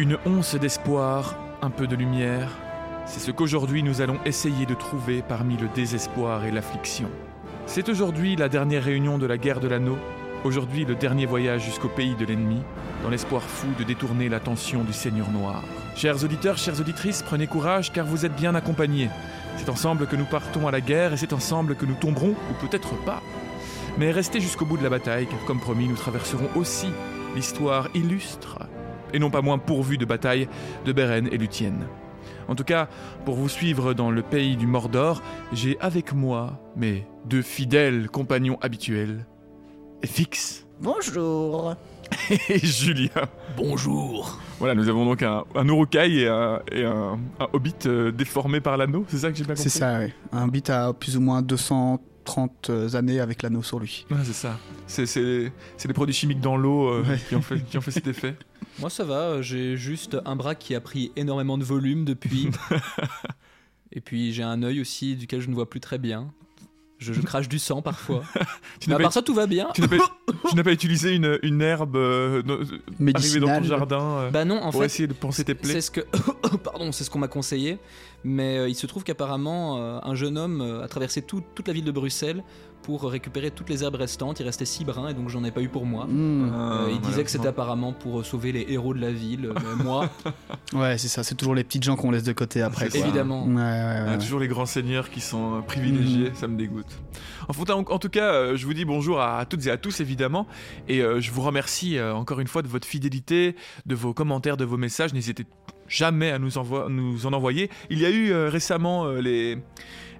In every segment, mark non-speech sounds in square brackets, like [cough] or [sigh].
Une once d'espoir, un peu de lumière, c'est ce qu'aujourd'hui nous allons essayer de trouver parmi le désespoir et l'affliction. C'est aujourd'hui la dernière réunion de la guerre de l'anneau, aujourd'hui le dernier voyage jusqu'au pays de l'ennemi, dans l'espoir fou de détourner l'attention du Seigneur Noir. Chers auditeurs, chères auditrices, prenez courage car vous êtes bien accompagnés. C'est ensemble que nous partons à la guerre et c'est ensemble que nous tomberons, ou peut-être pas. Mais restez jusqu'au bout de la bataille, car comme promis, nous traverserons aussi l'histoire illustre, et non pas moins pourvue de batailles, de Beren et Luthien. En tout cas, pour vous suivre dans le pays du Mordor, j'ai avec moi mes deux fidèles compagnons habituels, Fix Bonjour. [laughs] et Julien. Bonjour. Voilà, nous avons donc un, un Urukai et un, et un- un hobbit euh, déformé par l'anneau, c'est ça que j'ai bien compris? C'est ça, oui. Un bit à plus ou moins 230 années avec l'anneau sur lui. Ouais, c'est ça. C'est, c'est, c'est les produits chimiques dans l'eau euh, Ouais. qui, ont fait, qui ont fait cet effet. [laughs] Moi ça va, euh, j'ai juste un bras qui a pris énormément de volume depuis. [laughs] Et puis j'ai un œil aussi duquel je ne vois plus très bien. Je, je crache du sang parfois. [laughs] Tu Mais n'as à part ça tout va bien. tu n'as pas- [laughs] tu n'as pas utilisé une, une herbe euh, dans- arrivée dans ton jardin euh, Bah non, en pour fait, essayer de penser tes plaies c'est ce que [coughs] pardon, c'est ce qu'on m'a conseillé, mais euh, il se trouve qu'apparemment euh, un jeune homme euh, a traversé tout- toute la ville de Bruxelles pour récupérer toutes les herbes restantes. Il restait six brins et donc j'en ai pas eu pour moi. Mmh. Ah, Euh, il disait que c'était apparemment pour sauver les héros de la ville. Mais moi, [laughs] Ouais, c'est ça. C'est toujours les petites gens qu'on laisse de côté après. Quoi. évidemment. Ouais, ouais, Ah, ouais. toujours les grands seigneurs qui sont privilégiés, ça me dégoûte. Enfin, en, en tout cas, je vous dis bonjour à, toutes et à tous évidemment, et je vous remercie encore une fois de votre fidélité, de vos commentaires, de vos messages. N'hésitez jamais à nous, nous en envoyer. Il y a eu euh, récemment euh, les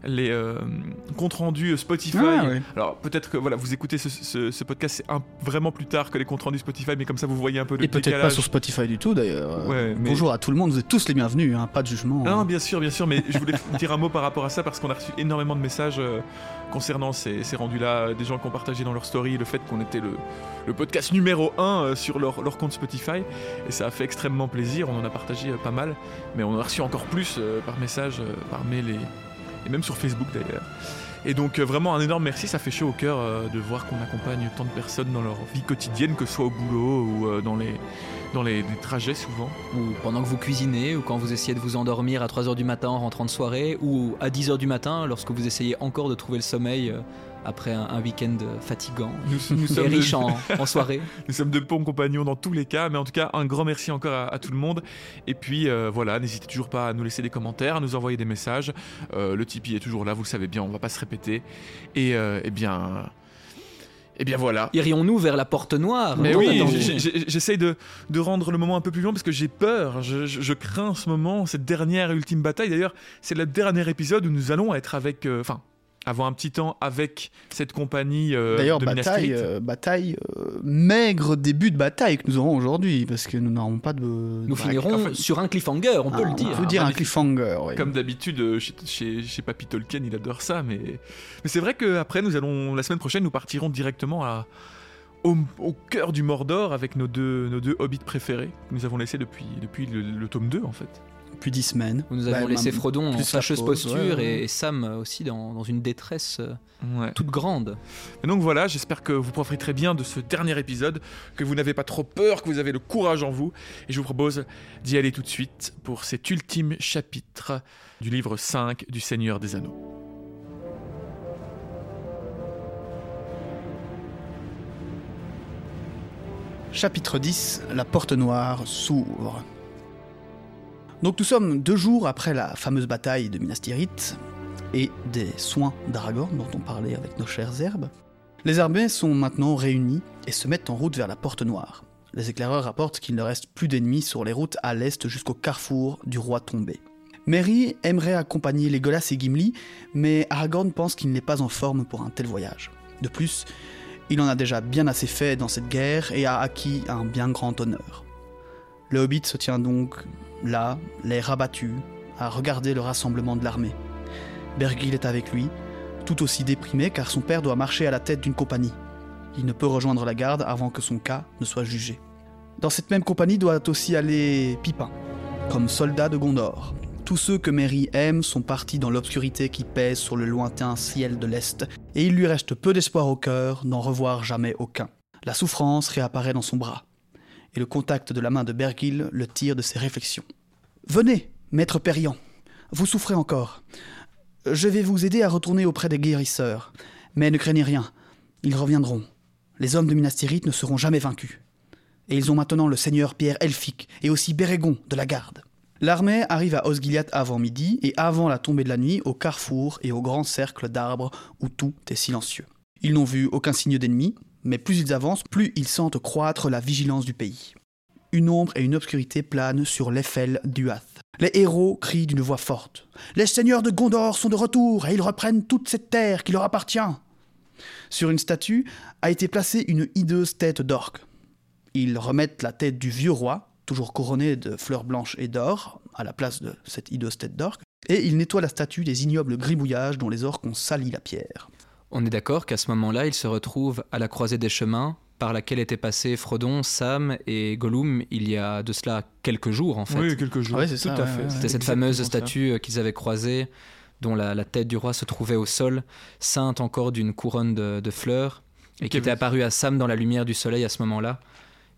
les euh, comptes rendus Spotify. Ah, ouais. Alors peut-être que voilà, vous écoutez ce, ce- ce podcast c'est un- vraiment plus tard que les comptes rendus Spotify, mais comme ça vous voyez un peu le Et peut-être pas sur Spotify du tout d'ailleurs. Ouais, mais- Bonjour à tout le monde, vous êtes tous les bienvenus, hein, pas de jugement. Non, hein. bien sûr, bien sûr, mais je voulais [laughs] dire un mot par rapport à ça parce qu'on a reçu énormément de messages euh, concernant ces, ces rendus-là, euh, des gens qui ont partagé dans leur story le fait qu'on était le, le podcast numéro 1 sur leur, leur compte Spotify et ça a fait extrêmement plaisir, on en a partagé pas mal, mais on en a reçu encore plus euh, par message, par mail et, et même sur Facebook d'ailleurs. Et donc euh, vraiment un énorme merci, ça fait chaud au cœur euh, de voir qu'on accompagne tant de personnes dans leur vie quotidienne, que ce soit au boulot ou euh, dans les, les, trajets souvent. ou pendant que vous cuisinez, ou quand vous essayez de vous endormir à 3h du matin en rentrant de soirée, ou à 10h du matin lorsque vous essayez encore de trouver le sommeil après un, un week-end fatigant Nous, nous et sommes de- riche en, [laughs] en soirée. Nous sommes de bons compagnons dans tous les cas, mais en tout cas, un grand merci encore à, à tout le monde. Et puis euh, voilà, n'hésitez toujours pas à nous laisser des commentaires, à nous envoyer des messages. Euh, le Tipeee est toujours là, vous le savez bien, on va pas se répéter. Et euh, eh bien. Eh bien voilà. Irions-nous vers la porte noire? Mais oui, j'essaye de, de rendre le moment un peu plus long parce que j'ai peur, je, je- je crains ce moment, cette dernière et ultime bataille. D'ailleurs, c'est le dernier épisode où nous allons être avec. euh, Avoir un petit temps avec cette compagnie. euh, D'ailleurs, de bataille, euh, bataille euh, maigre début de bataille que nous aurons aujourd'hui, parce que nous n'aurons pas de. Nous de- finirons enfin, sur un cliffhanger, on peut Ah, le dire. On peut dire un magnifique. cliffhanger, oui. Comme d'habitude, euh, chez, chez, chez Papy Tolkien, il adore ça, mais, mais c'est vrai qu'après, nous allons, la semaine prochaine, nous partirons directement à, au, au cœur du Mordor avec nos deux, nos deux hobbits préférés que nous avons laissés depuis, depuis le, le tome 2, en fait. Depuis dix semaines. Nous avons Bah, laissé Frodon en plus fâcheuse posture ouais, ouais. Et, Sam aussi dans, dans une détresse euh, Ouais. toute grande. Et donc voilà, j'espère que vous profiterez bien de ce dernier épisode, que vous n'avez pas trop peur, que vous avez le courage en vous. Et je vous propose d'y aller tout de suite pour cet ultime chapitre du livre 5 du Seigneur des Anneaux. Chapitre 10 La porte noire s'ouvre. Donc nous sommes deux jours après la fameuse bataille de Minas Tirith et des soins d'Aragorn dont on parlait avec nos chères herbes. Les armées sont maintenant réunies et se mettent en route vers la porte noire. Les éclaireurs rapportent qu'il ne reste plus d'ennemis sur les routes à l'est jusqu'au carrefour du roi tombé. Merry aimerait accompagner Legolas et Gimli, mais Aragorn pense qu'il n'est pas en forme pour un tel voyage. De plus, il en a déjà bien assez fait dans cette guerre et a acquis un bien grand honneur. Le hobbit se tient donc là, l'air abattu, à regarder le rassemblement de l'armée. Bergil est avec lui, tout aussi déprimé car son père doit marcher à la tête d'une compagnie. Il ne peut rejoindre la garde avant que son cas ne soit jugé. Dans cette même compagnie doit aussi aller Pipin, comme soldat de Gondor. Tous ceux que Merry aime sont partis dans l'obscurité qui pèse sur le lointain ciel de l'Est, et il lui reste peu d'espoir au cœur d'en revoir jamais aucun. La souffrance réapparaît dans son bras. Et le contact de la main de Bergil le tire de ses réflexions. Venez, maître Périan, vous souffrez encore. Je vais vous aider à retourner auprès des guérisseurs. Mais ne craignez rien, ils reviendront. Les hommes de Minastérite ne seront jamais vaincus. Et ils ont maintenant le seigneur Pierre Elphic et aussi Bérégon de la garde. L'armée arrive à Osgiliath avant midi et avant la tombée de la nuit au carrefour et au grand cercle d'arbres où tout est silencieux. Ils n'ont vu aucun signe d'ennemi, mais plus ils avancent, plus ils sentent croître la vigilance du pays. Une ombre et une obscurité planent sur l'Eiffel d'Uath. Les héros crient d'une voix forte. Les seigneurs de Gondor sont de retour et ils reprennent toute cette terre qui leur appartient. Sur une statue a été placée une hideuse tête d'orque. Ils remettent la tête du vieux roi, toujours couronné de fleurs blanches et d'or, à la place de cette hideuse tête d'orque, et ils nettoient la statue des ignobles gribouillages dont les orques ont sali la pierre. On est d'accord qu'à ce moment-là, ils se retrouvent à la croisée des chemins par laquelle étaient passés Frodon, Sam et Gollum il y a de cela quelques jours en fait. Oui, quelques jours. Ah ouais, c'est Tout ça, à ouais, fait. ouais. C'était cette fameuse statue euh, qu'ils avaient croisée, dont la, la tête du roi se trouvait au sol, ceinte encore d'une couronne de, de fleurs, et qui était apparue à Sam dans la lumière du soleil à ce moment-là.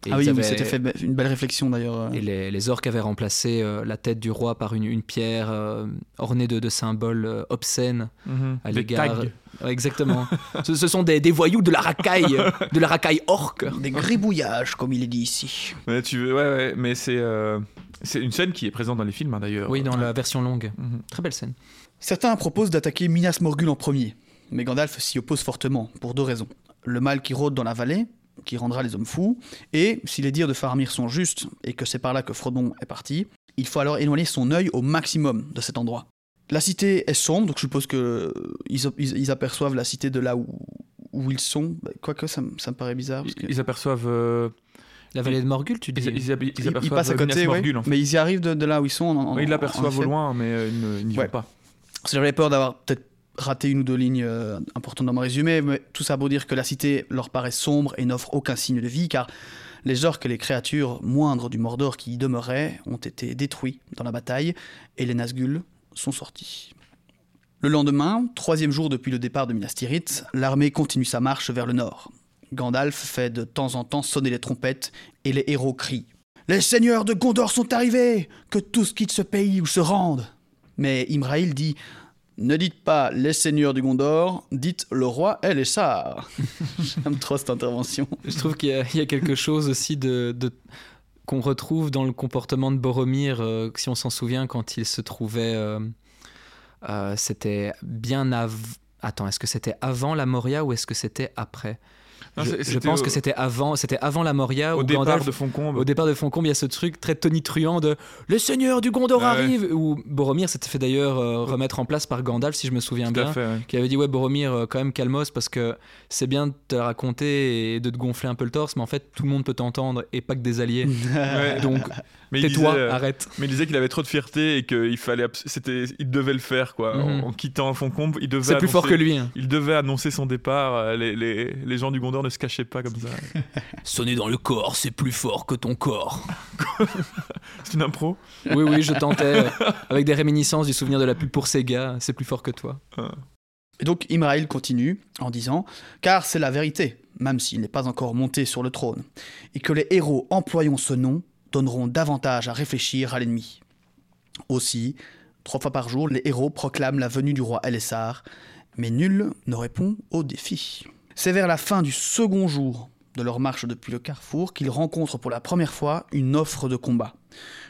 Et ah oui, avaient- mais c'était fait une belle réflexion d'ailleurs. euh. Et les, les orques avaient remplacé euh, la tête du roi par une, une pierre euh, ornée de, de symboles euh, obscènes Mhm. à l'égard. Ouais, Exactement. [laughs] ce, ce sont des, des voyous de la racaille, de la racaille orque. Des gribouillages, comme il est dit ici. Ouais, tu veux, ouais, ouais, mais c'est euh, c'est une scène qui est présente dans les films hein, d'ailleurs. Oui, dans la version longue. Mhm. Très belle scène. Certains proposent d'attaquer Minas Morgul en premier, mais Gandalf s'y oppose fortement, pour deux raisons. Le mal qui rôde dans la vallée, qui rendra les hommes fous, et si les dires de Faramir sont justes, et que c'est par là que Frodon est parti, il faut alors éloigner son œil au maximum de cet endroit. La cité est sombre, donc je suppose que ils, ils- ils aperçoivent la cité de là où, où ils sont. Bah, Quoique ça, me- ça me paraît bizarre. Parce que... Ils, aperçoivent. euh, La vallée de Morgul, tu dis ils, ils- ils Ils- ils aperçoivent passent à côté, ouais, Morgul, en fait. mais ils y arrivent de, de là où ils sont. en- en- Oui, ils en l'aperçoivent au loin, mais euh, ils n'y Ouais. vont pas. J'avais peur d'avoir peut-être raté une ou deux lignes euh, importantes dans mon résumé, mais tout ça pour dire que la cité leur paraît sombre et n'offre aucun signe de vie, car les orques et les créatures moindres du Mordor qui y demeuraient ont été détruits dans la bataille, et les Nazgûl sont sortis. Le lendemain, troisième jour depuis le départ de Minas Tirith, l'armée continue sa marche vers le nord. Gandalf fait de temps en temps sonner les trompettes, et les héros crient Les seigneurs de Gondor sont arrivés Que tous quittent ce pays ou se rendent Mais Imraïl dit Ne dites pas les seigneurs du Gondor, dites le roi et les chars. J'aime trop cette intervention. Je trouve qu'il y, a- il y a quelque chose aussi de, de- qu'on retrouve dans le comportement de Boromir, euh, si on s'en souvient, quand il se trouvait. euh, euh, c'était bien avant. Attends, est-ce que c'était avant la Moria ou est-ce que c'était après? Non, je, pense au- que c'était avant, c'était avant la Moria Au où départ Gandalf- de Foncombe. Au départ de Foncombe, il y a ce truc très tonitruant de Le Seigneur du Gondor Ah ouais. arrive Où Boromir s'était fait d'ailleurs euh, remettre en place par Gandalf, si je me souviens Tout bien. fait, ouais. Qui avait dit Ouais, Boromir, euh, quand même, calmos, parce que c'est bien de te raconter et de te gonfler un peu le torse, mais en fait, tout le monde peut t'entendre et pas que des alliés. [laughs] Ouais. Donc, Mais il tais-toi, disait, euh, arrête. Mais il disait qu'il avait trop de fierté et qu'il fallait, c'était, il devait le faire quoi. En- Mhm. En, quittant Foncombe, il devait. C'est plus fort que lui. hein. Il devait annoncer son départ. euh, Les, les, les gens du Gondor ne se cachaient pas comme ça. [laughs] Sonner dans le corps, c'est plus fort que ton corps. [laughs] C'est une impro. Oui, oui, je tentais, euh, avec des réminiscences du souvenir de la pub pour Sega, c'est plus fort que toi. Et donc Imraïl continue en disant Car c'est la vérité, même s'il n'est pas encore monté sur le trône, et que les héros employant ce nom donneront davantage à réfléchir à l'ennemi. Aussi, trois fois par jour, les héros proclament la venue du roi Elessar, mais nul ne répond au défi. C'est vers la fin du second jour de leur marche depuis le carrefour qu'ils rencontrent pour la première fois une offre de combat.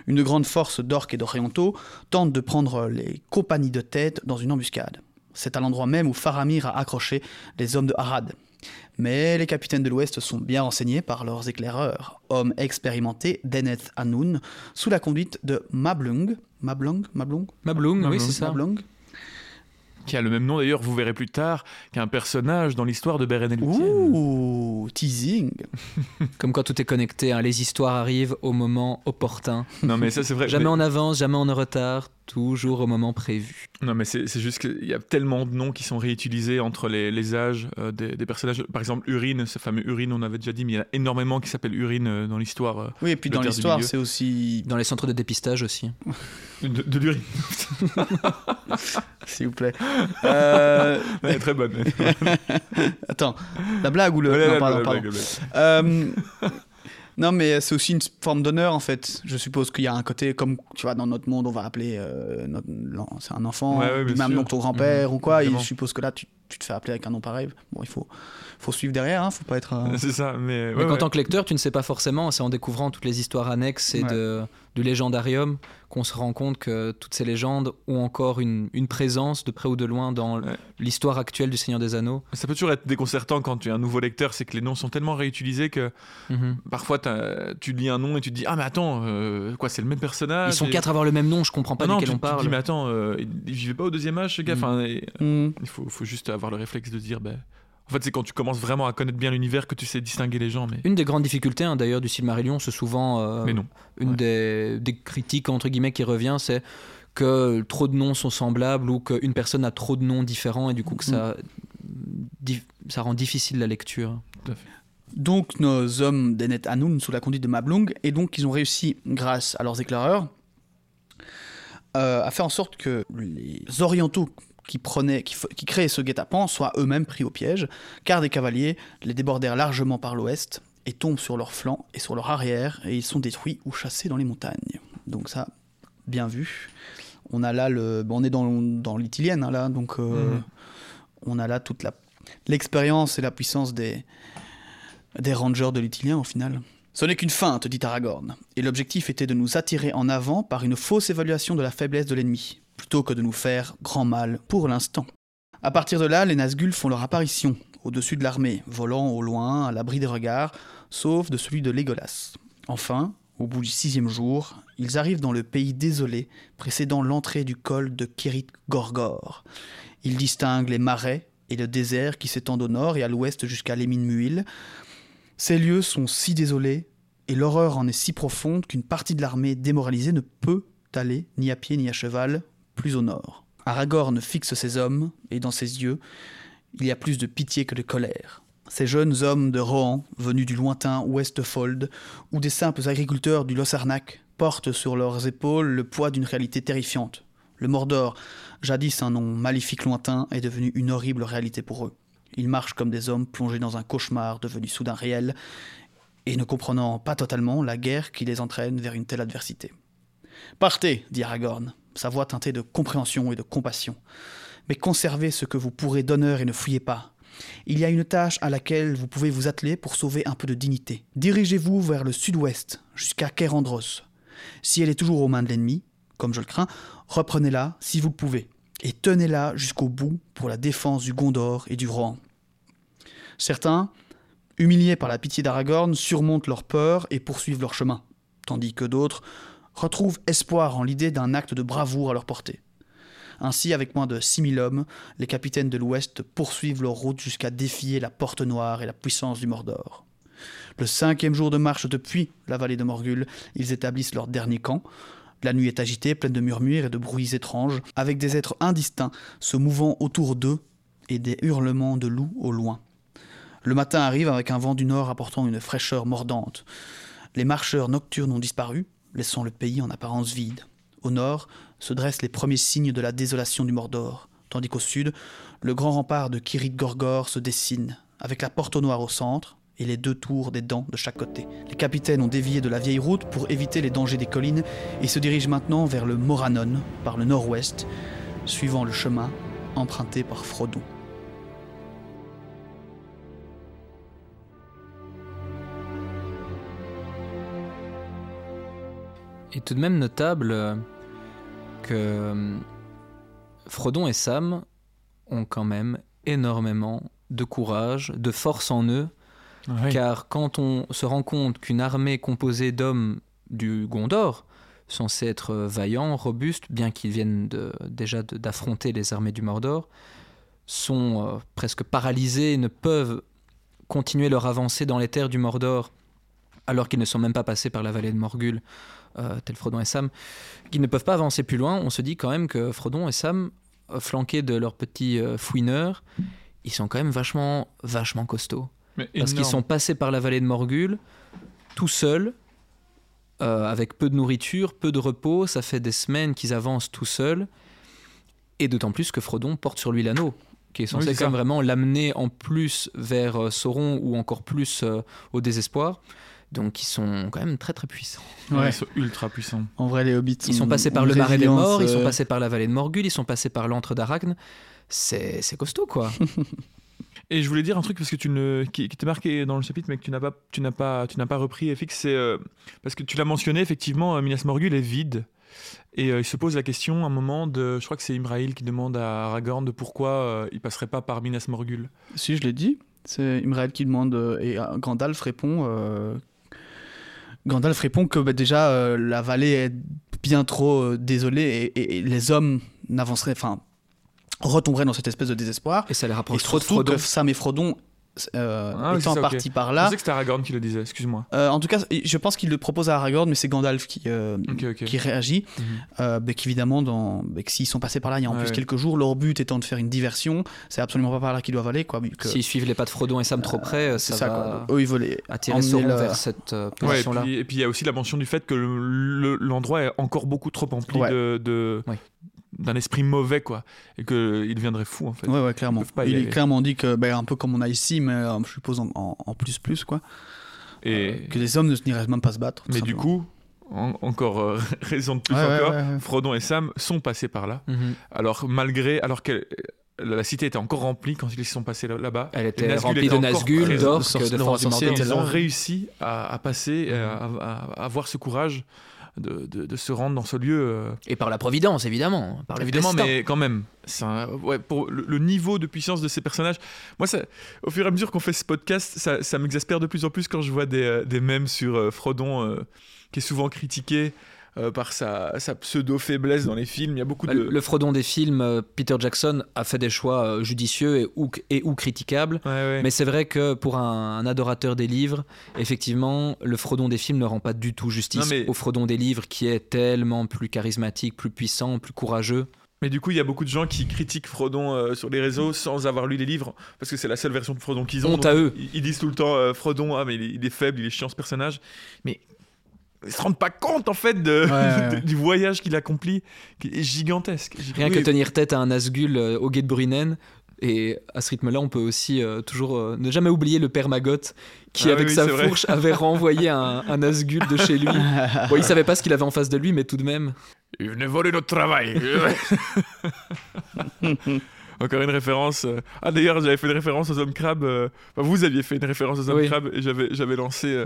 Une grande force d'orques et d'orientaux tente de prendre les compagnies de tête dans une embuscade. C'est à l'endroit même où Faramir a accroché les hommes de Harad. Mais les capitaines de l'Ouest sont bien renseignés par leurs éclaireurs, hommes expérimentés d'Eneth Hanoun, sous la conduite de Mablung. Mablung Mablung Mablung, oui, Mablung, c'est ça. Mablung Qui a le même nom d'ailleurs, vous verrez plus tard, qu'un personnage dans l'histoire de Beren et Lúthien. Ouh, teasing. [laughs] Comme quand tout est connecté, hein, les histoires arrivent au moment opportun. Non mais ça c'est vrai. Jamais mais- en avance, jamais en retard, toujours au moment prévu. Non, mais c'est juste qu'il y a tellement de noms qui sont réutilisés entre les, les âges euh, des, des personnages. Par exemple, Urine, ce fameux Urine, on avait déjà dit, mais il y en a énormément qui s'appellent Urine euh, dans l'histoire euh, Oui, et puis dans l'histoire, c'est aussi. Dans les centres de dépistage aussi. de, de l'urine. [laughs] S'il vous plaît. Euh, Elle est très bonne. [laughs] Attends, la blague ou le. Ouais, non, la pardon, blague, pardon. la blague. Non, mais c'est aussi une forme d'honneur en fait. Je suppose qu'il y a un côté comme tu vois dans notre monde, on va appeler euh, notre- c'est un enfant, Ouais, même sûr. donc ton grand-père Mhm, ou quoi. Et je suppose que là, tu, tu te fais appeler avec un nom pareil. Bon, il faut, faut suivre derrière, hein, faut pas être. euh, [laughs] C'est ça, mais. Mais ouais, qu'en ouais. tant que lecteur, tu ne sais pas forcément, c'est en découvrant toutes les histoires annexes et Ouais. de, du légendarium qu'on se rend compte que toutes ces légendes ont encore une, une présence de près ou de loin dans Ouais. l'histoire actuelle du Seigneur des Anneaux. Ça peut toujours être déconcertant quand tu es un nouveau lecteur, c'est que les noms sont tellement réutilisés que Mhm. parfois tu lis un nom et tu te dis Ah, mais attends, euh, quoi, c'est le même personnage Ils sont et- quatre à avoir le même nom, je comprends pas Non, non, duquel tu, on tu te parle. dis, mais attends, euh, il, il vivait pas au deuxième âge, ce gars. Mm. Enfin, et- hmm. il faut, faut juste avoir le réflexe de dire, ben. En fait, c'est quand tu commences vraiment à connaître bien l'univers que tu sais distinguer les gens, mais. Une des grandes difficultés hein, d'ailleurs du Silmarillion, c'est souvent euh, Mais non. une Ouais. des, des critiques entre guillemets qui revient, c'est que trop de noms sont semblables ou qu'une personne a trop de noms différents et du coup que ça, di- ça rend difficile la lecture. Donc nos hommes d'Enet Hanoun sous la conduite de Mablung, et donc ils ont réussi, grâce à leurs éclaireurs, euh, à faire en sorte que les orientaux qui, prenaient, qui, créaient ce guet-apens soient eux-mêmes pris au piège, car des cavaliers les débordèrent largement par l'ouest et tombent sur leurs flancs et sur leur arrière, et ils sont détruits ou chassés dans les montagnes. Donc ça, bien vu. On a là le, on est dans, dans l'Itilienne hein, là, donc euh, Mhm. on a là toute la l'expérience et la puissance des des rangers de l'Itilien au final. Ce n'est qu'une feinte, dit Aragorn, et l'objectif était de nous attirer en avant par une fausse évaluation de la faiblesse de l'ennemi, plutôt que de nous faire grand mal pour l'instant. À partir de là, les Nazgûl font leur apparition, au-dessus de l'armée, volant au loin, à l'abri des regards, sauf de celui de Légolas. Enfin, au bout du sixième jour, ils arrivent dans le pays désolé, précédant l'entrée du col de Kirit Gorgor. Ils distinguent les marais et le désert qui s'étendent au nord et à l'ouest jusqu'à l'Emin Muil, ces lieux sont si désolés et l'horreur en est si profonde qu'une partie de l'armée démoralisée ne peut aller, ni à pied ni à cheval, plus au nord. Aragorn fixe ses hommes, et dans ses yeux, il y a plus de pitié que de colère. Ces jeunes hommes de Rohan, venus du lointain Westfold, ou des simples agriculteurs du Lossarnac, portent sur leurs épaules le poids d'une réalité terrifiante. Le Mordor, jadis un nom maléfique lointain, est devenu une horrible réalité pour eux. Ils marchent comme des hommes plongés dans un cauchemar devenu soudain réel, et ne comprenant pas totalement la guerre qui les entraîne vers une telle adversité. Partez, dit Aragorn, sa voix teintée de compréhension et de compassion. Mais conservez ce que vous pourrez d'honneur et ne fouillez pas. Il y a une tâche à laquelle vous pouvez vous atteler pour sauver un peu de dignité. Dirigez-vous vers le sud-ouest, jusqu'à Kerandros. Si elle est toujours aux mains de l'ennemi, comme je le crains, reprenez-la si vous le pouvez, et tenez-la jusqu'au bout pour la défense du Gondor et du Rohan. Certains, humiliés par la pitié d'Aragorn, surmontent leur peur et poursuivent leur chemin, tandis que d'autres retrouvent espoir en l'idée d'un acte de bravoure à leur portée. Ainsi, avec moins de 6000 hommes, les capitaines de l'Ouest poursuivent leur route jusqu'à défier la Porte Noire et la puissance du Mordor. Le cinquième jour de marche depuis la vallée de Morgul, ils établissent leur dernier camp. La nuit est agitée, pleine de murmures et de bruits étranges, avec des êtres indistincts se mouvant autour d'eux et des hurlements de loups au loin. Le matin arrive avec un vent du nord apportant une fraîcheur mordante. Les marcheurs nocturnes ont disparu, laissant le pays en apparence vide. Au nord se dressent les premiers signes de la désolation du Mordor, tandis qu'au sud, le grand rempart de Kirit Gorgor se dessine, avec la porte au noir au centre et les deux tours des dents de chaque côté. Les capitaines ont dévié de la vieille route pour éviter les dangers des collines et se dirigent maintenant vers le Moranon par le nord-ouest, suivant le chemin emprunté par Frodon. Et tout de même notable euh, que euh, Frodon et Sam ont quand même énormément de courage, de force en eux, Ouais. car quand on se rend compte qu'une armée composée d'hommes du Gondor, censés être vaillants, robustes, bien qu'ils viennent de- déjà d'affronter les armées du Mordor, sont euh, presque paralysés et ne peuvent continuer leur avancée dans les terres du Mordor, alors qu'ils ne sont même pas passés par la vallée de Morgul, tels Frodon et Sam, qu'ils ne peuvent pas avancer plus loin, on se dit quand même que Frodon et Sam, euh, flanqués de leurs petits euh, fouineurs, ils sont quand même vachement, vachement costauds. Mais Parce qu'ils sont passés par la vallée de Morgul, tout seuls, euh, avec peu de nourriture, peu de repos. Ça fait des semaines qu'ils avancent tout seuls. Et d'autant plus que Frodon porte sur lui l'anneau, qui est censé c'est quand ça. même vraiment l'amener en plus vers euh, Sauron ou encore plus euh, au désespoir. Donc ils sont quand même très très puissants. Ouais, Ils sont ultra puissants. En vrai, les hobbits. Ils sont ont- passés par le marais des morts, ils sont euh, passés par la vallée de Morgul, ils sont passés par l'antre d'Arachne. C'est c'est costaud quoi. [laughs] Et je voulais dire un truc parce que tu ne, qui, qui t'est marqué dans le chapitre, mais que tu n'as pas, tu n'as pas, tu n'as pas repris, FX, c'est euh, parce que tu l'as mentionné effectivement, euh, Minas Morgul est vide. Et euh, il se pose la question à un moment de, je crois que c'est Imraïl qui demande à Aragorn de pourquoi euh, il passerait pas par Minas Morgul. Si, je l'ai dit. C'est Imrael qui demande euh, et Gandalf répond. Gandalf répond que bah, déjà euh, la vallée est bien trop euh, désolée et, et- et les hommes n'avanceraient, enfin, retomberaient dans cette espèce de désespoir. Et ça les Et rapproche trop de Frodon. que Sam et Frodon, euh, Ah étant ça, partis par Je là, sais que c'était Aragorn qui le disait, excuse-moi. euh, en tout cas, je pense qu'il le propose à Aragorn, mais c'est Gandalf qui, euh, qui réagit. Mhm. Euh, qu'évidemment, dans, s'ils sont passés par là il y a en Ouais, plus ouais. quelques jours, leur but étant de faire une diversion, c'est absolument pas par là qu'ils doivent aller. Quoi, que- S'ils suivent les pas de Frodon et Sam trop près, euh, c'est ça, ça, va quoi. Eux, ils veulent attirer Sauron le- vers cette euh, Ouais, et position-là. puis et puis il y a aussi la mention du fait que le- le- l'endroit est encore beaucoup trop empli Ouais. de, de- Ouais. D'un esprit mauvais, quoi, et qu'il deviendrait fou en fait. Ouais, ouais, clairement. Il est clairement dit que, ben, un peu comme on a ici, mais euh, je suppose en, en- en plus plus, quoi. Et Euh, que les hommes ne n'iraient même pas se battre. mais du coup, en- encore euh, [laughs] raison de plus Ouais, encore, ouais, ouais. Frodon et Sam sont passés par là. Mhm. Alors malgré, alors que la cité était encore remplie quand ils sont passés là- là-bas. Elle était Nazgûl remplie de Nazgûl, d'orques, de immortelles. était Ils ont réussi à, à passer, à- à avoir ce courage de, de- de se rendre dans ce lieu. euh, Et par la Providence, évidemment. Par Évidemment, mais quand même, un- ouais, pour le, le niveau de puissance de ces personnages, moi, ça, au fur et à mesure qu'on fait ce podcast, ça, ça m'exaspère de plus en plus quand je vois des, euh, des mèmes sur euh, Frodon, euh, qui est souvent critiqué euh, par sa, sa pseudo-faiblesse dans les films. Il y a beaucoup Bah, de... Le Frodon des films, euh, Peter Jackson a fait des choix euh, judicieux et ou, et ou critiquables. Ouais, ouais. Mais c'est vrai que pour un, un adorateur des livres, effectivement, le Frodon des films ne rend pas du tout justice Non, mais- au Frodon des livres qui est tellement plus charismatique, plus puissant, plus courageux. Mais du coup, il y a beaucoup de gens qui critiquent Frodon euh, sur les réseaux sans avoir lu les livres, parce que c'est la seule version de Frodon qu'ils ont. Honte à eux. Ils, ils disent tout le temps euh, Frodon, ah mais il est, il est faible, il est chiant ce personnage. Mais ils se rendent pas compte en fait de, Ouais, ouais, de- [laughs] ouais. du voyage qu'il accomplit, qui est gigantesque. Rien Oui, que tenir tête à un Nazgûl euh, au guet de Brunnen. Et à ce rythme-là, on peut aussi euh, toujours euh, ne jamais oublier le père Maggot qui, Ah avec oui, sa vrai. fourche, avait [laughs] renvoyé un, un Nazgûl de chez lui. Bon, il savait pas ce qu'il avait en face de lui, mais tout de même. Il venait voler notre travail. [laughs] Encore une référence. Ah d'ailleurs, j'avais fait une référence aux hommes crabes. enfin, vous aviez fait une référence aux hommes Oui. crabes et j'avais j'avais lancé.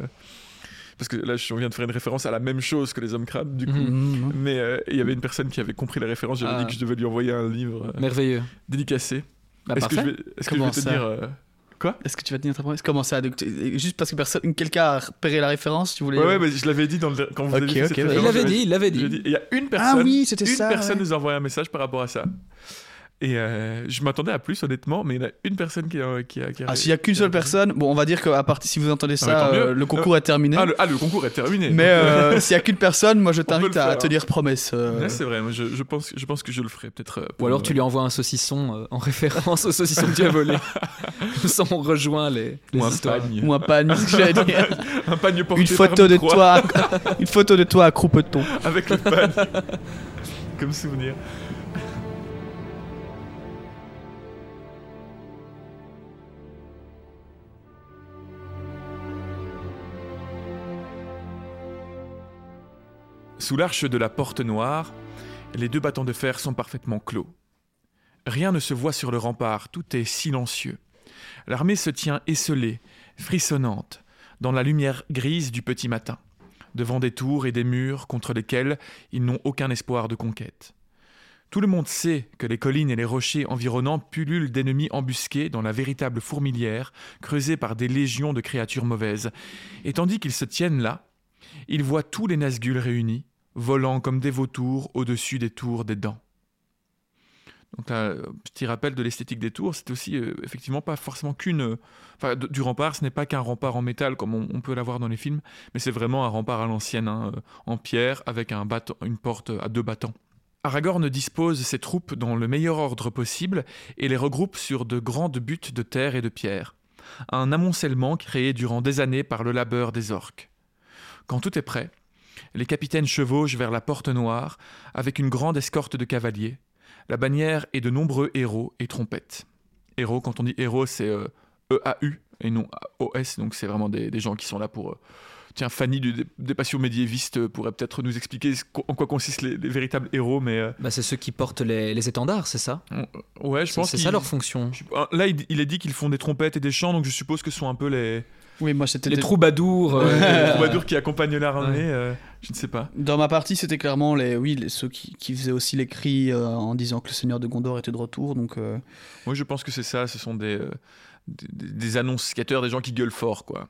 Parce que là, je viens de faire une référence à la même chose que les hommes crabes, du coup. Mhm. Mhm. Mais euh, il y avait une personne qui avait compris la référence. J'avais Ah. dit que je devais lui envoyer un livre euh, Merveilleux. dédicacé. Bah, Est-ce que je vais, est-ce que je Comment vais te dire euh, Quoi? Est-ce que tu vas tenir ta promesse Comment ça donc, tu- Juste parce que personne, quelqu'un a repéré la référence, tu voulais. Ouais, ouais, mais je l'avais dit dans le, quand vous avez ouais. Il l'avait dit, il l'avait dit. dit. Il y a une Ah personne. oui, c'était une ça. personne ouais. nous a envoyé un message par rapport à ça. Et euh, je m'attendais à plus, honnêtement, mais il y en a une personne qui a. Qui a, qui a- Ah, s'il y a qu'une seule personne, bon, on va dire que à partir, si vous entendez mais ça, euh, le concours est terminé. Ah le, ah, le concours est terminé. Mais euh, [laughs] s'il y a qu'une personne, moi je t'invite à faire, tenir promesse. euh. Ouais, c'est vrai, moi, je, je, pense, je pense que je le ferai peut-être. euh, Ou alors euh, tu lui envoies un saucisson euh, en [laughs] référence au saucisson que tu as volé. [laughs] Ça, on rejoint les, les ou un histoires. pagne. Ou un ce que dire. Un pagne porté Une par photo de toi, une photo de toi à croupeton. Avec le pagne. Comme souvenir. Sous l'arche de la porte noire, les deux battants de fer sont parfaitement clos. Rien ne se voit sur le rempart, tout est silencieux. L'armée se tient esselée, frissonnante, dans la lumière grise du petit matin, devant des tours et des murs contre lesquels ils n'ont aucun espoir de conquête. Tout le monde sait que les collines et les rochers environnants pullulent d'ennemis embusqués dans la véritable fourmilière creusée par des légions de créatures mauvaises, et tandis qu'ils se tiennent là, ils voient tous les Nazgûl réunis, volant comme des vautours au-dessus des tours des dents. Donc un petit rappel de l'esthétique des tours, c'est aussi euh, effectivement pas forcément qu'une... euh, du rempart, ce n'est pas qu'un rempart en métal comme on, peut l'avoir dans les films, mais c'est vraiment un rempart à l'ancienne, hein, euh, en pierre, avec une porte à deux battants. Aragorn dispose ses troupes dans le meilleur ordre possible et les regroupe sur de grandes buttes de terre et de pierre. Un amoncellement créé durant des années par le labeur des orques. Quand tout est prêt, les capitaines chevauchent vers la porte noire avec une grande escorte de cavaliers, la bannière et de nombreux héros et trompettes. Héros, quand on dit héros, c'est euh, E-A-U et non O-S, donc c'est vraiment des, des gens qui sont là pour euh, Tiens, Fanny du- des passions médiévistes pourrait peut-être nous expliquer en quoi consistent les, les véritables héros, mais euh, Bah, c'est ceux qui portent les, les étendards, c'est ça? Ouais, je pense c'est ça leur fonction. je- ah, Là, il, il est dit qu'ils font des trompettes et des chants, donc je suppose que ce sont un peu les, Oui, moi c'était. Les troubadours. [laughs] Ouais, euh, les troubadours qui accompagnent l'armée. euh, je ne sais pas. Dans ma partie, c'était clairement les, oui, les- ceux qui, qui faisaient aussi les cris euh, en disant que le Seigneur de Gondor était de retour. Donc, euh, Moi, je pense que c'est ça. Ce sont des, euh, des, des annonciateurs, des gens qui gueulent fort, quoi.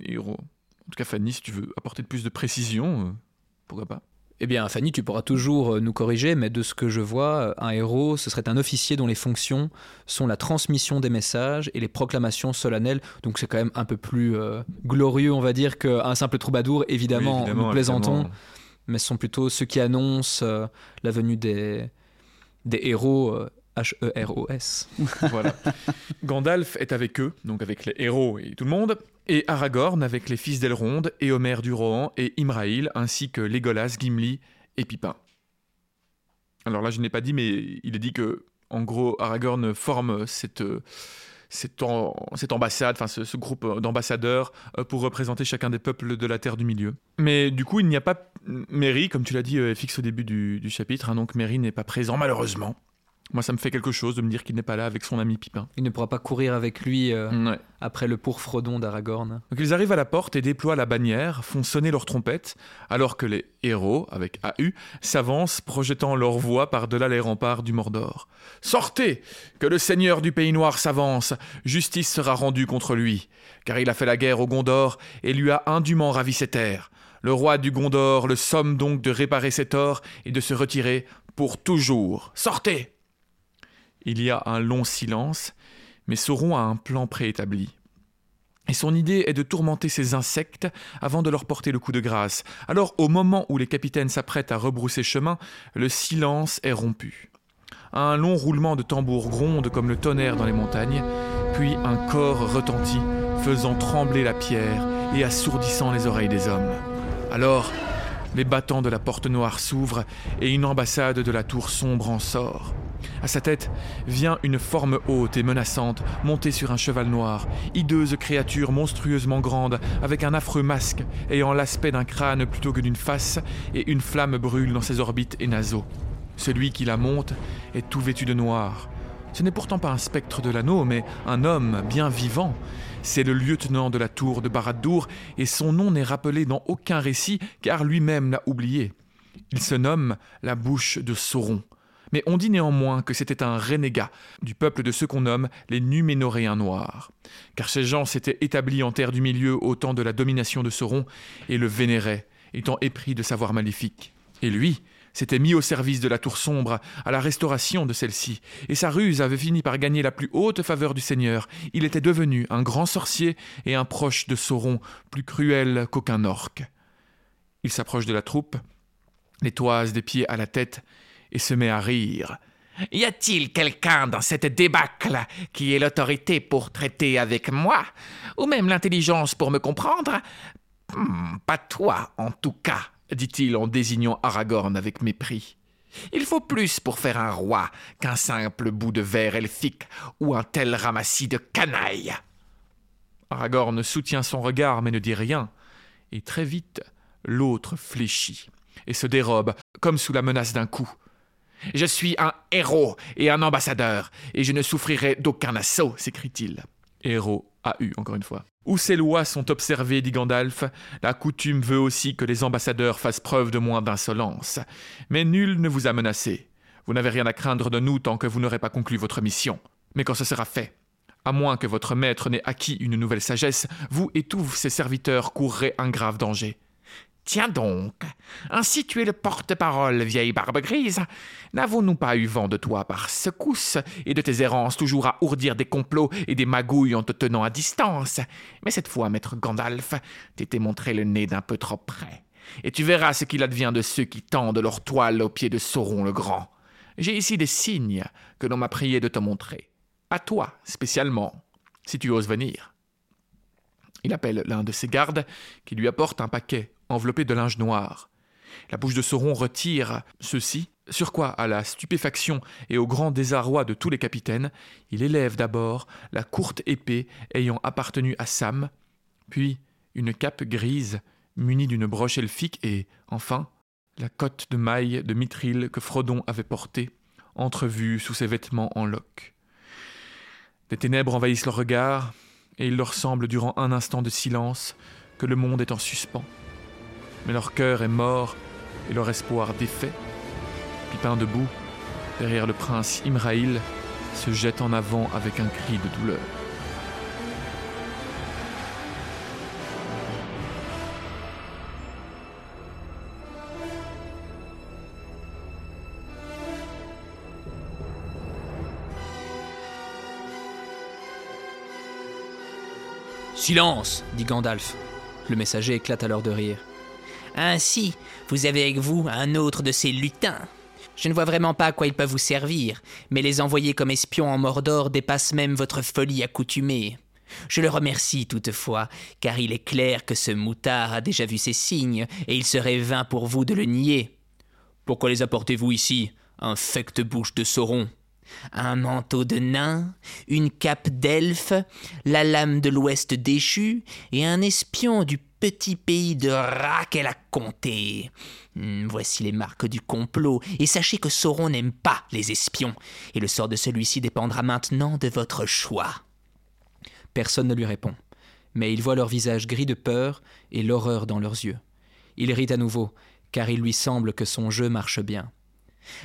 Les héros. En tout cas, Fanny, si tu veux apporter de plus de précision, euh, pourquoi pas Eh bien, Fanny, tu pourras toujours euh, nous corriger, mais de ce que je vois, euh, un héros, ce serait un officier dont les fonctions sont la transmission des messages et les proclamations solennelles. Donc c'est quand même un peu plus euh, glorieux, on va dire, qu'un simple troubadour. Évidemment, Oui, nous plaisantons, évidemment. mais ce sont plutôt ceux qui annoncent euh, la venue des, des héros H-E-R-O-S. [laughs] Voilà. Gandalf est avec eux, donc avec les héros et tout le monde, et Aragorn avec les fils d'Elrond, et Homer du Rohan, et Imraïl, ainsi que Legolas, Gimli et Pipin. Alors là, je n'ai pas dit, mais il est dit que, en gros, Aragorn forme cette, cette, ambassade, enfin ce, ce groupe d'ambassadeurs euh, pour représenter chacun des peuples de la Terre du Milieu. Mais du coup, il n'y a pas Merry, comme tu l'as dit, euh, fixe au début du, chapitre, hein, donc Merry n'est pas présent, malheureusement. Moi, ça me fait quelque chose de me dire qu'il n'est pas là avec son ami Pipin. Il ne pourra pas courir avec lui euh, Ouais. après le pourfredon d'Aragorn. Donc ils arrivent à la porte et déploient la bannière, font sonner leurs trompettes, alors que les héros, avec AU, s'avancent, projetant leur voix par-delà les remparts du Mordor. Sortez Que le seigneur du pays noir s'avance, justice sera rendue contre lui, car il a fait la guerre au Gondor et lui a indûment ravi ses terres. Le roi du Gondor le somme donc de réparer ses torts et de se retirer pour toujours. Sortez Il y a un long silence, mais Sauron a un plan préétabli. Et son idée est de tourmenter ces insectes avant de leur porter le coup de grâce. Alors, au moment où les capitaines s'apprêtent à rebrousser chemin, le silence est rompu. Un long roulement de tambour gronde comme le tonnerre dans les montagnes, puis un corps retentit, faisant trembler la pierre et assourdissant les oreilles des hommes. Alors, les battants de la porte noire s'ouvrent et une ambassade de la tour sombre en sort. À sa tête vient une forme haute et menaçante, montée sur un cheval noir, hideuse créature monstrueusement grande, avec un affreux masque, ayant l'aspect d'un crâne plutôt que d'une face, et une flamme brûle dans ses orbites et naseaux. Celui qui la monte est tout vêtu de noir. Ce n'est pourtant pas un spectre de l'anneau, mais un homme bien vivant. C'est le lieutenant de la tour de Barad-dûr, et son nom n'est rappelé dans aucun récit, car lui-même l'a oublié. Il se nomme la bouche de Sauron. Mais on dit néanmoins que c'était un renégat du peuple de ceux qu'on nomme les Numénoréens noirs. Car ces gens s'étaient établis en terre du milieu au temps de la domination de Sauron et le vénéraient, étant épris de savoir maléfique. Et lui s'était mis au service de la tour sombre, à la restauration de celle-ci, et sa ruse avait fini par gagner la plus haute faveur du Seigneur. Il était devenu un grand sorcier et un proche de Sauron, plus cruel qu'aucun orc. Il s'approche de la troupe, les toise des pieds à la tête, et se met à rire. Y a-t-il quelqu'un dans cette débâcle qui ait l'autorité pour traiter avec moi Ou même l'intelligence pour me comprendre? Hmm, Pas toi, en tout cas, dit-il en désignant Aragorn avec mépris. Il faut plus pour faire un roi qu'un simple bout de verre elfique ou un tel ramassis de canailles. Aragorn soutient son regard mais ne dit rien, et très vite l'autre fléchit et se dérobe comme sous la menace d'un coup. Je suis un héros et un ambassadeur, et je ne souffrirai d'aucun assaut, s'écrie-t-il. Héros AU, encore une fois. Où ces lois sont observées, dit Gandalf, la coutume veut aussi que les ambassadeurs fassent preuve de moins d'insolence. Mais nul ne vous a menacé. Vous n'avez rien à craindre de nous tant que vous n'aurez pas conclu votre mission. Mais quand ce sera fait, à moins que votre maître n'ait acquis une nouvelle sagesse, vous et tous ses serviteurs courrez un grave danger. Tiens donc, ainsi tu es le porte-parole, vieille barbe grise. N'avons-nous pas eu vent de toi par secousse et de tes errances toujours à ourdir des complots et des magouilles en te tenant à distance? Mais cette fois, maître Gandalf, t'étais montré le nez d'un peu trop près. Et tu verras ce qu'il advient de ceux qui tendent leur toile aux pieds de Sauron le Grand. J'ai ici des signes que l'on m'a prié de te montrer. À toi, spécialement, si tu oses venir. Il appelle l'un de ses gardes, qui lui apporte un paquet enveloppé de linge noir. La bouche de Sauron retire ceci, sur quoi, à la stupéfaction et au grand désarroi de tous les capitaines, il élève d'abord la courte épée ayant appartenu à Sam, puis une cape grise muni d'une broche elfique, et, enfin, la cotte de maille de mithril que Frodon avait portée, entrevue sous ses vêtements en loques. Des ténèbres envahissent leur regard, et il leur semble durant un instant de silence que le monde est en suspens. Mais leur cœur est mort et leur espoir défait. Pipin debout, derrière le prince Imraïl, se jette en avant avec un cri de douleur. Silence dit Gandalf. Le messager éclate alors de rire. Ainsi, vous avez avec vous un autre de ces lutins. Je ne vois vraiment pas à quoi ils peuvent vous servir, mais les envoyer comme espions en Mordor dépasse même votre folie accoutumée. Je le remercie toutefois, car il est clair que ce moutard a déjà vu ses signes, et il serait vain pour vous de le nier. Pourquoi les apportez-vous ici, infecte bouche de Sauron? Un manteau de nain, une cape d'elfe, la lame de l'ouest déchue et un espion du petit pays de rats qu'elle a compté. Hmm, voici les marques du complot, et sachez que Sauron n'aime pas les espions, et le sort de celui-ci dépendra maintenant de votre choix. Personne ne lui répond, mais il voit leur visage gris de peur et l'horreur dans leurs yeux. Il rit à nouveau, car il lui semble que son jeu marche bien.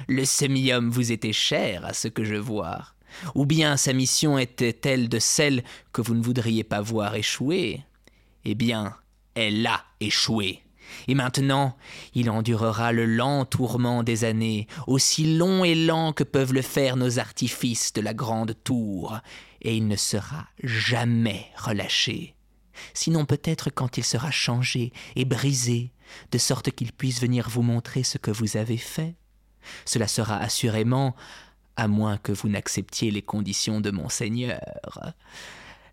Le semi-homme vous était cher à ce que je vois. Ou bien sa mission était-elle de celle que vous ne voudriez pas voir échouer? Eh bien, elle a échoué. Et maintenant, il endurera le lent tourment des années, aussi long et lent que peuvent le faire nos artifices de la grande tour, et il ne sera jamais relâché. Sinon peut-être quand il sera changé et brisé, de sorte qu'il puisse venir vous montrer ce que vous avez fait. Cela sera assurément, à moins que vous n'acceptiez les conditions de mon seigneur.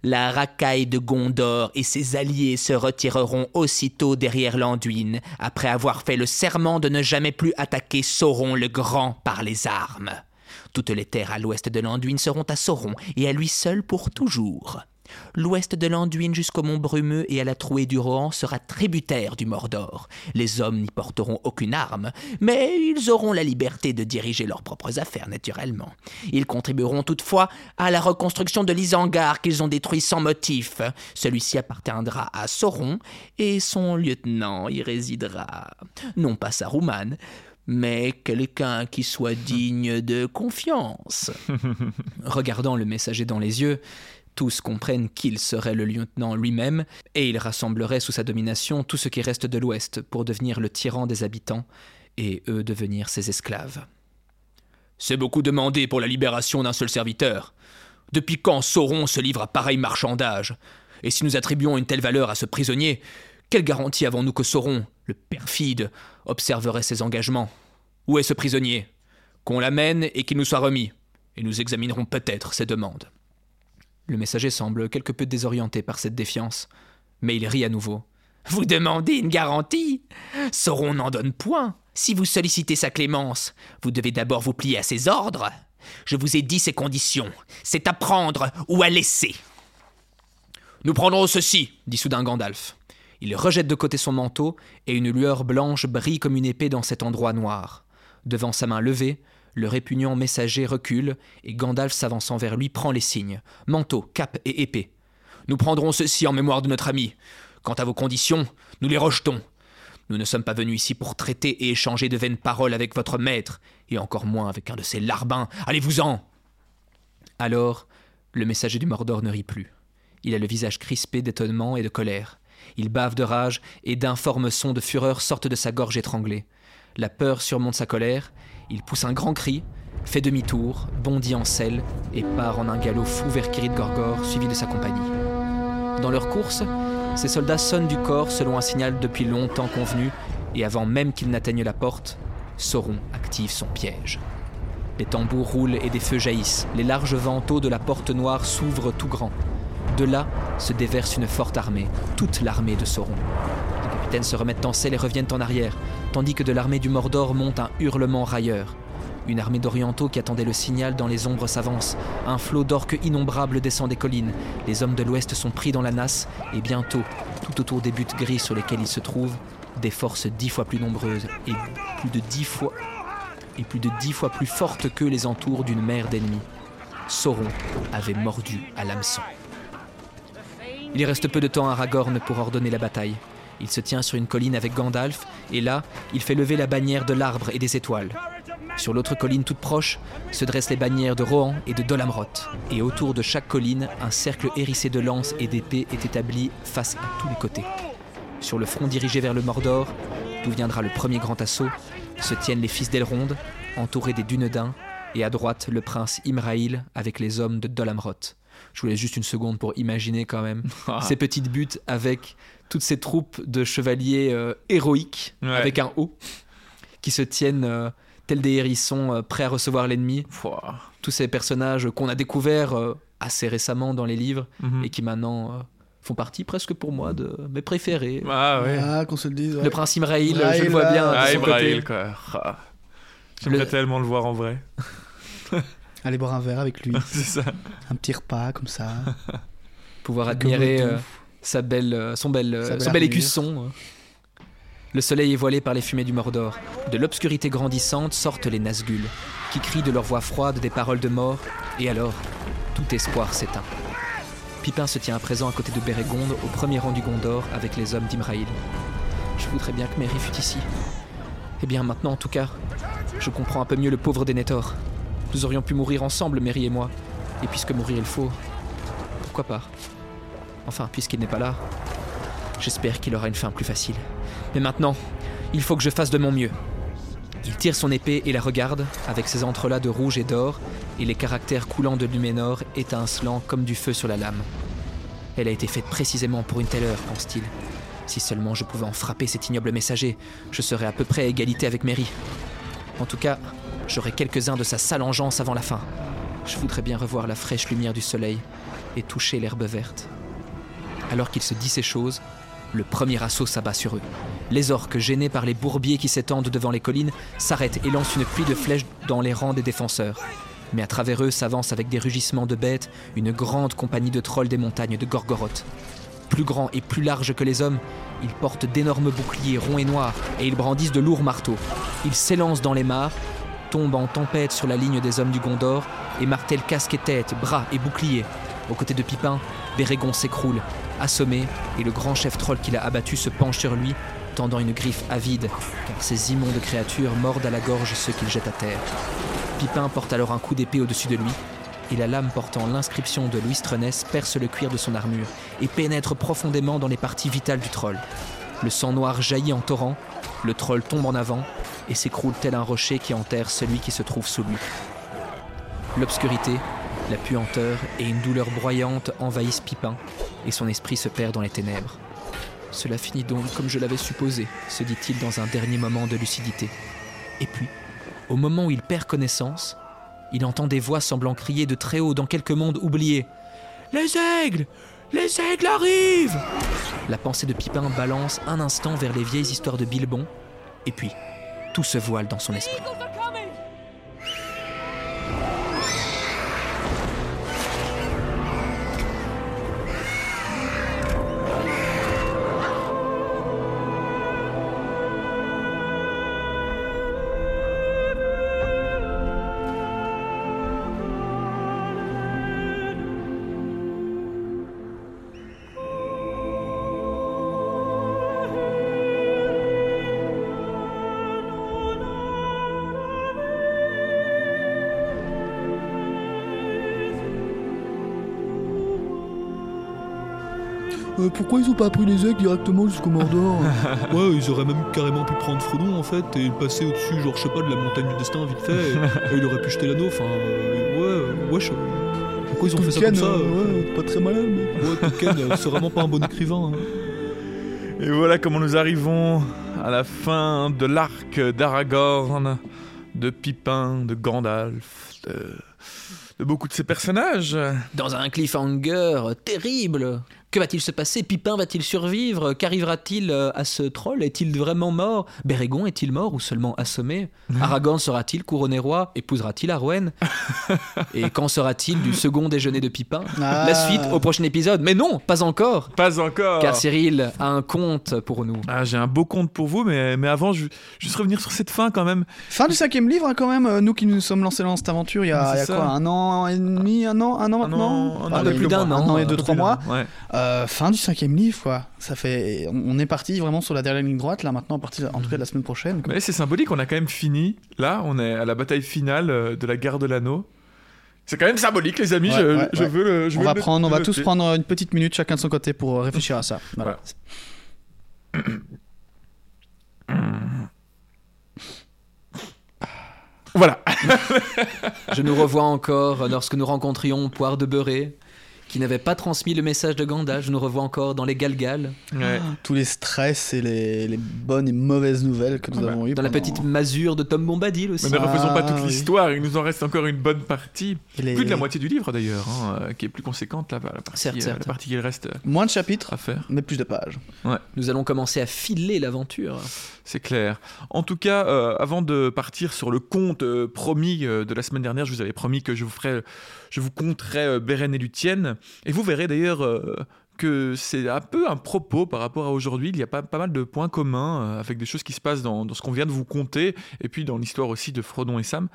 La racaille de Gondor et ses alliés se retireront aussitôt derrière l'Anduine, après avoir fait le serment de ne jamais plus attaquer Sauron le Grand par les armes. Toutes les terres à l'ouest de l'Anduine seront à Sauron, et à lui seul pour toujours. L'ouest de l'Anduin jusqu'au mont Brumeux et à la trouée du Rohan sera tributaire du Mordor. Les hommes n'y porteront aucune arme, mais ils auront la liberté de diriger leurs propres affaires, naturellement. Ils contribueront toutefois à la reconstruction de l'Isangar qu'ils ont détruit sans motif. Celui-ci appartiendra à Sauron et son lieutenant y résidera. Non pas Saruman, mais quelqu'un qui soit digne de confiance. [laughs] Regardant le messager dans les yeux, tous comprennent qu'il serait le lieutenant lui-même, et il rassemblerait sous sa domination tout ce qui reste de l'Ouest pour devenir le tyran des habitants, et eux devenir ses esclaves. C'est beaucoup demandé pour la libération d'un seul serviteur. Depuis quand Sauron se livre à pareil marchandage? Et si nous attribuons une telle valeur à ce prisonnier, quelle garantie avons-nous que Sauron, le perfide, observerait ses engagements? Où est ce prisonnier? Qu'on l'amène et qu'il nous soit remis, et nous examinerons peut-être ses demandes. Le messager semble quelque peu désorienté par cette défiance, mais il rit à nouveau. Vous demandez une garantie? Sauron n'en donne point. Si vous sollicitez sa clémence, vous devez d'abord vous plier à ses ordres. Je vous ai dit ses conditions. C'est à prendre ou à laisser. Nous prendrons ceci, dit soudain Gandalf. Il rejette de côté son manteau, et une lueur blanche brille comme une épée dans cet endroit noir. Devant sa main levée, le répugnant messager recule, et Gandalf s'avançant vers lui prend les signes manteau, cape et épée. Nous prendrons ceci en mémoire de notre ami. Quant à vos conditions, nous les rejetons. Nous ne sommes pas venus ici pour traiter et échanger de vaines paroles avec votre maître, et encore moins avec un de ces larbins. Allez-vous-en Alors, le messager du Mordor ne rit plus. Il a le visage crispé d'étonnement et de colère. Il bave de rage, et d'informes sons de fureur sortent de sa gorge étranglée. La peur surmonte sa colère, il pousse un grand cri, fait demi-tour, bondit en selle et part en un galop fou vers Kirit Gorgor, suivi de sa compagnie. Dans leur course, ces soldats sonnent du corps selon un signal depuis longtemps convenu, et avant même qu'ils n'atteignent la porte, Sauron active son piège. Les tambours roulent et des feux jaillissent. Les larges vantaux de la porte noire s'ouvrent tout grand. De là se déverse une forte armée, toute l'armée de Sauron. Les capitaines se remettent en selle et reviennent en arrière, tandis que de l'armée du Mordor monte un hurlement railleur. Une armée d'orientaux qui attendait le signal dans les ombres s'avance. Un flot d'orques innombrables descend des collines. Les hommes de l'Ouest sont pris dans la nasse et bientôt, tout autour des buttes grises sur lesquelles ils se trouvent, des forces dix fois plus nombreuses et plus de dix fois et plus de dix fois plus fortes qu'eux les entourent d'une mer d'ennemis. Sauron avait mordu à l'hameçon. Il reste peu de temps à Aragorn pour ordonner la bataille. Il se tient sur une colline avec Gandalf, et là, il fait lever la bannière de l'arbre et des étoiles. Sur l'autre colline toute proche se dressent les bannières de Rohan et de Dolamroth, et autour de chaque colline, un cercle hérissé de lances et d'épées est établi face à tous les côtés. Sur le front dirigé vers le Mordor, d'où viendra le premier grand assaut, se tiennent les fils d'Elrond, entourés des Dunedains, et à droite le prince Imraïl avec les hommes de Dolamroth. Je vous laisse juste une seconde pour imaginer quand même [laughs] ces petites buttes avec toutes ces troupes de chevaliers euh, héroïques Ouais. avec un O qui se tiennent euh, tels des hérissons euh, prêts à recevoir l'ennemi. Tous ces personnages qu'on a découverts euh, assez récemment dans les livres Mhm. et qui maintenant euh, font partie presque pour moi de mes préférés. Ah ouais. Ah, qu'on se le dise. ouais. Le prince Imraïl, je le vois là. bien de Ah, son Ibrahim, côté. quoi. Ah. J'aimerais Le- tellement le voir en vrai. [laughs] Aller boire un verre avec lui. [laughs] C'est ça. un petit repas comme ça. pouvoir admirer euh. Sa belle, euh, son bel, euh, Sa belle son bel écusson. euh. Le soleil est voilé par les fumées du Mordor. De l'obscurité grandissante sortent les Nazgûl, qui crient de leur voix froide des paroles de mort, et alors, tout espoir s'éteint. Pipin se tient à présent à côté de Bérégonde, au premier rang du Gondor, avec les hommes d'Imraïl. Je voudrais bien que Merry fût ici. Eh bien, maintenant, en tout cas, je comprends un peu mieux le pauvre Denethor. Nous aurions pu mourir ensemble, Merry et moi. Et puisque mourir il faut, pourquoi pas? Enfin, puisqu'il n'est pas là, j'espère qu'il aura une fin plus facile. Mais maintenant, il faut que je fasse de mon mieux. Il tire son épée et la regarde, avec ses entrelacs de rouge et d'or, et les caractères coulants de Numénor étincelant comme du feu sur la lame. Elle a été faite précisément pour une telle heure, pense-t-il. Si seulement je pouvais en frapper cet ignoble messager, je serais à peu près à égalité avec Mary. En tout cas, j'aurai quelques-uns de sa sale engeance avant la fin. Je voudrais bien revoir la fraîche lumière du soleil et toucher l'herbe verte. Alors qu'il se dit ces choses, le premier assaut s'abat sur eux. Les orques, gênés par les bourbiers qui s'étendent devant les collines, s'arrêtent et lancent une pluie de flèches dans les rangs des défenseurs. Mais à travers eux s'avance avec des rugissements de bêtes une grande compagnie de trolls des montagnes de Gorgoroth. Plus grands et plus larges que les hommes, ils portent d'énormes boucliers ronds et noirs et ils brandissent de lourds marteaux. Ils s'élancent dans les mares, tombent en tempête sur la ligne des hommes du Gondor et martèlent casque et tête, bras et boucliers. Aux côtés de Pipin, Bérégon s'écroule, assommé, et le grand chef troll qui l'a abattu se penche sur lui, tendant une griffe avide, car ces immondes créatures mordent à la gorge ceux qu'il jette à terre. Pipin porte alors un coup d'épée au-dessus de lui, et la lame portant l'inscription de Louis Treness perce le cuir de son armure et pénètre profondément dans les parties vitales du troll. Le sang noir jaillit en torrent, le troll tombe en avant et s'écroule tel un rocher qui enterre celui qui se trouve sous lui. L'obscurité, la puanteur et une douleur broyante envahissent Pipin, et son esprit se perd dans les ténèbres. Cela finit donc comme je l'avais supposé, se dit-il dans un dernier moment de lucidité. Et puis, au moment où il perd connaissance, il entend des voix semblant crier de très haut dans quelque monde oublié. Les aigles Les aigles arrivent La pensée de Pipin balance un instant vers les vieilles histoires de Bilbon, et puis tout se voile dans son esprit. Euh, pourquoi ils ont pas pris les aigles directement jusqu'au Mordor [laughs] Ouais, ils auraient même carrément pu prendre Frodon en fait et le passer au-dessus, genre je sais pas, de la montagne du destin vite fait. Et, [laughs] et il aurait pu jeter l'anneau. Enfin, euh, ouais, wesh. Pourquoi ils ont fait ça comme ça euh, ouais, pas très malin, mais. [laughs] Ouais, Tolkien, euh, c'est vraiment pas un bon écrivain. hein. Et voilà comment nous arrivons à la fin de l'arc d'Aragorn, de Pipin, de Gandalf, de, de beaucoup de ces personnages. Dans un cliffhanger terrible Que va-t-il se passer? Pipin va-t-il survivre? Qu'arrivera-t-il euh, à ce troll? Est-il vraiment mort? Bérégon est-il mort ou seulement assommé? [laughs] Aragorn sera-t-il couronné roi? Épousera-t-il Arwen? [laughs] Et quand sera-t-il du second déjeuner de Pipin? Ah. La suite au prochain épisode. Mais non, pas encore Pas encore. Car Cyril a un conte pour nous. Ah, j'ai un beau compte pour vous, mais, mais avant, je juste revenir sur cette fin quand même. Fin du cinquième livre, hein, quand même. euh, Nous qui nous sommes lancés dans cette aventure il y a, C'est il y a ça. quoi Un an et demi Un an Un an Un maintenant? an, un Ah, an et plus d'un Un an, an et un deux, trois mois. Ouais. Euh, fin du cinquième livre, quoi. Ça fait. On on est parti vraiment sur la dernière ligne droite, là, maintenant, à partir, en tout cas, de la semaine prochaine. quoi. Mais c'est symbolique, on a quand même fini. Là, on est à la bataille finale euh, de la guerre de l'anneau. C'est quand même symbolique, les amis. Ouais, je, ouais, je ouais. veux le. je On veux va le- prendre, on le va tous prendre une petite minute chacun de son côté pour euh, réfléchir à ça. Voilà. Voilà. [laughs] Je nous revois encore lorsque nous rencontrions Poire de Beurré, qui n'avait pas transmis le message de Gandalf. Je nous revois encore dans les Galgal, Ouais. Tous les stress et les, les bonnes et mauvaises nouvelles que nous Ouais. avons eues. dans la petite masure de Tom Bombadil aussi. Mais ne refaisons pas Ah, toute oui. l'histoire, il nous en reste encore une bonne partie. les- Plus de la moitié du livre d'ailleurs, hein, euh, qui est plus conséquente là, la partie, Certes, euh, certes. la partie qu'il reste euh, Moins de chapitres, à faire. mais plus de pages. Nous allons commencer à filer l'aventure. C'est clair. En tout cas, euh, avant de partir sur le conte euh, promis euh, de la semaine dernière, je vous avais promis que je vous ferai, je vous conterai euh, Beren et Luthien. Et vous verrez d'ailleurs euh, que c'est un peu un propos par rapport à aujourd'hui. Il y a pas, mal de points communs euh, avec des choses qui se passent dans, ce qu'on vient de vous conter et puis dans l'histoire aussi de Frodon et Sam.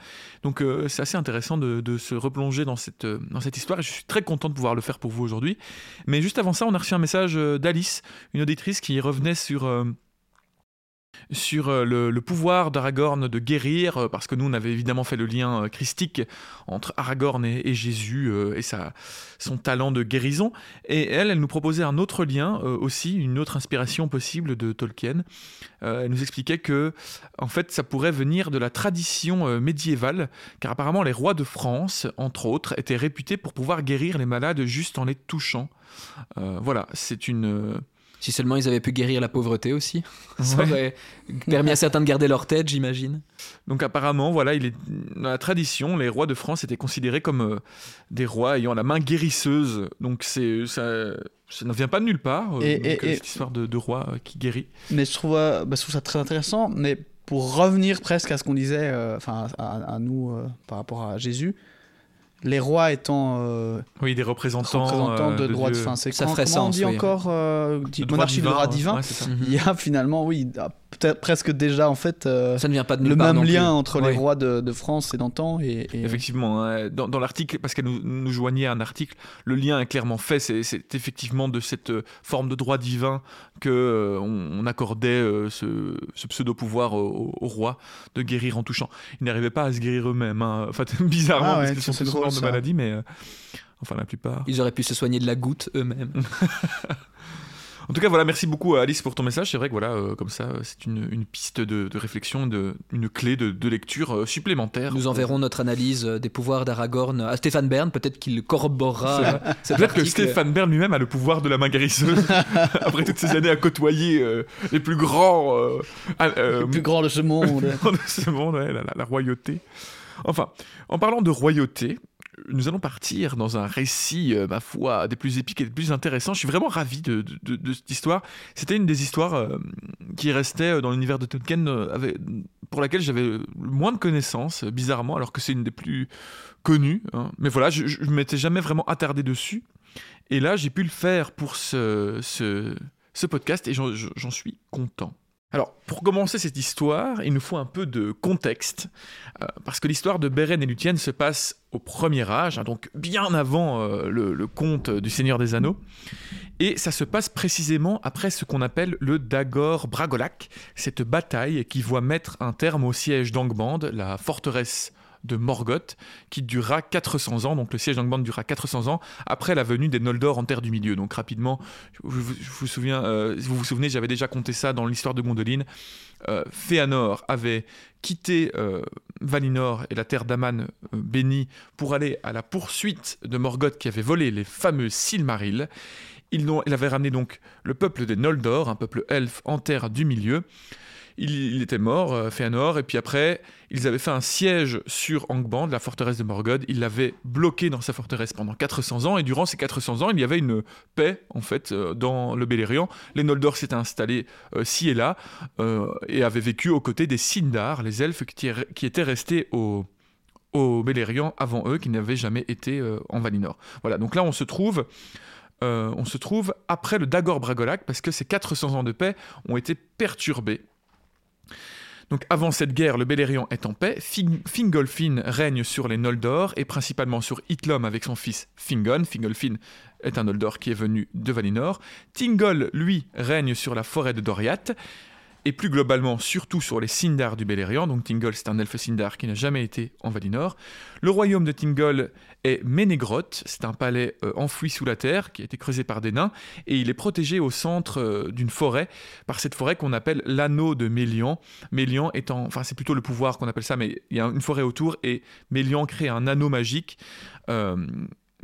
Donc c'est assez intéressant de, se replonger dans cette, histoire et je suis très content de pouvoir le faire pour vous aujourd'hui. Mais juste avant ça, on a reçu un message d'Alice, une auditrice qui revenait sur... sur euh, le, pouvoir d'Aragorn de guérir, euh, parce que nous, on avait évidemment fait le lien euh, christique entre Aragorn et, Jésus et sa, son talent de guérison. Et elle, elle nous proposait un autre lien aussi, une autre inspiration possible de Tolkien. Elle nous expliquait que, en fait, ça pourrait venir de la tradition médiévale, car apparemment, les rois de France, entre autres, étaient réputés pour pouvoir guérir les malades juste en les touchant. Voilà, c'est une. Si seulement ils avaient pu guérir la pauvreté aussi. [laughs] Ça Ouais. aurait permis à certains de garder leur tête, j'imagine. Donc apparemment, voilà, il est dans la tradition, les rois de France étaient considérés comme euh, des rois ayant la main guérisseuse. Donc c'est ça, ça ne vient pas de nulle part. euh, Et- donc, et- euh, et- cette histoire de, de roi euh, qui guérit. Mais je trouve, euh, bah, je trouve ça très intéressant. Mais pour revenir presque à ce qu'on disait, euh, enfin à, à nous euh, par rapport à Jésus, les rois étant euh, Oui, des représentants, représentants euh, de droit de fin, c'est Ça comment, ferait comment on dit oui. encore euh, dit- De droit monarchie de droit divin. ouais, ça. Il y a finalement, oui, peut-être presque déjà en fait euh, Ça ne vient pas de le même lien entre les rois de, de France et d'antan et, et- Effectivement, hein, dans, dans l'article, parce qu'elle nous, nous joignait un article, le lien est clairement fait. C'est, c'est effectivement de cette forme de droit divin que euh, on, on accordait euh, ce, ce pseudo-pouvoir au, au roi de guérir en touchant. Ils n'arrivaient pas à se guérir eux-mêmes, hein. enfin [laughs] bizarrement, Ah ouais, parce de mais euh, enfin la plupart. Ils auraient pu se soigner de la goutte eux-mêmes. [laughs] En tout cas, voilà, merci beaucoup à Alice pour ton message. C'est vrai que voilà, euh, comme ça, euh, c'est une, une piste de, de réflexion, de, une clé de, de lecture euh, supplémentaire. Nous enverrons notre analyse euh, des pouvoirs d'Aragorn à Stéphane Bern, peut-être qu'il corroborera euh, Peut-être que. Stéphane Bern lui-même a le pouvoir de la main guérisseuse [laughs] après toutes ces années à côtoyer euh, les plus grands euh, ah, euh, le plus grand de ce monde. [laughs] de ce monde, ouais, la, la- la royauté. Enfin, en parlant de royauté, nous allons partir dans un récit, euh, ma foi, des plus épiques et des plus intéressants. Je suis vraiment ravi de, cette histoire. C'était une des histoires euh, qui restait dans l'univers de Tolkien, euh, pour laquelle j'avais le moins de connaissances, euh, bizarrement, alors que c'est une des plus connues. hein. Mais voilà, je ne m'étais jamais vraiment attardé dessus. Et là, j'ai pu le faire pour ce, podcast et j'en suis content. Alors, pour commencer cette histoire, il nous faut un peu de contexte, euh, parce que l'histoire de Beren et Luthien se passe au premier âge, hein, donc bien avant euh, le, le conte du Seigneur des Anneaux, et ça se passe précisément après ce qu'on appelle le Dagor Bragolac, cette bataille qui voit mettre un terme au siège d'Angband, la forteresse de Morgoth, qui durera 400 ans, donc le siège d'Angband durera 400 ans, après la venue des Noldor en Terre du Milieu. Donc rapidement, je vous, vous souviens, euh, vous vous souvenez, j'avais déjà compté ça dans l'histoire de Gondolin. Euh, Féanor avait quitté euh, Valinor et la terre d'Aman euh, bénie pour aller à la poursuite de Morgoth qui avait volé les fameux Silmarils. Il, il avait ramené donc le peuple des Noldor, un peuple elfe en terre du milieu. Il, était mort, euh, Fëanor, et puis après, ils avaient fait un siège sur Angband, la forteresse de Morgoth. Ils l'avaient bloqué dans sa forteresse pendant 400 ans, et durant ces 400 ans, il y avait une paix, en fait, euh, dans le Beleriand. Les Noldor s'étaient installés euh, ci et là, et avaient vécu aux côtés des Sindar, les elfes qui, étaient restés au, Beleriand avant eux, qui n'avaient jamais été en Valinor. Voilà, donc là, on se trouve... on se trouve après le Dagor Bragolac parce que ces 400 ans de paix ont été perturbés donc avant cette guerre, le Beleriand est en paix, Fing- Fingolfin règne sur les Noldor et principalement sur Hitlom avec son fils Fingon. Fingolfin est un Noldor qui est venu de Valinor. Tingol, lui, règne sur la forêt de Doriath et plus globalement surtout sur les Sindar du Beleriand. Donc Tingol, c'est un elfe Sindar qui n'a jamais été en Valinor. Le royaume de Tingol est Ménégroth, c'est un palais euh, enfoui sous la terre qui a été creusé par des nains et il est protégé au centre euh, d'une forêt par cette forêt qu'on appelle l'anneau de Mélian. Mélian étant, enfin c'est plutôt le pouvoir qu'on appelle ça, mais il y a une forêt autour et Mélian crée un anneau magique. Euh,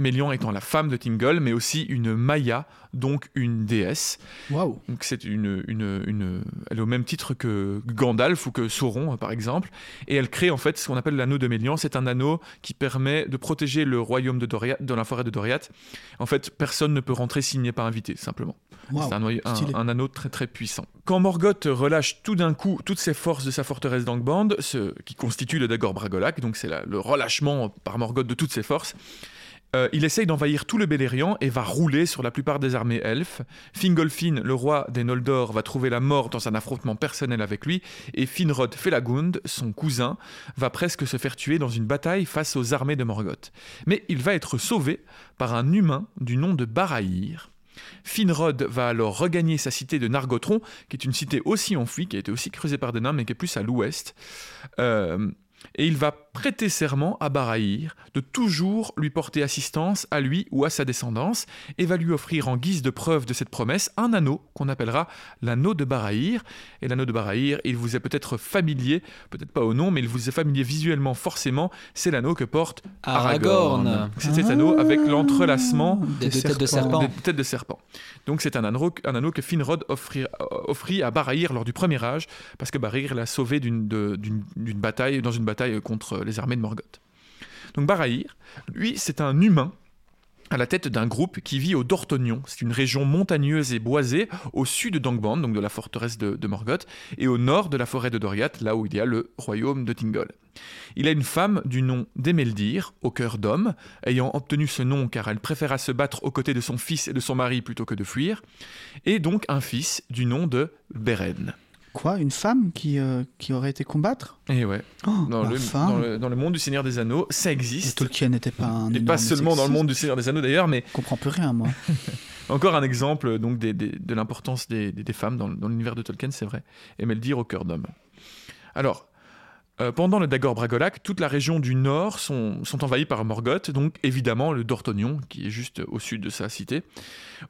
Mélian étant la femme de Tingol, mais aussi une Maya, donc une déesse. Waouh. Donc c'est une, une, une- elle est au même titre que Gandalf ou que Sauron, par exemple. Et elle crée en fait ce qu'on appelle l'anneau de Mélian. C'est un anneau qui permet de protéger le royaume de Doriath, dans la forêt de Doriath. En fait, personne ne peut rentrer s'il n'est pas invité, simplement. Waouh. C'est un, anneau très très puissant. Quand Morgoth relâche tout d'un coup toutes ses forces de sa forteresse d'Angband, ce qui constitue le Dagor Bragolac, donc c'est le relâchement par Morgoth de toutes ses forces, euh, il essaye d'envahir tout le Beleriand et va rouler sur la plupart des armées elfes. Fingolfin, le roi des Noldor, va trouver la mort dans un affrontement personnel avec lui, et Finrod Felagund, son cousin, va presque se faire tuer dans une bataille face aux armées de Morgoth. Mais il va être sauvé par un humain du nom de Barahir. Finrod va alors regagner sa cité de Nargothrond, qui est une cité aussi enfouie, qui a été aussi creusée par des nains, mais qui est plus à l'ouest. Euh, et il va prêter serment à Barahir de toujours lui porter assistance à lui ou à sa descendance, et va lui offrir en guise de preuve de cette promesse un anneau qu'on appellera l'anneau de Barahir. Et l'anneau de Barahir, il vous est peut-être familier, peut-être pas au nom, mais il vous est familier visuellement forcément, c'est l'anneau que porte Aragorn. Aragorn. C'est cet anneau avec l'entrelacement Des deux têtes de serpent. des têtes de serpent. Donc c'est un anneau, un anneau que Finrod offrit, euh, offrit à Barahir lors du premier âge, parce que Barahir l'a sauvé d'une bataille, dans une bataille contre les armées de Morgoth. Donc Barahir, lui, c'est un humain à la tête d'un groupe qui vit au Dortonion. C'est une région montagneuse et boisée au sud d'Angband, donc de la forteresse de, de Morgoth, et au nord de la forêt de Doriath, là où il y a le royaume de Tingol. Il a une femme du nom d'Emeldir, au cœur d'homme, ayant obtenu ce nom car elle préféra se battre aux côtés de son fils et de son mari plutôt que de fuir, et donc un fils du nom de Beren. Quoi Une femme qui, euh, qui aurait été combattre? Et ouais, oh, dans, le, dans, le, dans le monde du Seigneur des Anneaux, ça Et existe. Tolkien n'était pas un. Et pas seulement dans le monde du Seigneur des Anneaux d'ailleurs, mais Je comprends plus rien, moi. [laughs] Encore un exemple donc des- des- de l'importance des, des- des femmes dans, dans l'univers de Tolkien, c'est vrai. Et Meldir au cœur d'homme. Alors, euh, pendant le Dagor Bragolac, toute la région du nord sont, sont envahies par Morgoth, donc évidemment le Dortonion, qui est juste au sud de sa cité,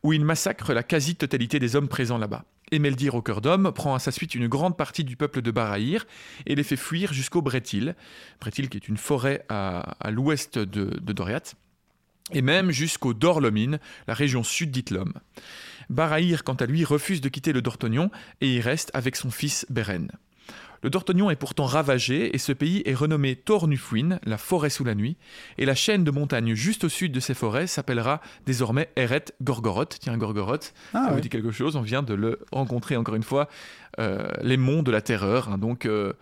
où il massacre la quasi-totalité des hommes présents là-bas. Emeldir au cœur d'homme prend à sa suite une grande partie du peuple de Barahir et les fait fuir jusqu'au Bretil, Bretil qui est une forêt à, l'ouest de, Doriath, et même jusqu'au Dorlomin, la région sud d'Itlom. Barahir, quant à lui, refuse de quitter le Dortonion et y reste avec son fils Beren. Le Dortonion est pourtant ravagé et ce pays est renommé Tornufuin, la forêt sous la nuit, et la chaîne de montagnes juste au sud de ces forêts s'appellera désormais Eret Gorgoroth. Tiens, Gorgoroth, Ah, ça vous dit quelque chose, on vient de le rencontrer encore une fois, euh, les monts de la terreur. hein. donc euh,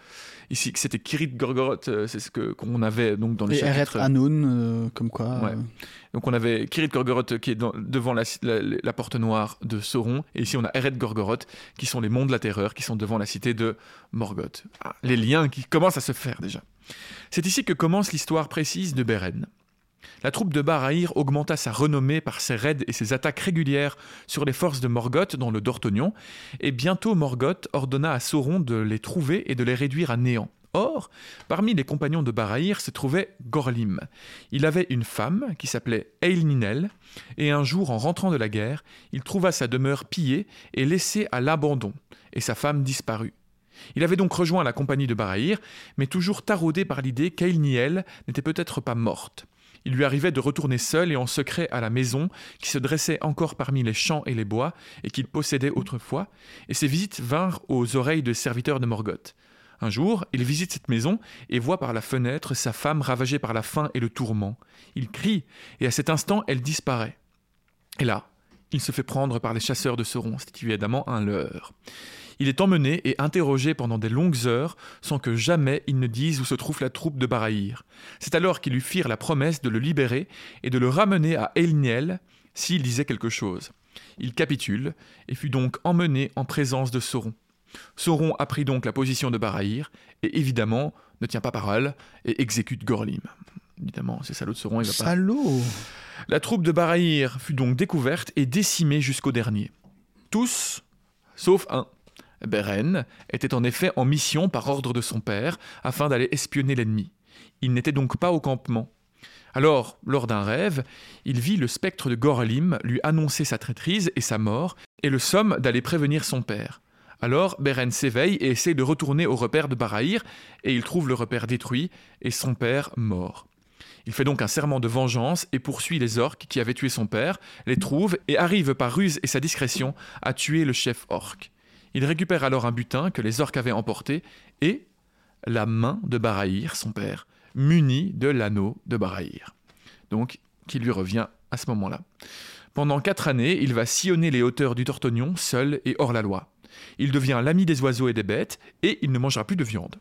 ici, c'était Kirit Gorgoroth, euh, c'est ce que qu'on avait donc dans le Et chapitre. Hanoun, euh, comme quoi. Ouais. euh, Donc on avait Kirit Gorgoroth qui est dans- devant la, la- la porte noire de Sauron, et ici on a Eret Gorgoroth qui sont les monts de la terreur, qui sont devant la cité de Morgoth. Ah, les liens qui commencent à se faire déjà. C'est ici que commence l'histoire précise de Beren. La troupe de Barahir augmenta sa renommée par ses raids et ses attaques régulières sur les forces de Morgoth dans le Dortonion, et bientôt Morgoth ordonna à Sauron de les trouver et de les réduire à néant. Or, parmi les compagnons de Barahir se trouvait Gorlim. Il avait une femme qui s'appelait Eilninel, et un jour, en rentrant de la guerre, il trouva sa demeure pillée et laissée à l'abandon, et sa femme disparut. Il avait donc rejoint la compagnie de Barahir, mais toujours taraudé par l'idée qu'Eilniel n'était peut-être pas morte. Il lui arrivait de retourner seul et en secret à la maison qui se dressait encore parmi les champs et les bois et qu'il possédait autrefois, et ses visites vinrent aux oreilles des serviteurs de Morgoth. Un jour, il visite cette maison et voit par la fenêtre sa femme ravagée par la faim et le tourment. Il crie, et à cet instant, elle disparaît. Et là, il se fait prendre par les chasseurs de Sauron, c'est évidemment un leurre. Il est emmené et interrogé pendant des longues heures sans que jamais il ne dise où se trouve la troupe de Barahir. C'est alors qu'ils lui firent la promesse de le libérer et de le ramener à Elniel s'il disait quelque chose. Il capitule et fut donc emmené en présence de Sauron. Sauron a pris donc la position de Barahir et évidemment ne tient pas parole et exécute Gorlim. Évidemment, c'est salaud de Sauron, il va pas. Salaud La troupe de Barahir fut donc découverte et décimée jusqu'au dernier. Tous, sauf un. Beren était en effet en mission par ordre de son père afin d'aller espionner l'ennemi. Il n'était donc pas au campement. Alors, lors d'un rêve, il vit le spectre de Gorlim lui annoncer sa traîtrise et sa mort, et le somme d'aller prévenir son père. Alors, Beren s'éveille et essaie de retourner au repère de Barahir, et il trouve le repère détruit et son père mort. Il fait donc un serment de vengeance et poursuit les orques qui avaient tué son père, les trouve et arrive par ruse et sa discrétion à tuer le chef orc. Il récupère alors un butin que les orques avaient emporté et la main de Barahir, son père, munie de l'anneau de Barahir. Donc, qui lui revient à ce moment-là. Pendant quatre années, il va sillonner les hauteurs du Tortognon, seul et hors la loi. Il devient l'ami des oiseaux et des bêtes, et il ne mangera plus de viande.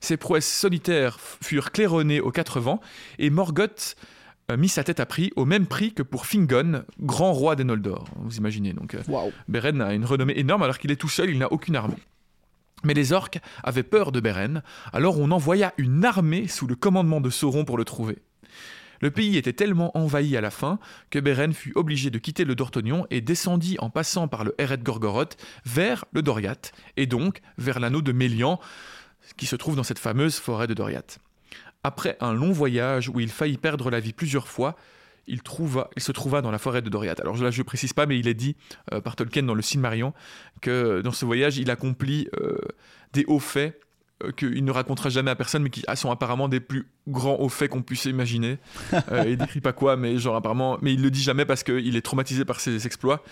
Ses prouesses solitaires furent claironnées aux quatre vents, et Morgoth mit sa tête à prix au même prix que pour Fingon, grand roi des Noldor. Vous imaginez donc. euh, Beren a une renommée énorme alors qu'il est tout seul, il n'a aucune armée. Mais les orques avaient peur de Beren, alors on envoya une armée sous le commandement de Sauron pour le trouver. Le pays était tellement envahi à la fin que Beren fut obligé de quitter le Dortognon et descendit en passant par le Eret Gorgoroth vers le Doriath, et donc vers l'anneau de Mélian, qui se trouve dans cette fameuse forêt de Doriath. Après un long voyage où il faillit perdre la vie plusieurs fois, il, se trouva dans la forêt de Doriath. Alors là, je ne précise pas, mais il est dit euh, par Tolkien dans le Silmarillion que dans ce voyage, il accomplit euh, des hauts faits euh, qu'il ne racontera jamais à personne, mais qui sont apparemment des plus grands hauts faits qu'on puisse imaginer. [laughs] Euh, il décrit pas quoi, mais genre apparemment, mais il le dit jamais parce qu'il est traumatisé par ses exploits.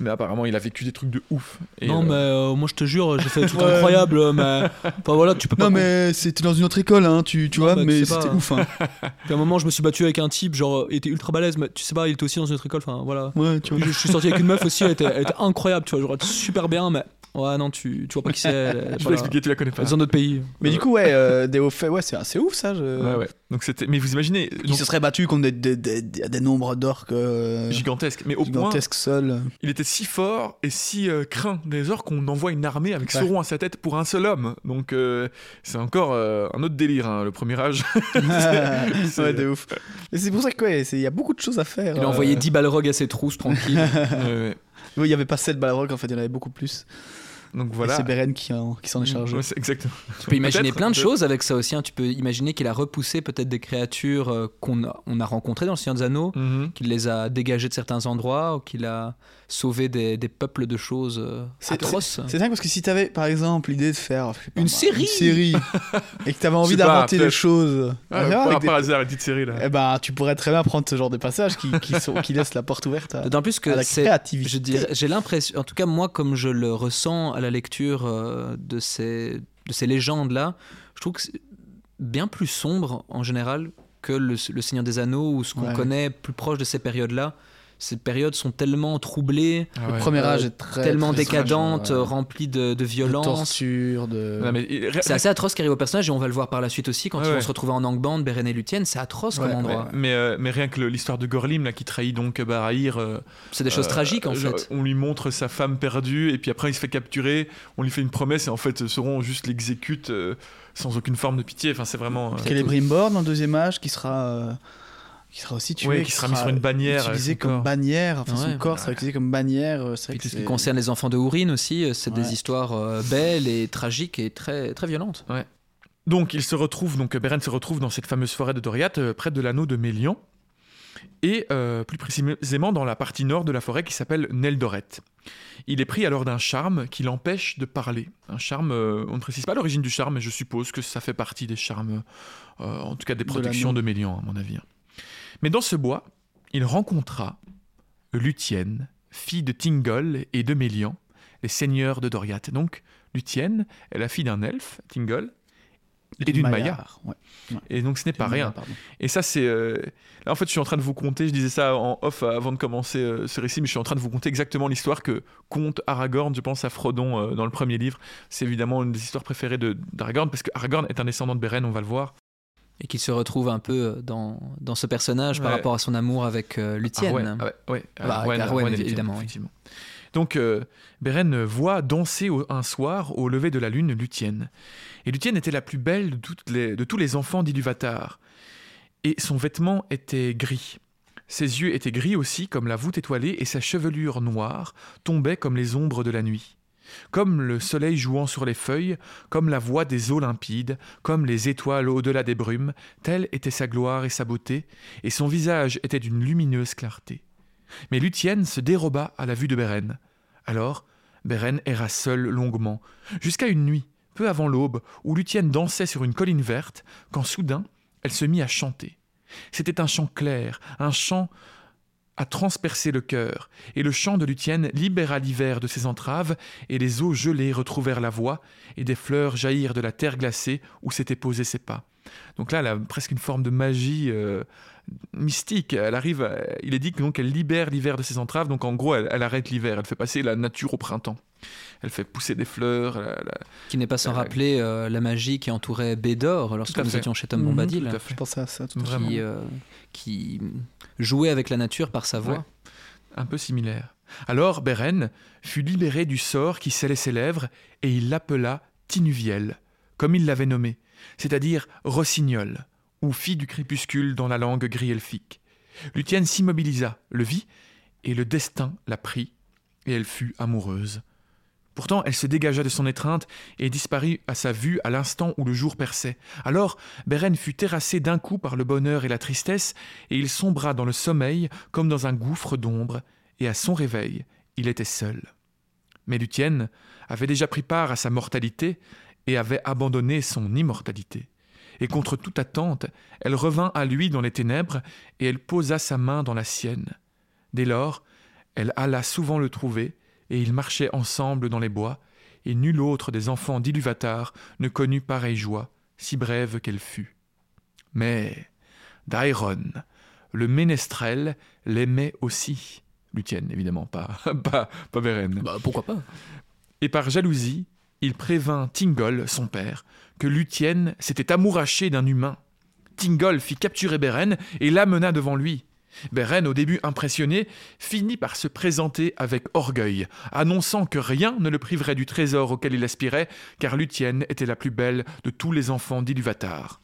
Mais apparemment, il a vécu des trucs de ouf. Et, non, euh, mais euh, moi je te jure, j'ai fait des trucs incroyables, mais. Enfin voilà, tu peux pas. Non mais c'était dans une autre école, hein, tu, tu Non, vois, bah, tu mais sais pas. c'était ouf. Hein. [laughs] Puis à un moment, je me suis battu avec un type, genre, il était ultra balèze, mais tu sais pas, il était aussi dans une autre école, enfin voilà. Ouais, tu vois. Je, je suis sorti avec une meuf aussi, elle était, elle était incroyable, tu vois, genre, super bien, mais. Ouais, non, tu, tu vois pas qui c'est. elle- [laughs] je vais voilà. l'expliquer, tu la connais pas. Dans notre pays. Mais du coup, ouais, euh, des hauts faits, ouais, c'est assez ouf ça. Je... Ouais, ouais. Donc c'était, mais vous imaginez, Il donc, se serait battu contre des, des, des, des- nombres d'orques euh, gigantesque. Mais au point, gigantesques seuls. il était si fort et si euh, craint des orques qu'on envoie une armée avec Ouais. Sauron à sa tête pour un seul homme. Donc euh, c'est encore euh, un autre délire, hein, le premier âge. [laughs] C'est- ouais, de ouf. Et c'est pour ça que, ouais, c'est- il y a beaucoup de choses à faire. Il a envoyé 10 balrogs à ses trousses, tranquille. [laughs] Ouais, ouais. Oui, il y avait pas 7 balrogs, en fait, il y en avait beaucoup plus. Donc voilà. c'est Beren qui, en- qui s'en est chargé. Ouais, c'est exactement. Tu peux imaginer plein de choses avec ça aussi. hein. Tu peux imaginer qu'il a repoussé peut-être des créatures euh, qu'on a, on a rencontrées dans le Seigneur des Anneaux, Mhm. qu'il les a dégagées de certains endroits, ou qu'il a sauvé des, des peuples de choses euh, C'est- atroces. C'est dingue parce que si t'avais par exemple l'idée de faire pas Une série une série [laughs] et que t'avais envie Je sais pas, d'inventer des choses, Ah, vraiment, par, des- hasard, la petite série là. eh ben, tu pourrais très bien prendre ce genre de passages qui, qui, sont, qui [laughs] laissent la porte ouverte à, D'autant plus à la que créativité. J'ai l'impression, en tout cas moi, comme je le ressens à la lecture euh, de ces, de ces légendes-là, je trouve que c'est bien plus sombre en général que le, le Seigneur des Anneaux ou ce qu'on Ouais. connaît plus proche de ces périodes-là. Ces périodes sont tellement troublées, Ah Le premier âge est très tellement très ouais. euh, remplies de, de de violence. torture, de. Il- C'est assez atroce ce qui arrive au personnage et on va le voir par la suite aussi quand Ouais, ils vont se retrouver en Angband, Beren et Luthien. C'est atroce Ouais, comme Ouais, endroit. mais, euh, mais rien que l'histoire de Gorlim là, qui trahit donc Barahir. euh, C'est des choses euh, tragiques en genre, fait. On lui montre sa femme perdue et puis après il se fait capturer. On lui fait une promesse et en fait Sauron juste l'exécute euh, sans aucune forme de pitié. Enfin c'est vraiment. euh, Celebrimbor dans le deuxième âge qui sera. Euh, qui sera aussi tué, ouais, qui sera mis sur une bannière. avec utilisé comme corps. bannière, enfin Ouais. son corps sera utilisé comme bannière. euh, Puis tout ce qui concerne les enfants de Hourin aussi, euh, c'est Ouais. des histoires euh, belles et tragiques et très, très violentes. Donc il se retrouve, donc Beren se retrouve dans cette fameuse forêt de Doriath, euh, près de l'anneau de Mélian, et euh, plus précisément dans la partie nord de la forêt qui s'appelle Neldoret. Il est pris alors d'un charme qui l'empêche de parler. Un charme, euh, on ne précise pas l'origine du charme, mais je suppose que ça fait partie des charmes, euh, en tout cas des De protections l'anneau. de, Mélian, à mon avis. Mais dans ce bois, il rencontra Luthien, fille de Tingol et de Mélian, les seigneurs de Doriath. Donc, Luthien est la fille d'un elfe, Tingol, et d'une Maillard. Ouais. Et donc, ce n'est pas rien. Et ça, c'est. euh, Là, en fait, je suis en train de vous conter, je disais ça en off avant de commencer euh, ce récit, mais je suis en train de vous conter exactement l'histoire que conte Aragorn, je pense, à Frodon euh, dans le premier livre. C'est évidemment une des histoires préférées d'Aragorn, parce que Aragorn est un descendant de Beren, on va le voir. Et qu'il se retrouve un peu dans, dans ce personnage par rapport à son amour avec euh, Luthien. Arwen, ah ouais, ouais, Bah, Arwen, évidemment, oui. effectivement. Donc, euh, Beren voit danser au- un soir, au lever de la lune, Luthien. Et Luthien était la plus belle de, toutes les- de tous les enfants d'Iluvatar. Et son vêtement était gris. Ses yeux étaient gris aussi, comme la voûte étoilée, et sa chevelure noire tombait comme les ombres de la nuit. Comme le soleil jouant sur les feuilles, comme la voix des eaux limpides, comme les étoiles au-delà des brumes, telle était sa gloire et sa beauté, et son visage était d'une lumineuse clarté. Mais Luthien se déroba à la vue de Beren. Alors, Beren erra seul longuement, jusqu'à une nuit, peu avant l'aube, où Luthien dansait sur une colline verte, quand soudain, elle se mit à chanter. C'était un chant clair, un chant à transpercer le cœur, et le chant de Luthien libéra l'hiver de ses entraves, et les eaux gelées retrouvèrent la voix, et des fleurs jaillirent de la terre glacée où s'étaient posés ses pas. Donc là, elle a presque une forme de magie euh, mystique. Elle arrive, à- il est dit que donc elle libère l'hiver de ses entraves. Donc en gros, elle arrête l'hiver. Elle fait passer la nature au printemps. Elle fait pousser des fleurs. la- la- Qui n'est pas sans rappeler euh, la magie qui entourait Bédor lorsque nous fait. étions chez Tom Bombadil. fait. Je pensais à ça tout à qui, euh, qui jouait avec la nature par sa voix. Ouais. un peu similaire. Alors Beren fut libéré du sort qui scellait ses lèvres et il l'appela Tinuviel, comme il l'avait nommé, c'est-à-dire rossignol, ou fille du crépuscule dans la langue gris-elfique. Luthien s'immobilisa, le vit, et le destin la prit, et elle fut amoureuse. Pourtant, elle se dégagea de son étreinte et disparut à sa vue à l'instant où le jour perçait. Alors, Beren fut terrassé d'un coup par le bonheur et la tristesse, et il sombra dans le sommeil comme dans un gouffre d'ombre, et à son réveil, il était seul. Mais Luthien avait déjà pris part à sa mortalité et avait abandonné son immortalité. Et contre toute attente, elle revint à lui dans les ténèbres, et elle posa sa main dans la sienne. Dès lors, elle alla souvent le trouver, et ils marchaient ensemble dans les bois, et nul autre des enfants d'Iluvatar ne connut pareille joie, si brève qu'elle fût. Mais Dairon, le ménestrel, l'aimait aussi. Luthien, évidemment, pas, [laughs] pas, pas Beren. Bah, pourquoi pas Et par jalousie, il prévint Tingol, son père, que Luthien s'était amouraché d'un humain. Tingol fit capturer Beren et l'amena devant lui. Beren, au début impressionné, finit par se présenter avec orgueil, annonçant que rien ne le priverait du trésor auquel il aspirait, car Luthien était la plus belle de tous les enfants d'Iluvatar.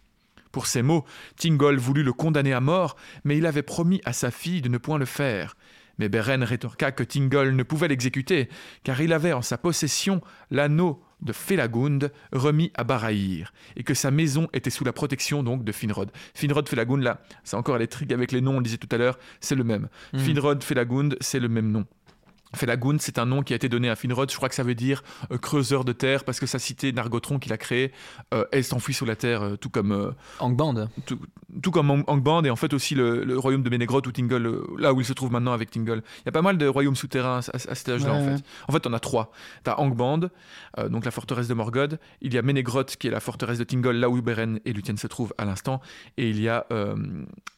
Pour ces mots, Tingol voulut le condamner à mort, mais il avait promis à sa fille de ne point le faire. Mais Beren rétorqua que Tingol ne pouvait l'exécuter, car il avait en sa possession l'anneau de Felagund remis à Barahir, et que sa maison était sous la protection donc de Finrod. Finrod, Felagund, là, c'est encore les tricks avec les noms, on le disait tout à l'heure, c'est le même. Mhm. Finrod, Felagund, c'est le même nom. Felagund, c'est un nom qui a été donné à Finrod, je crois que ça veut dire euh, creuseur de terre, parce que sa cité Nargothrond qu'il a créée, euh, elle s'enfuit sous la terre, euh, tout comme euh, Angband. tout, tout comme Ang- Angband et en fait aussi le, le royaume de Menegroth ou Tingol, euh, là où il se trouve maintenant avec Tingol. Il y a pas mal de royaumes souterrains à, à- cet âge-là Ouais, en ouais. fait. En fait, on a trois. T'as Angband, euh, donc la forteresse de Morgoth. Il y a Menegroth qui est la forteresse de Tingol, là où Beren et Luthien se trouvent à l'instant. Et il y a euh,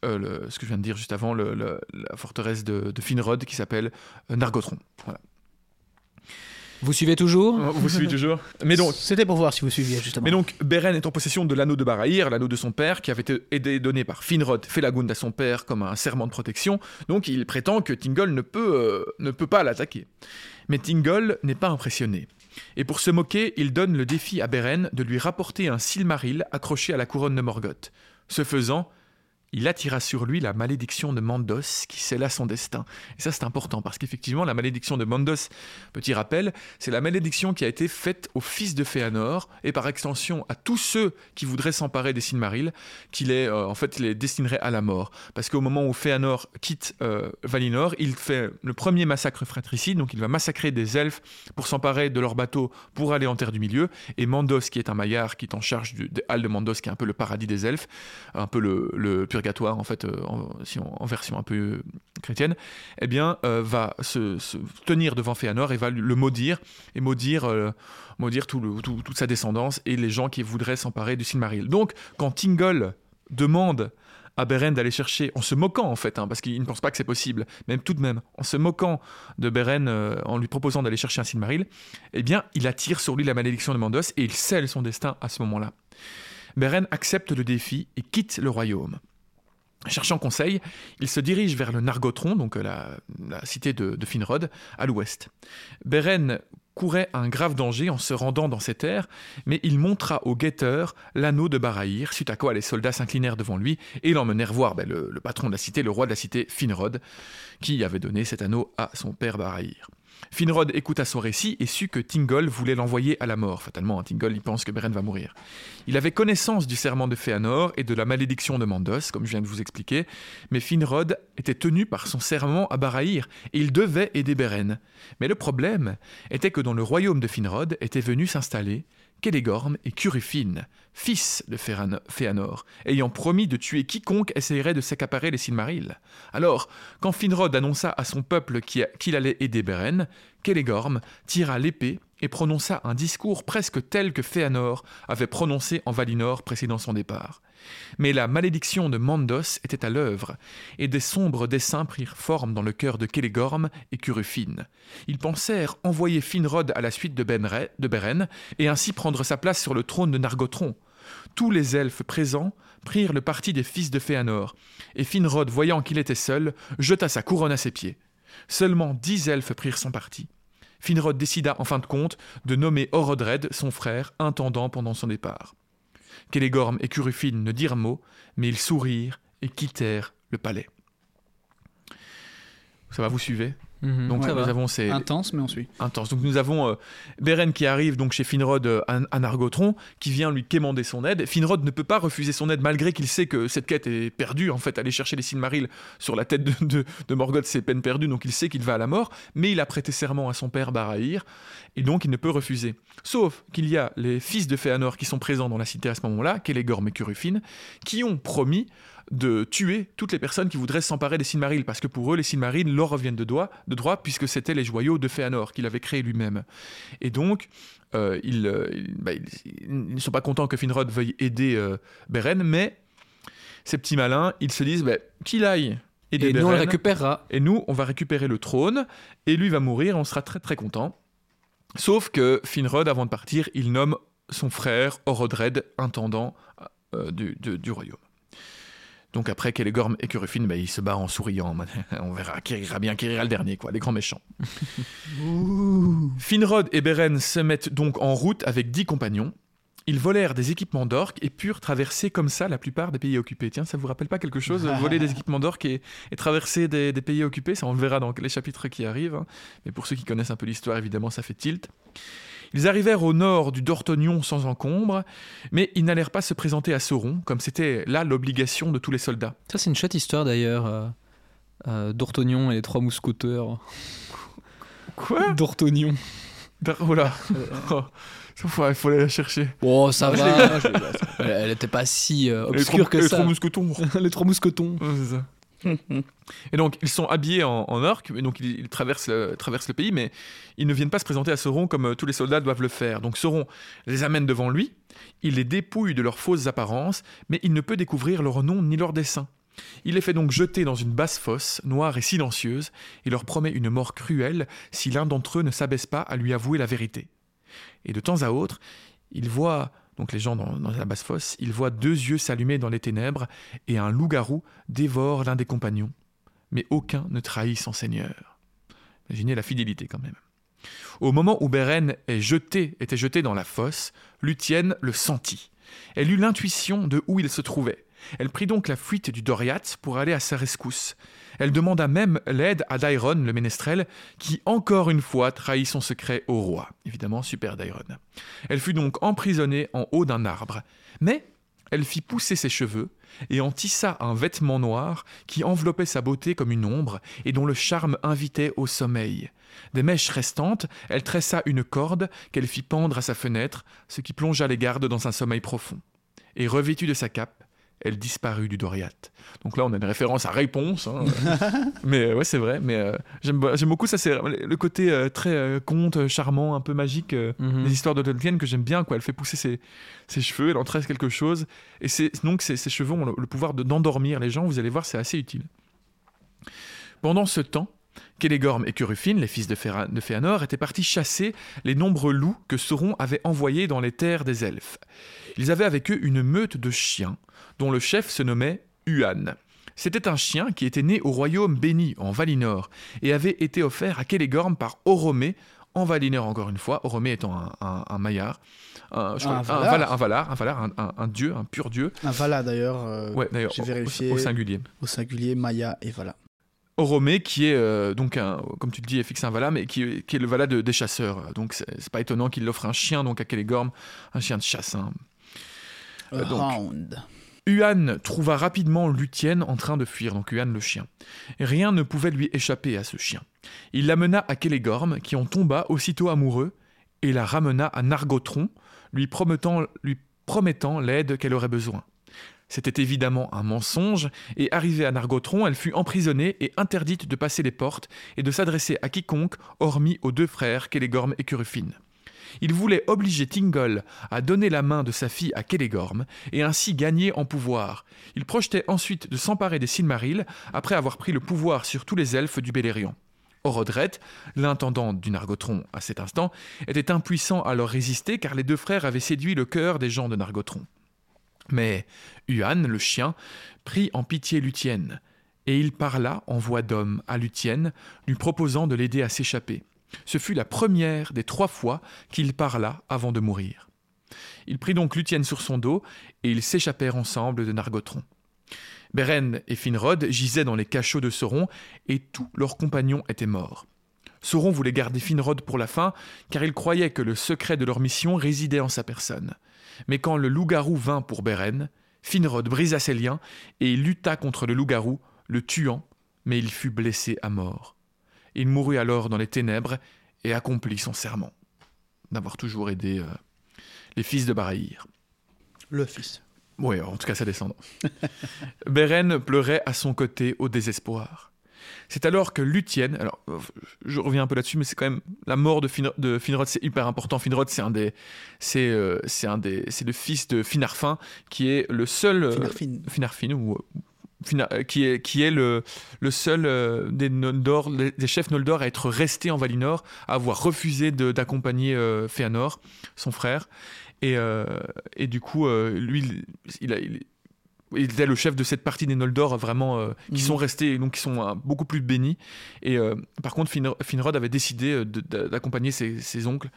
euh, le- ce que je viens de dire juste avant, le- le- la forteresse de, de Finrod qui s'appelle euh, Nargothrond. Voilà. Vous suivez toujours Vous suivez toujours [laughs] Mais donc, [laughs] C'était pour voir si vous suiviez justement. Mais donc, Beren est en possession de l'anneau de Barahir, l'anneau de son père, qui avait été aidé- donné par Finrod Felagund à son père comme un serment de protection. Donc, il prétend que Tingol ne peut, euh, ne peut pas l'attaquer. Mais Tingol n'est pas impressionné. Et pour se moquer, il donne le défi à Beren de lui rapporter un Silmaril accroché à la couronne de Morgoth. Ce faisant, il attira sur lui la malédiction de Mandos qui scella son destin. Et ça, c'est important parce qu'effectivement, la malédiction de Mandos, petit rappel, c'est la malédiction qui a été faite aux fils de Féanor et par extension à tous ceux qui voudraient s'emparer des Silmarils, qui les, euh, en fait, les destinerait à la mort. Parce qu'au moment où Féanor quitte euh, Valinor, il fait le premier massacre fratricide, donc il va massacrer des elfes pour s'emparer de leurs bateaux pour aller en Terre du Milieu. Et Mandos, qui est un maillard qui est en charge du- Halles de Mandos, qui est un peu le paradis des elfes, un peu le, le en fait, euh, en, si on- en version un peu euh, chrétienne, eh bien, euh, va se, tenir devant Féanor et va le maudire et maudire, euh, toute sa descendance et les gens qui voudraient s'emparer du Silmaril. Donc, quand Tingle demande à Beren d'aller chercher, en se moquant en fait, hein, parce qu'il ne pense pas que c'est possible, même tout de même, en se moquant de Beren, en lui proposant d'aller chercher un Silmaril, eh bien, il attire sur lui la malédiction de Mandos et il scelle son destin à ce moment-là. Beren accepte le défi et quitte le royaume. Cherchant conseil, il se dirige vers le Nargothrond, donc euh, la, la cité de, de Finrod, à l'ouest. Beren courait un grave danger en se rendant dans ces terres, mais il montra au guetteur l'anneau de Barahir, suite à quoi les soldats s'inclinèrent devant lui et l'emmenèrent voir ben, le, le patron de la cité, le roi de la cité, Finrod, qui avait donné cet anneau à son père Barahir. Finrod écouta son récit et sut que Tingol voulait l'envoyer à la mort. Fatalement, hein, Tingol, il pense que Beren va mourir. Il avait connaissance du serment de Féanor et de la malédiction de Mandos, comme je viens de vous expliquer, mais Finrod était tenu par son serment à Barahir et il devait aider Beren. Mais le problème était que dans le royaume de Finrod étaient venus s'installer Celeborn et Curufin, fils de Féanor, ayant promis de tuer quiconque essayerait de s'accaparer les Silmarils. Alors, quand Finrod annonça à son peuple qui- qu'il allait aider Beren, Celeborn tira l'épée et prononça un discours presque tel que Féanor avait prononcé en Valinor précédant son départ. Mais la malédiction de Mandos était à l'œuvre, et des sombres desseins prirent forme dans le cœur de Celeborn et Curufin. Ils pensèrent envoyer Finrod à la suite de, Benre- de Beren, et ainsi prendre sa place sur le trône de Nargothrond. Tous les elfes présents prirent le parti des fils de Féanor, et Finrod, voyant qu'il était seul, jeta sa couronne à ses pieds. Seulement dix elfes prirent son parti. Finrod décida en fin de compte de nommer Orodred, son frère, intendant pendant son départ. Celeborn et Curufin ne dirent mot, mais ils sourirent et quittèrent le palais. Ça va, vous suivez? Mhm, Donc ça nous va. avons ces Intense, mais on suit. intenses. Donc nous avons euh, Beren qui arrive donc chez Finrod euh, à, à Nargothrond, qui vient lui quémander son aide. Finrod ne peut pas refuser son aide malgré qu'il sait que cette quête est perdue. En fait, aller chercher les Silmarils sur la tête de, de, de Morgoth, c'est peine perdue, donc il sait qu'il va à la mort. Mais il a prêté serment à son père Barahir, et donc il ne peut refuser. Sauf qu'il y a les fils de Féanor qui sont présents dans la cité à ce moment-là, Celeborn et Curufin, qui ont promis de tuer toutes les personnes qui voudraient s'emparer des Silmarils, parce que pour eux, les Silmarils leur reviennent de, droit, de droit, puisque c'était les joyaux de Féanor qu'il avait créés lui-même. Et donc, euh, ils, euh, ils- bah, ils- ils ne sont pas contents que Finrod veuille aider euh, Beren, mais ces petits malins, ils se disent bah, qu'il aille aider Et nous, on le Beren, récupérera. et nous, on va récupérer le trône, et lui va mourir, on sera très très content. Sauf que Finrod, avant de partir, il nomme son frère Orodred intendant euh, du royaume. Donc après Celeborn et Curufin, bah, il se bat en souriant. [laughs] On verra qui rira bien, qui rira le dernier, quoi, les grands méchants. [laughs] Finrod et Beren se mettent donc en route avec dix compagnons. Ils volèrent des équipements d'orques et purent traverser comme ça la plupart des pays occupés. Tiens, ça vous rappelle pas quelque chose, voler des équipements d'orques et, traverser des, des pays occupés? Ça, on le verra dans les chapitres qui arrivent. hein. Mais pour ceux qui connaissent un peu l'histoire, évidemment, ça fait tilt. Ils arrivèrent au nord du Dortognon sans encombre, mais ils n'allèrent pas se présenter à Sauron, comme c'était là l'obligation de tous les soldats. Ça, c'est une chouette histoire d'ailleurs. euh, euh, D'Ortognon et les trois mousquetaires. Quoi? D'Ortognon. Oh là Oh, ça, faut- Il faut aller la chercher. Oh, ça je va. Elle, elle était pas si euh, Les obscure trois- que les ça. trois mousquetons. [laughs] les trois mousquetons. C'est ça. [laughs] Et donc, ils sont habillés en, orques, et donc ils, ils traversent, le, traversent le pays, mais ils ne viennent pas se présenter à Sauron comme euh, tous les soldats doivent le faire. Donc Sauron les amène devant lui, il les dépouille de leurs fausses apparences, mais il ne peut découvrir leur nom ni leur dessin. Il les fait donc jeter dans une basse fosse, noire et silencieuse, et leur promet une mort cruelle si l'un d'entre eux ne s'abaisse pas à lui avouer la vérité. Et de temps à autre, il voit, donc les gens dans, la basse fosse, il voit deux yeux s'allumer dans les ténèbres, et un loup-garou dévore l'un des compagnons. Mais aucun ne trahit son seigneur. Imaginez la fidélité quand même. Au moment où Beren jeté, était jeté dans la fosse, Luthien le sentit. Elle eut l'intuition de où il se trouvait. Elle prit donc la fuite du Doriath pour aller à sa rescousse. Elle demanda même l'aide à Dairon, le ménestrel, qui encore une fois trahit son secret au roi. Évidemment, super Dairon. Elle fut donc emprisonnée en haut d'un arbre. Mais elle fit pousser ses cheveux et en tissa un vêtement noir qui enveloppait sa beauté comme une ombre et dont le charme invitait au sommeil. Des mèches restantes, elle tressa une corde qu'elle fit pendre à sa fenêtre, ce qui plongea les gardes dans un sommeil profond. Et revêtue de sa cape, elle disparut du Doriath. Donc là, on a une référence à réponse. hein. [laughs] mais ouais, c'est vrai. Mais euh, j'aime beaucoup ça. C'est le côté euh, très euh, conte, charmant, un peu magique Mhm. des histoires de Tolkien que j'aime bien. Quoi. Elle fait pousser ses, ses cheveux, elle en tresse quelque chose. Et c'est donc ces, ces cheveux ont le, le pouvoir de- d'endormir les gens. Vous allez voir, c'est assez utile. Pendant ce temps, Célégorm et Curufin, les fils de, Féra- de Féanor, étaient partis chasser les nombreux loups que Sauron avait envoyés dans les terres des elfes. Ils avaient avec eux une meute de chiens, dont le chef se nommait Huan. C'était un chien qui était né au royaume béni, en Valinor, et avait été offert à Célégorm par Oromé, en Valinor encore une fois, Oromé étant un, un, un maillard, un, crois- Valar. Un Valar, un, Valar, dieu, un pur dieu. Un Vala d'ailleurs, euh, Ouais, d'ailleurs, j'ai vérifié. au, au singulier. au singulier, Maya et Vala. Oromé, qui est euh, donc, un, comme tu le dis, fixe un Vala, mais qui, est- qui est le Vala de- des chasseurs. Donc c'est pas étonnant qu'il offre un chien donc à Célégorm, un chien de chasse. hein. Euh, donc. Huan trouva rapidement Luthien en train de fuir, donc Huan le chien. Rien ne pouvait lui échapper à ce chien. Il l'amena à Célégorm, qui en tomba aussitôt amoureux, et la ramena à lui promettant, lui promettant l'aide qu'elle aurait besoin. C'était évidemment un mensonge, et arrivée à Nargothrond, elle fut emprisonnée et interdite de passer les portes et de s'adresser à quiconque, hormis aux deux frères Célégorm et Curufin. Il voulait obliger Tingol à donner la main de sa fille à Célégorm et ainsi gagner en pouvoir. Il projetait ensuite de s'emparer des Silmarils après avoir pris le pouvoir sur tous les elfes du Beleriand. Orodret, l'intendant du Nargothrond à cet instant, était impuissant à leur résister car les deux frères avaient séduit le cœur des gens de Nargothrond. Mais Huan, le chien, prit en pitié Luthien, et il parla en voix d'homme à Luthien, lui proposant de l'aider à s'échapper. Ce fut la première des trois fois qu'il parla avant de mourir. Il prit donc Luthien sur son dos, et ils s'échappèrent ensemble de Nargothrond. Beren et Finrod gisaient dans les cachots de Sauron, et tous leurs compagnons étaient morts. Sauron voulait garder Finrod pour la fin, car il croyait que le secret de leur mission résidait en sa personne. Mais quand le loup-garou vint pour Beren, Finrod brisa ses liens, et il lutta contre le loup-garou, le tuant, mais il fut blessé à mort. Il mourut alors dans les ténèbres et accomplit son serment d'avoir toujours aidé euh, les fils de Baraïr. Le fils. Oui, en tout cas sa descendance. [laughs] Beren pleurait à son côté au désespoir. C'est alors que Luthien, alors je reviens un peu là-dessus, mais c'est quand même la mort de, Finrod, de Finrod, c'est hyper important. Finrod, c'est un des, c'est, euh, c'est un des, c'est le fils de Finarfin qui est le seul, euh, Finarfin. Finarfin ou euh, qui est, qui est le, le seul euh, des Noldor, des chefs Noldor à être resté en Valinor, à avoir refusé de- d'accompagner euh, Fëanor, son frère. Et, euh, et du coup, lui, il, il a- il- il était le chef de cette partie des Noldor vraiment euh, qui Mhm. sont restés, donc qui sont euh, beaucoup plus bénis. Et euh, par contre, Finro- Finrod avait décidé d'accompagner ses, ses oncles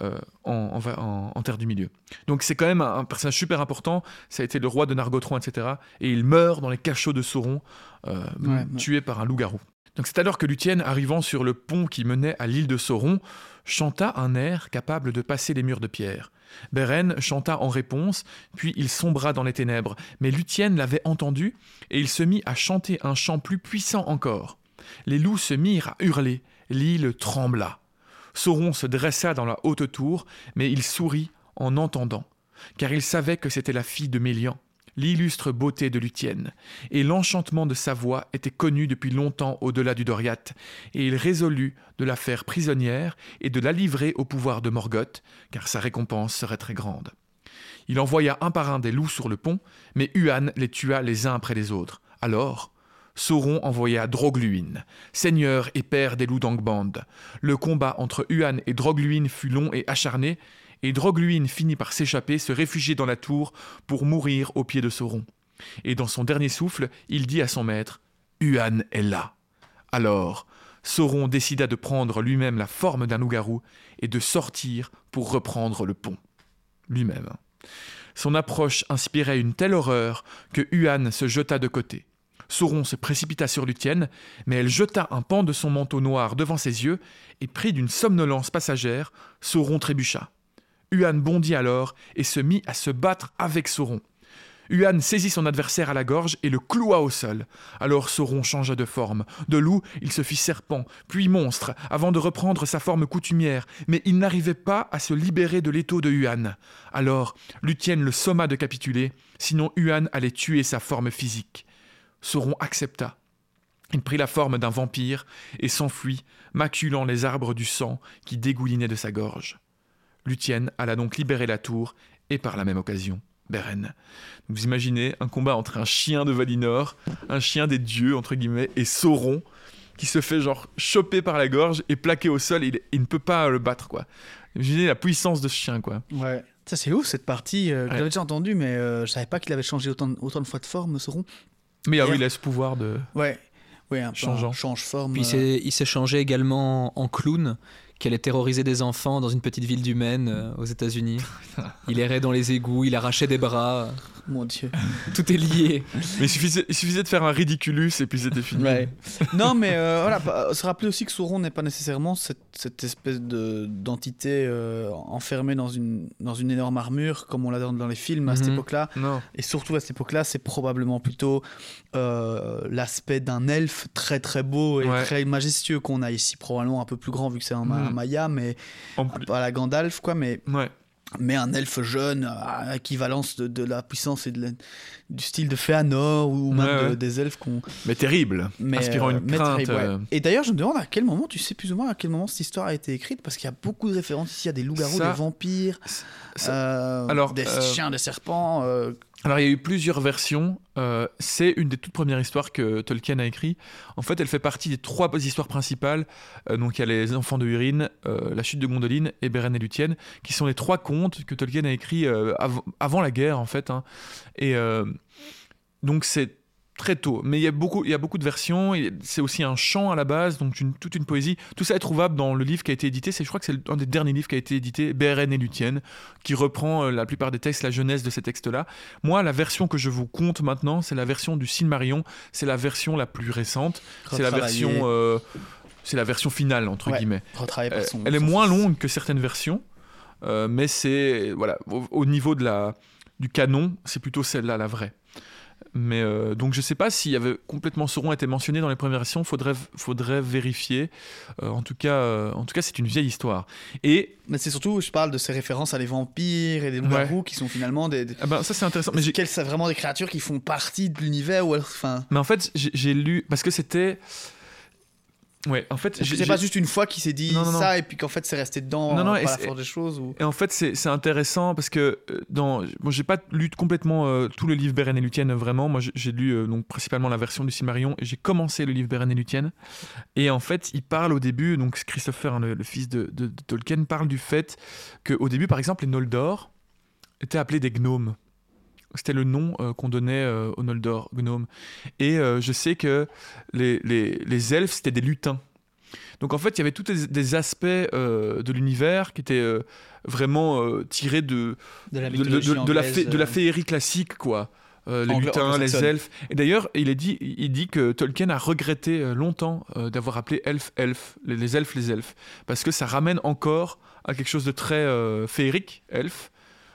en, en Va- en- en Terre du Milieu. Donc c'est quand même un, un personnage super important. Ça a été le roi de Nargothrond, etc. Et il meurt dans les cachots de Sauron, ouais. tué par un loup-garou. Donc c'est alors que Luthien, arrivant sur le pont qui menait à l'île de Sauron, chanta un air capable de passer les murs de pierre. Beren chanta en réponse, puis il sombra dans les ténèbres, mais Luthien l'avait entendu, et il se mit à chanter un chant plus puissant encore. Les loups se mirent à hurler, l'île trembla. Sauron se dressa dans la haute tour, mais il sourit en entendant, car il savait que c'était la fille de Mélian, l'illustre beauté de Luthien, et l'enchantement de sa voix était connu depuis longtemps au-delà du Doriath, et il résolut de la faire prisonnière et de la livrer au pouvoir de Morgoth, car sa récompense serait très grande. Il envoya un par un des loups sur le pont, mais Huan les tua les uns après les autres. Alors, Sauron envoya Drogluin, seigneur et père des loups d'Angband. Le combat entre Huan et Drogluin fut long et acharné, et Drogluin finit par s'échapper, se réfugier dans la tour pour mourir aux pieds de Sauron. Et dans son dernier souffle, il dit à son maître Huan est là. Alors, Sauron décida de prendre lui-même la forme d'un loup-garou et de sortir pour reprendre le pont. Lui-même. Son approche inspirait une telle horreur que Huan se jeta de côté. Sauron se précipita sur Luthien, mais elle jeta un pan de son manteau noir devant ses yeux, et pris d'une somnolence passagère, Sauron trébucha. Huan bondit alors et se mit à se battre avec Sauron. Huan saisit son adversaire à la gorge et le cloua au sol. Alors Sauron changea de forme. De loup, il se fit serpent, puis monstre, avant de reprendre sa forme coutumière, mais il n'arrivait pas à se libérer de l'étau de Huan. Alors, Luthien le somma de capituler, sinon Huan allait tuer sa forme physique. Sauron accepta. Il prit la forme d'un vampire et s'enfuit, maculant les arbres du sang qui dégoulinaient de sa gorge. Luthien alla donc libérer la tour et par la même occasion Beren. Vous imaginez un combat entre un chien de Valinor, un chien des dieux entre guillemets, et Sauron qui se fait genre choper par la gorge et plaqué au sol. Et il, il ne peut pas le battre quoi. Imaginez la puissance de ce chien quoi. Ouais. Ça, c'est ouf cette partie. euh, Ouais. J'avais déjà entendu, mais euh, je savais pas qu'il avait changé autant, de- autant de fois de forme, Sauron. Mais ah oui, il a ce pouvoir de. Ouais. Ouais, un peu Changeant. un change-forme. Puis euh, il s'est changé également en clown, qui allait terroriser des enfants dans une petite ville du Maine euh, aux États-Unis. [laughs] Il errait dans les égouts, il arrachait des bras. Mon dieu. [laughs] Tout est lié. Mais il suffisait, il suffisait de faire un ridiculus et puis c'était fini. Ouais. non, mais euh, voilà, se rappeler aussi que Sauron n'est pas nécessairement cette, cette espèce de d'entité euh, enfermée dans une, dans une énorme armure, comme on l'a dans, dans les films à cette Mhm. époque-là. Et surtout à cette époque-là, c'est probablement plutôt euh, l'aspect d'un elfe très très beau et Ouais. très majestueux qu'on a ici, probablement un peu plus grand vu que c'est un, Mhm. un Maya, mais pas la Gandalf, quoi, mais, Ouais. Mais un elfe jeune, à équivalence de, de la puissance et de la- du style de Fëanor ou même Ouais, de- ouais. des elfes qu'on Mais terrible. mais, Inspirant euh, une mais crainte. terrible, ouais. euh, Et d'ailleurs, je me demande à quel moment, tu sais plus ou moins à quel moment cette histoire a été écrite, parce qu'il y a beaucoup de références ici, il y a des loups-garous, Ça- des vampires, ça- euh, alors, des euh, chiens, des serpents. Alors il y a eu plusieurs versions. Euh, c'est une des toutes premières histoires que Tolkien a écrit. En fait, elle fait partie des trois histoires principales. Euh, donc il y a les Enfants de Húrin, euh, La chute de Gondolin et Beren et Luthien, qui sont les trois contes que Tolkien a écrits euh, av- avant la guerre en fait. hein. Et euh, donc c'est très tôt. Mais il y a beaucoup, il y a beaucoup de versions. C'est aussi un chant à la base, donc une- toute une poésie. Tout ça est trouvable dans le livre qui a été édité. C'est, je crois que c'est un des derniers livres qui a été édité, Beren et Luthien, qui reprend euh, la plupart des textes, la jeunesse de ces textes-là. Moi, la version que je vous compte maintenant, c'est la version du Silmarillion. C'est la version la plus récente. C'est la version, euh, c'est la version finale entre Ouais. guillemets. Euh, son- elle est moins fils. longue que certaines versions, euh, mais c'est voilà au, au niveau de la du canon, c'est plutôt celle-là la vraie. Mais euh, donc je sais pas s'il y avait complètement Sauron été mentionné dans les premières versions, faudrait faudrait vérifier. Euh, en tout cas, euh, en tout cas, c'est une vieille histoire. Et Mais c'est surtout, je parle de ces références à les vampires et des loups-garous qui sont finalement des. des- ah ben, ça c'est intéressant. Mais Quelles- c'est vraiment des créatures qui font partie de l'univers ou alors, enfin. mais en fait, j'ai lu parce que c'était ouais, en fait, C'est pas juste une fois qu'il s'est dit Non, non, non. ça et puis qu'en fait c'est resté dedans Non, non, et la force des choses ou. Et en fait, c'est c'est intéressant parce que euh, dans, bon, j'ai pas lu complètement euh, tout le livre Beren et Luthien vraiment. Moi, j'ai- lu euh, donc principalement la version du Silmarillion et j'ai commencé le livre Beren et Luthien. Et en fait, il parle au début, donc Christopher, hein, le, le fils de, de- de Tolkien, parle du fait qu'au début, par exemple, les Noldor étaient appelés des gnomes. C'était le nom euh, qu'on donnait euh, aux Noldor, gnomes. Et euh, je sais que les, les, les elfes, c'était des lutins. Donc en fait, il y avait tous des, des aspects euh, de l'univers qui étaient vraiment tirés de, De la de, de- mythologie de- de la, anglaise, fée- de la féerie classique, quoi. Euh, les lutins, les elfes. Et d'ailleurs, il, est dit, il dit que Tolkien a regretté longtemps euh, d'avoir appelé elfes elfes, les, les elfes les elfes, parce que ça ramène encore à quelque chose de très euh, féerique, elfes,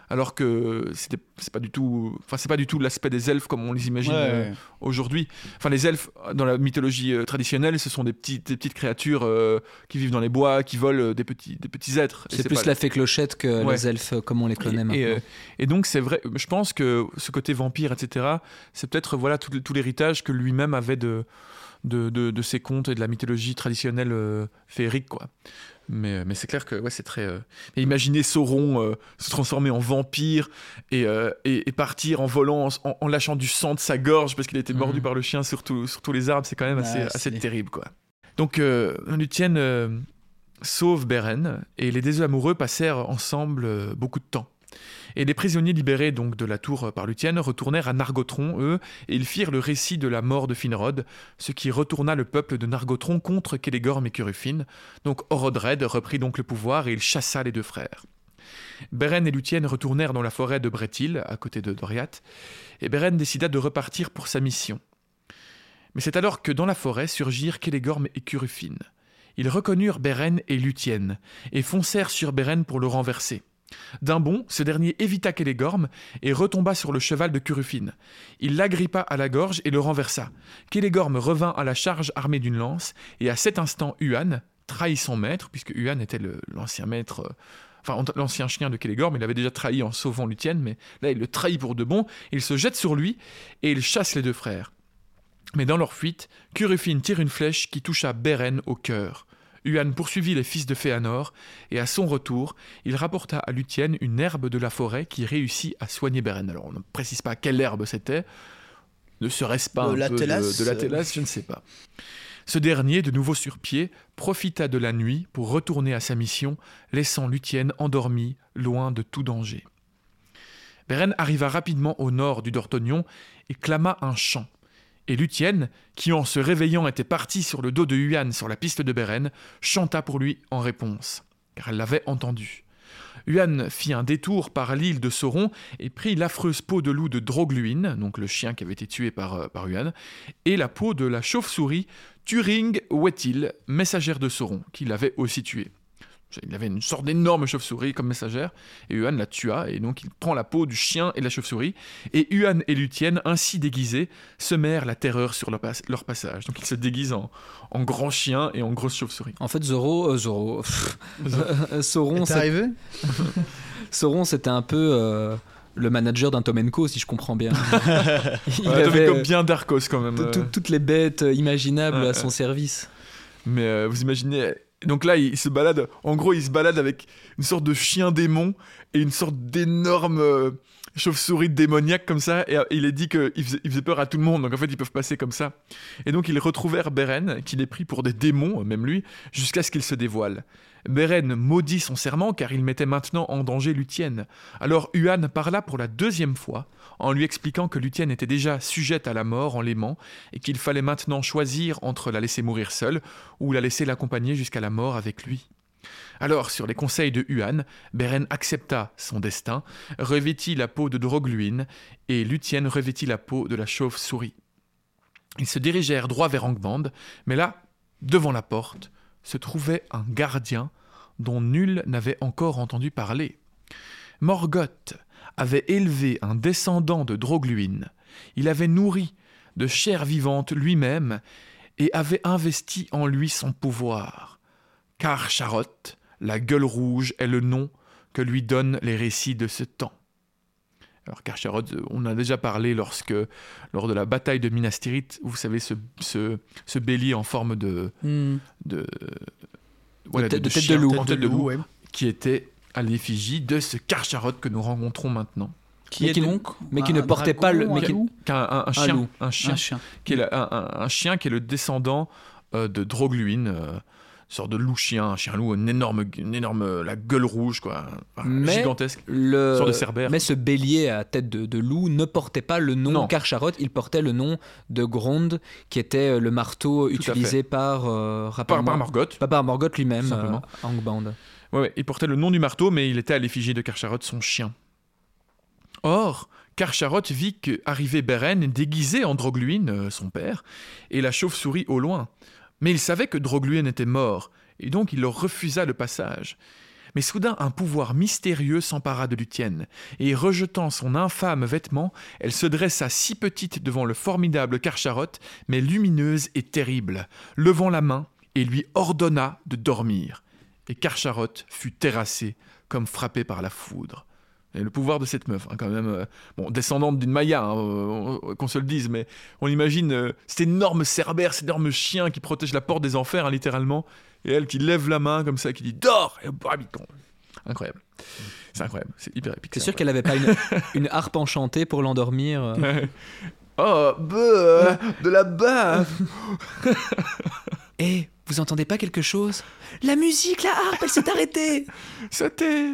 alors que c'était c'est pas du tout enfin c'est pas du tout l'aspect des elfes comme on les imagine Ouais, euh, ouais. aujourd'hui enfin les elfes dans la mythologie euh, traditionnelle ce sont des petites des petites créatures euh, qui vivent dans les bois qui volent euh, des petits des petits êtres C'est plus la fée clochette que Ouais. les elfes euh, comme on les connaît et, maintenant. et, euh, et donc c'est vrai, je pense que ce côté vampire, etc., c'est peut-être voilà tout, tout l'héritage que lui-même avait de, de, de, de ses contes et de la mythologie traditionnelle euh, féerique, quoi. Mais, mais c'est clair que ouais, c'est très. euh, et imaginez Sauron euh, se transformer en vampire et, euh, et, et partir en volant, en, en lâchant du sang de sa gorge parce qu'il a été mordu Mhm. par le chien sur, tout- sur tous les arbres, c'est quand même assez, assez terrible, quoi. Donc, euh, euh, sauve Beren et les deux amoureux passèrent ensemble euh, beaucoup de temps. Et les prisonniers libérés donc de la tour par Luthien retournèrent à Nargothrond, eux, et ils firent le récit de la mort de Finrod, ce qui retourna le peuple de Nargothrond contre Celeborn et Curufin. Donc Orodred reprit donc le pouvoir et il chassa les deux frères. Beren et Luthien retournèrent dans la forêt de Bretil, à côté de Doriath, et Beren décida de repartir pour sa mission. Mais c'est alors que dans la forêt surgirent Celeborn et Curufin. Ils reconnurent Beren et Luthien, et foncèrent sur Beren pour le renverser. D'un bond, ce dernier évita Kélégorm et retomba sur le cheval de Curufine. Il l'agrippa à la gorge et le renversa. Kélégorm revint à la charge armé d'une lance, et à cet instant, Huan trahit son maître, puisque Huan était l'ancien maître, euh, enfin l'ancien chien de Kélégorm, il avait déjà trahi en sauvant Luthien, mais là il le trahit pour de bon, il se jette sur lui et il chasse les deux frères. Mais dans leur fuite, Curufine tire une flèche qui toucha Beren au cœur. Huan poursuivit les fils de Féanor, et à son retour, il rapporta à Luthien une herbe de la forêt qui réussit à soigner Beren. Alors on ne précise pas quelle herbe c'était, ne serait-ce pas De un peu de, de je ne sais pas. Ce dernier, de nouveau sur pied, profita de la nuit pour retourner à sa mission, laissant Luthien endormi, loin de tout danger. Beren arriva rapidement au nord du Dortognon et clama un chant. Et Luthien, qui en se réveillant était parti sur le dos de Huan sur la piste de Beren, chanta pour lui en réponse, car elle l'avait entendu. Huan fit un détour par l'île de Sauron et prit l'affreuse peau de loup de Drogluin, donc le chien qui avait été tué par, euh, Huan, et la peau de la chauve-souris Turing Wetil, messagère de Sauron, qui l'avait aussi tué. Il avait une sorte d'énorme chauve-souris comme messagère, et Huan la tua, et donc il prend la peau du chien et de la chauve-souris, et Huan et Luthien, ainsi déguisés, semèrent la terreur sur leur, pas- leur passage. Donc ils se déguisent en, en grand chien et en grosse chauve-souris. En fait, Zoro, euh, Zoro, [laughs] Euh, Sauron, T'es c'est- arrivé [laughs] Sauron, c'était un peu euh, le manager d'un Tomenko, si je comprends bien. [laughs] Il Ouais, avait euh, bien Darkos quand même. tout- tout- toutes les bêtes imaginables Ouais, à son ouais. service. Mais euh, vous imaginez. Donc là, il se balade. En gros, il se balade avec une sorte de chien démon et une sorte d'énorme euh, chauve-souris démoniaque comme ça. Et euh, il est dit qu'il faisait, il faisait peur à tout le monde. Donc en fait, ils peuvent passer comme ça. Et donc, ils retrouvèrent Beren, qui les prit pour des démons, même lui, jusqu'à ce qu'il se dévoile. Beren maudit son serment car il mettait maintenant en danger Luthien. Alors Huan parla pour la deuxième fois en lui expliquant que Luthien était déjà sujette à la mort en l'aimant et qu'il fallait maintenant choisir entre la laisser mourir seule ou la laisser l'accompagner jusqu'à la mort avec lui. Alors, sur les conseils de Huan, Beren accepta son destin, revêtit la peau de Drogluin, et Luthien revêtit la peau de la chauve-souris. Ils se dirigèrent droit vers Angband, mais là, devant la porte, se trouvait un gardien dont nul n'avait encore entendu parler. Morgoth avait élevé un descendant de Drogluin. Il avait nourri de chair vivante lui-même et avait investi en lui son pouvoir. Car Charotte, la gueule rouge, est le nom que lui donnent les récits de ce temps. Alors Karcharoth, on a déjà parlé lorsque, lors de la bataille de Minas Tirith, vous savez, ce, ce, ce bélier en forme de... Hmm. de voilà, de tête de loup. en tête de loup, ouais. qui était à l'effigie de ce Karcharoth que nous rencontrons maintenant. Qui Mais est qui ne- donc mais qui un ne portait pas le- mais un qui- loup Qu'un- Un, un chien, loup. un chien, Un chien. qui est la- un, un- un chien qui est le descendant euh, de Drogluin, euh, une sorte de loup-chien, un chien-loup, une énorme, une énorme, la gueule rouge, quoi, Mais- gigantesque. Le... Sorte de cerbère. Mais ce bélier à tête de, de loup ne portait pas le nom Non. Karcharoth, il portait le nom de Grond, qui était euh, le marteau utilisé par, euh, Par, par Morgoth. Pas par Morgoth lui-même, euh, Angband. Il portait le nom du marteau, mais il était à l'effigie de Karcharoth, son chien. Or, Karcharoth vit que arrivait Beren déguisé en Drogluin, euh, son père, et la chauve-souris au loin. Mais il savait que Drogluin était mort, et donc il leur refusa le passage. Mais soudain, un pouvoir mystérieux s'empara de Luthien, et rejetant son infâme vêtement, elle se dressa si petite devant le formidable Karcharoth, mais lumineuse et terrible, levant la main, et lui ordonna de dormir. Et Karcharoth fut terrassé, comme frappé par la foudre. Et le pouvoir de cette meuf, hein, quand même, euh, bon, descendante d'une Maya, hein, euh, qu'on se le dise, mais on imagine euh, cet énorme cerbère, cet énorme chien qui protège la porte des enfers, hein, littéralement, et elle qui lève la main comme ça, qui dit Dors Et tombe. Incroyable. C'est incroyable, c'est hyper épique. C'est sûr qu'elle avait pas une, [laughs] une harpe enchantée pour l'endormir. euh. oh, bah, de la baffe Eh, vous entendez pas quelque chose? La musique, la harpe, elle s'est arrêtée [laughs] C'était.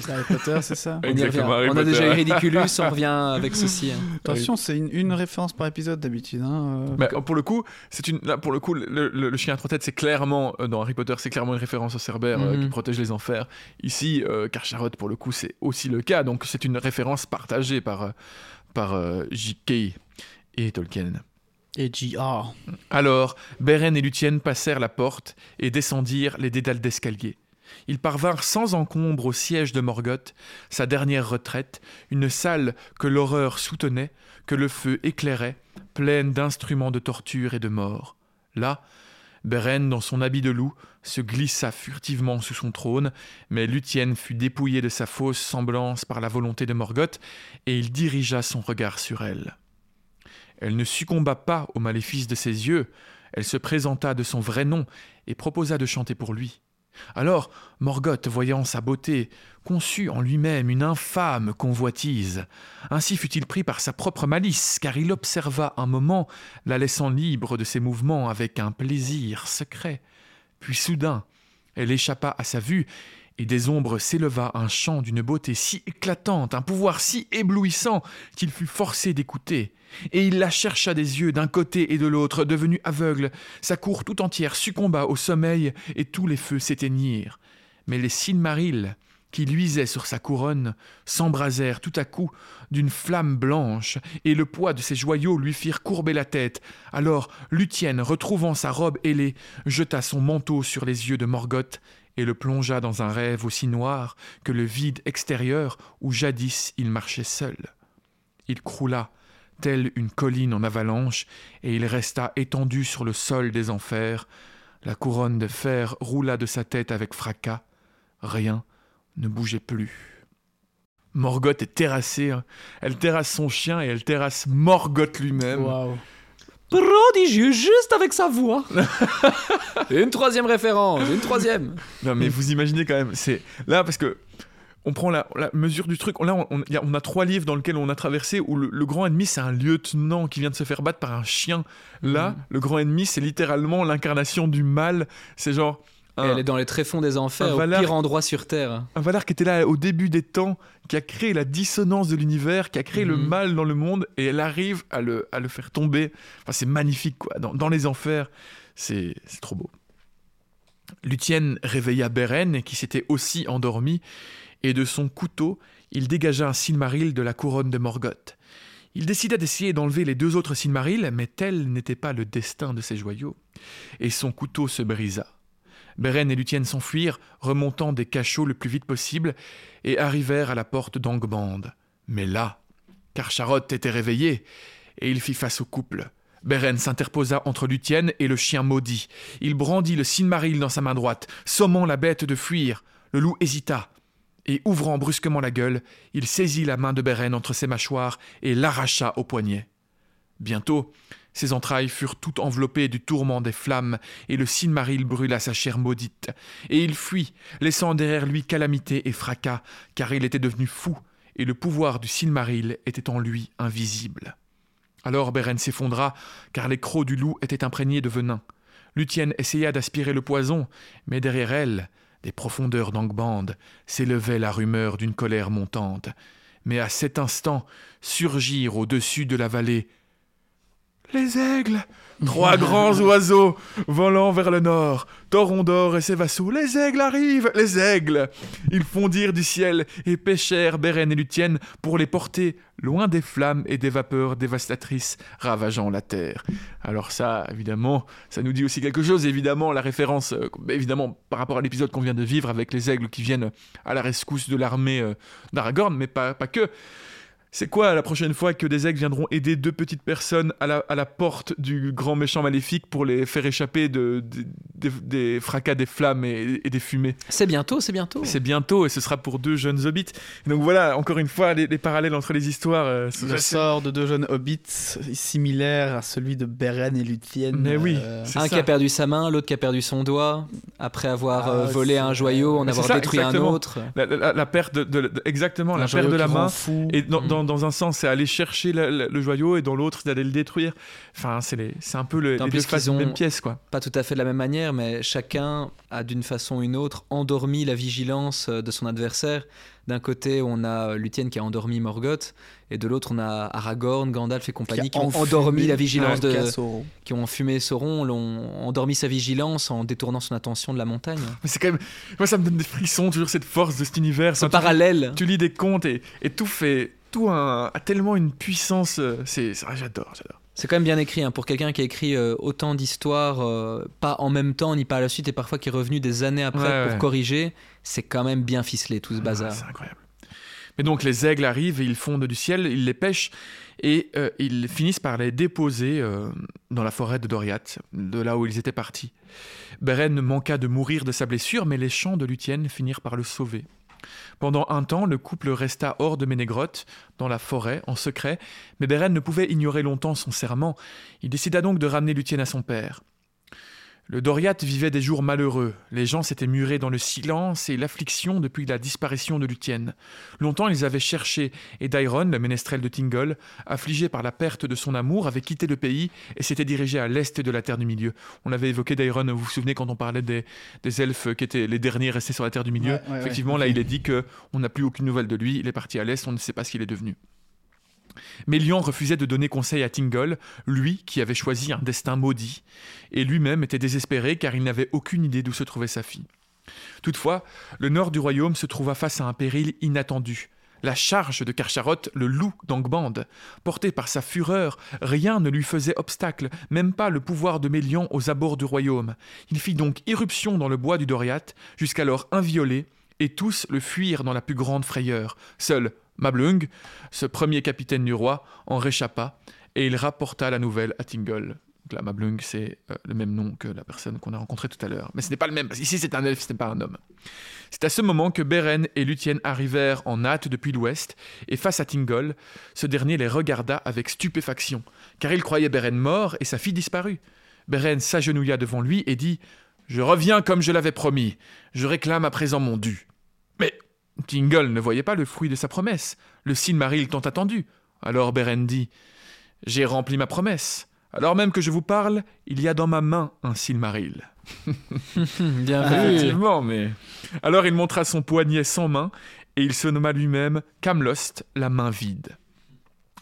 C'est Harry Potter, c'est ça? [laughs] On y revient. On a déjà eu Ridiculous, on revient avec ceci. hein. Attention, c'est une, une référence par épisode d'habitude. Hein, euh. Mais pour le coup, c'est une là pour le coup le, le- le chien à trois têtes c'est clairement euh, dans Harry Potter c'est clairement une référence au Cerbère euh, Mhm. qui protège les enfers. Ici, euh, pour le coup c'est aussi le cas donc c'est une référence partagée par par euh, J.K. et Tolkien. Alors, Beren et Luthien passèrent la porte et descendirent les dédales d'escalier. Ils parvinrent sans encombre au siège de Morgoth, sa dernière retraite, une salle que l'horreur soutenait, que le feu éclairait, pleine d'instruments de torture et de mort. Là, Beren, dans son habit de loup, se glissa furtivement sous son trône, mais Luthien fut dépouillé de sa fausse semblance par la volonté de Morgoth, et il dirigea son regard sur elle. Elle ne succomba pas au maléfice de ses yeux, elle se présenta de son vrai nom et proposa de chanter pour lui. Alors Morgoth, voyant sa beauté, conçut en lui-même une infâme convoitise. Ainsi fut-il pris par sa propre malice, car il observa un moment, la laissant libre de ses mouvements avec un plaisir secret. Puis soudain, elle échappa à sa vue, et des ombres s'éleva un chant d'une beauté si éclatante, un pouvoir si éblouissant, qu'il fut forcé d'écouter. Et il la chercha des yeux d'un côté et de l'autre, devenu aveugle. Sa cour tout entière succomba au sommeil, et tous les feux s'éteignirent. Mais les Silmarils, qui luisaient sur sa couronne, s'embrasèrent tout à coup d'une flamme blanche, et le poids de ses joyaux lui firent courber la tête. Alors Luthien, retrouvant sa robe ailée, jeta son manteau sur les yeux de Morgoth, et le plongea dans un rêve aussi noir que le vide extérieur où jadis il marchait seul. Il croula, telle une colline en avalanche, et il resta étendu sur le sol des enfers. La couronne de fer roula de sa tête avec fracas. Rien ne bougeait plus. Morgoth est terrassée. hein. Elle terrasse son chien et elle terrasse Morgoth lui-même. Prodigieux, juste avec sa voix. [laughs] une troisième référence, une troisième. Non, mais vous imaginez quand même, c'est là parce que on prend la, la mesure du truc. Là, on, on- y a, on a trois livres dans lesquels on a traversé où le, le grand ennemi, c'est un lieutenant qui vient de se faire battre par un chien. Là, Mhm. le grand ennemi, c'est littéralement l'incarnation du mal. C'est genre un, elle est dans les tréfonds des enfers, un au Valar- pire endroit sur Terre. un Valar qui était là au début des temps, qui a créé la dissonance de l'univers, qui a créé le Mhm. mal dans le monde, et elle arrive à le, à le faire tomber. Enfin, c'est magnifique, quoi. Dans, dans les enfers, c'est trop beau. Luthien réveilla Beren, qui s'était aussi endormi, et de son couteau, il dégagea un Silmaril de la couronne de Morgoth. Il décida d'essayer d'enlever les deux autres Silmarils, mais tel n'était pas le destin de ses joyaux, et son couteau se brisa. Beren et Luthien s'enfuirent, remontant des cachots le plus vite possible, et arrivèrent à la porte d'Angband. Mais là, Karcharoth était réveillé, et il fit face au couple. Beren s'interposa entre Luthien et le chien maudit. Il brandit le Silmaril dans sa main droite, sommant la bête de fuir. Le loup hésita, et ouvrant brusquement la gueule, il saisit la main de Beren entre ses mâchoires et l'arracha au poignet. Bientôt, ses entrailles furent toutes enveloppées du tourment des flammes, et le Silmaril brûla sa chair maudite. Et il fuit, laissant derrière lui calamité et fracas, car il était devenu fou, et le pouvoir du Silmaril était en lui invisible. Alors Beren s'effondra, car les crocs du loup étaient imprégnés de venin. Luthien essaya d'aspirer le poison, mais derrière elle, des profondeurs d'Angband, s'élevait la rumeur d'une colère montante. Mais à cet instant surgirent au-dessus de la vallée les aigles Trois grands oiseaux volant vers le nord. Torondor et ses vassaux. Les aigles arrivent Les aigles Ils fondirent du ciel et pêchèrent Beren et Luthien pour les porter loin des flammes et des vapeurs dévastatrices ravageant la terre. Alors ça, évidemment, ça nous dit aussi quelque chose. Évidemment, la référence, euh, évidemment, par rapport à l'épisode qu'on vient de vivre avec les aigles qui viennent à la rescousse de l'armée euh, d'Aragorn, mais pas, pas que. C'est quoi la prochaine fois que des aigles viendront aider deux petites personnes à la, à la porte du grand méchant maléfique pour les faire échapper de, de- des- des fracas des flammes et, et des fumées? C'est bientôt, c'est bientôt. C'est bientôt et ce sera pour deux jeunes hobbits. Donc voilà, encore une fois, les, les parallèles entre les histoires. euh, Le sort de deux jeunes hobbits similaire à celui de Beren et Luthien. Mais oui, euh, Un ça. qui a perdu sa main, l'autre qui a perdu son doigt, après avoir Ah, euh, volé c'est un joyau, en Mais avoir ça, détruit exactement. un autre. La, la- la perte de, de- de- exactement, un la perte de la main. fou. Et dans. Dans- dans un sens, c'est aller chercher la- la- le joyau et dans l'autre, c'est d'aller le détruire. Enfin, c'est les- c'est un peu le, les deux faces ont- même pièce, quoi. Pas tout à fait de la même manière, mais chacun a d'une façon ou une autre endormi la vigilance euh, de son adversaire. D'un côté, on a euh, Luthien qui a endormi Morgoth, et de l'autre, on a Aragorn, Gandalf et compagnie qui, ont enfumé endormi la vigilance de, Sauron. qui ont fumé Sauron, l'ont endormi sa vigilance en détournant son attention de la montagne. [laughs] Mais c'est quand même. Moi, ça me donne des frissons, toujours cette force de cet univers. Ce parallèle. Tu lis des contes et, et tout fait. Tout un- a tellement une puissance. euh, C'est, ah, j'adore, j'adore. C'est quand même bien écrit hein, pour quelqu'un qui a écrit euh, autant d'histoires, euh, pas en même temps ni pas à la suite, et parfois qui est revenu des années après Ouais, pour ouais. corriger. C'est quand même bien ficelé tout ce Ah, bazar. c'est incroyable. Mais donc les aigles arrivent et ils fondent du ciel, ils les pêchent et euh, ils finissent par les déposer euh, dans la forêt de Doriath, de là où ils étaient partis. Beren manqua de mourir de sa blessure, mais les chants de Luthien finirent par le sauver. Pendant un temps, le couple resta hors de Ménégrotte, dans la forêt, en secret, mais Beren ne pouvait ignorer longtemps son serment. Il décida donc de ramener Luthien à son père. Le Doriath vivait des jours malheureux. Les gens s'étaient murés dans le silence et l'affliction depuis la disparition de Luthien. Longtemps, ils avaient cherché, et Dairon, le ménestrel de Tingle, affligé par la perte de son amour, avait quitté le pays et s'était dirigé à l'est de la Terre du Milieu. On avait évoqué Dairon, vous vous souvenez, quand on parlait des, des elfes qui étaient les derniers restés sur la Terre du Milieu? Ouais, ouais, ouais. Effectivement, là, il est dit que on n'a plus aucune nouvelle de lui. Il est parti à l'est, on ne sait pas ce qu'il est devenu. Mélian refusait de donner conseil à Tingle, lui qui avait choisi un destin maudit, et lui-même était désespéré car il n'avait aucune idée d'où se trouvait sa fille. Toutefois, le nord du royaume se trouva face à un péril inattendu. La charge de Karcharoth, le loup d'Angband. Porté par sa fureur, rien ne lui faisait obstacle, même pas le pouvoir de Mélian aux abords du royaume. Il fit donc irruption dans le bois du Doriath, jusqu'alors inviolé, et tous le fuirent dans la plus grande frayeur. Seul Mablung, ce premier capitaine du roi, en réchappa, et il rapporta la nouvelle à Tingle. Donc là, Mablung, c'est euh, le même nom que la personne qu'on a rencontrée tout à l'heure. Mais ce n'est pas le même, parce qu'ici c'est un elfe, ce n'est pas un homme. C'est à ce moment que Beren et Luthien arrivèrent en hâte depuis l'ouest, et face à Tingle, ce dernier les regarda avec stupéfaction, car il croyait Beren mort et sa fille disparue. Beren s'agenouilla devant lui et dit Je reviens comme je l'avais promis, je réclame à présent mon dû. Tingle ne voyait pas le fruit de sa promesse, le Silmaril tant attendu. Alors Beren dit J'ai rempli ma promesse. Alors même que je vous parle, il y a dans ma main un Silmaril. [laughs] bien Ah, vu. Effectivement, mais. Alors il montra son poignet sans main, et il se nomma lui-même Camlost, la main vide.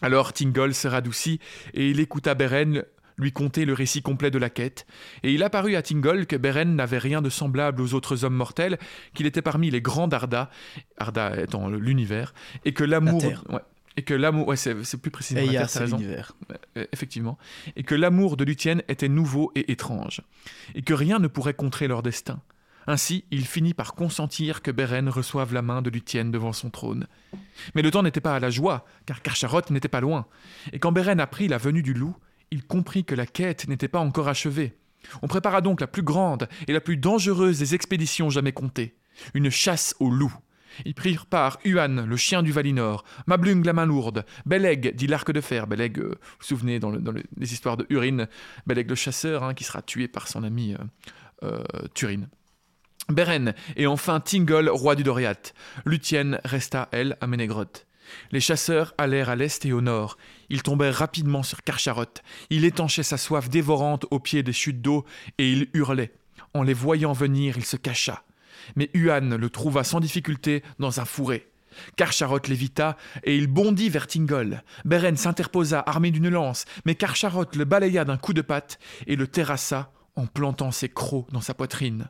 Alors Tingle se radoucit, et il écouta Beren lui conter le récit complet de la quête, et il apparut à Tingle que Beren n'avait rien de semblable aux autres hommes mortels, qu'il était parmi les grands d'Arda, Arda étant l'univers, et que l'amour... Ouais, et que l'amour... Ouais, c'est plus précisément la Terre, l'univers. Effectivement, et que l'amour de Luthien était nouveau et étrange, et que rien ne pourrait contrer leur destin. Ainsi, il finit par consentir que Beren reçoive la main de Luthien devant son trône. Mais le temps n'était pas à la joie, car Karcharoth n'était pas loin, et quand Beren apprit la venue du loup, il comprit que la quête n'était pas encore achevée. On prépara donc la plus grande et la plus dangereuse des expéditions jamais comptées, une chasse au loup. Ils prirent part Huan, le chien du Valinor, Mablung la main lourde, Beleg, dit l'arc de fer, Beleg, euh, vous vous souvenez dans, le- dans le- les histoires de Urin, Beleg le chasseur, hein, qui sera tué par son ami euh, euh, Turin. Beren, et enfin Tingle, roi du Doriath. Luthien resta, elle, à Ménégrotte. Les chasseurs allèrent à l'est et au nord. Ils tombèrent rapidement sur Karcharoth. Il étanchait sa soif dévorante au pied des chutes d'eau et il hurlait. En les voyant venir, il se cacha. Mais Huan le trouva sans difficulté dans un fourré. Karcharoth l'évita et il bondit vers Tingle. Beren s'interposa armé d'une lance, mais Karcharoth le balaya d'un coup de patte et le terrassa en plantant ses crocs dans sa poitrine.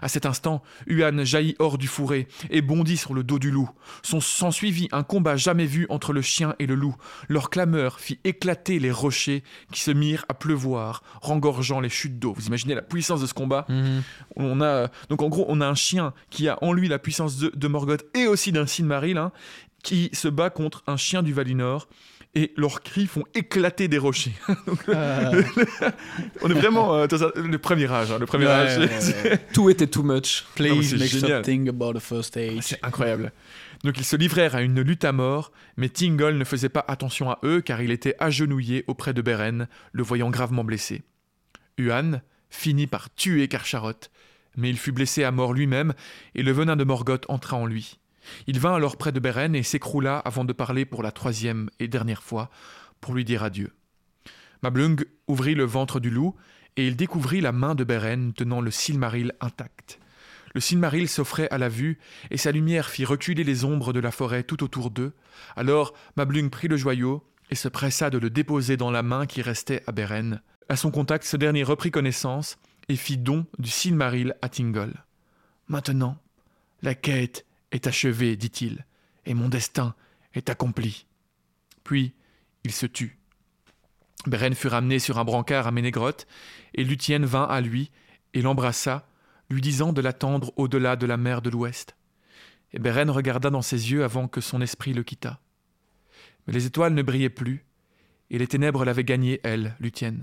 À cet instant, Huan jaillit hors du fourré et bondit sur le dos du loup. Son s'ensuivit un combat jamais vu entre le chien et le loup. Leur clameur fit éclater les rochers qui se mirent à pleuvoir, rengorgeant les chutes d'eau. Vous imaginez la puissance de ce combat? Mhm. on a donc en gros on a un chien qui a en lui la puissance de, de Morgoth et aussi d'un Silmaril hein, qui se bat contre un chien du Valinor et leurs cris font éclater des rochers. [laughs] Donc, Euh, on est vraiment euh, le premier âge, hein, le premier Ouais, âge. ouais, c'est- ouais. [laughs] Tout était too much. Please c'est make génial. something about the first age. C'est incroyable. Donc ils se livrèrent à une lutte à mort, mais Tingle ne faisait pas attention à eux car il était agenouillé auprès de Beren, le voyant gravement blessé. Huan finit par tuer Karcharoth, mais il fut blessé à mort lui-même et le venin de Morgoth entra en lui. Il vint alors près de Beren et s'écroula avant de parler pour la troisième et dernière fois pour lui dire adieu. Mablung ouvrit le ventre du loup et il découvrit la main de Beren tenant le Silmaril intact. Le Silmaril s'offrait à la vue, et sa lumière fit reculer les ombres de la forêt tout autour d'eux. Alors Mablung prit le joyau et se pressa de le déposer dans la main qui restait à Beren. À son contact, ce dernier reprit connaissance et fit don du Silmaril à Tingle. Maintenant, la quête est achevée, dit-il, et mon destin est accompli. Puis il se tut. Beren fut ramené sur un brancard à Ménégrotte, et Luthien vint à lui et l'embrassa, lui disant de l'attendre au-delà de la mer de l'Ouest. Et Beren regarda dans ses yeux avant que son esprit le quittât. Mais les étoiles ne brillaient plus, et les ténèbres l'avaient gagnée, elle, Luthien.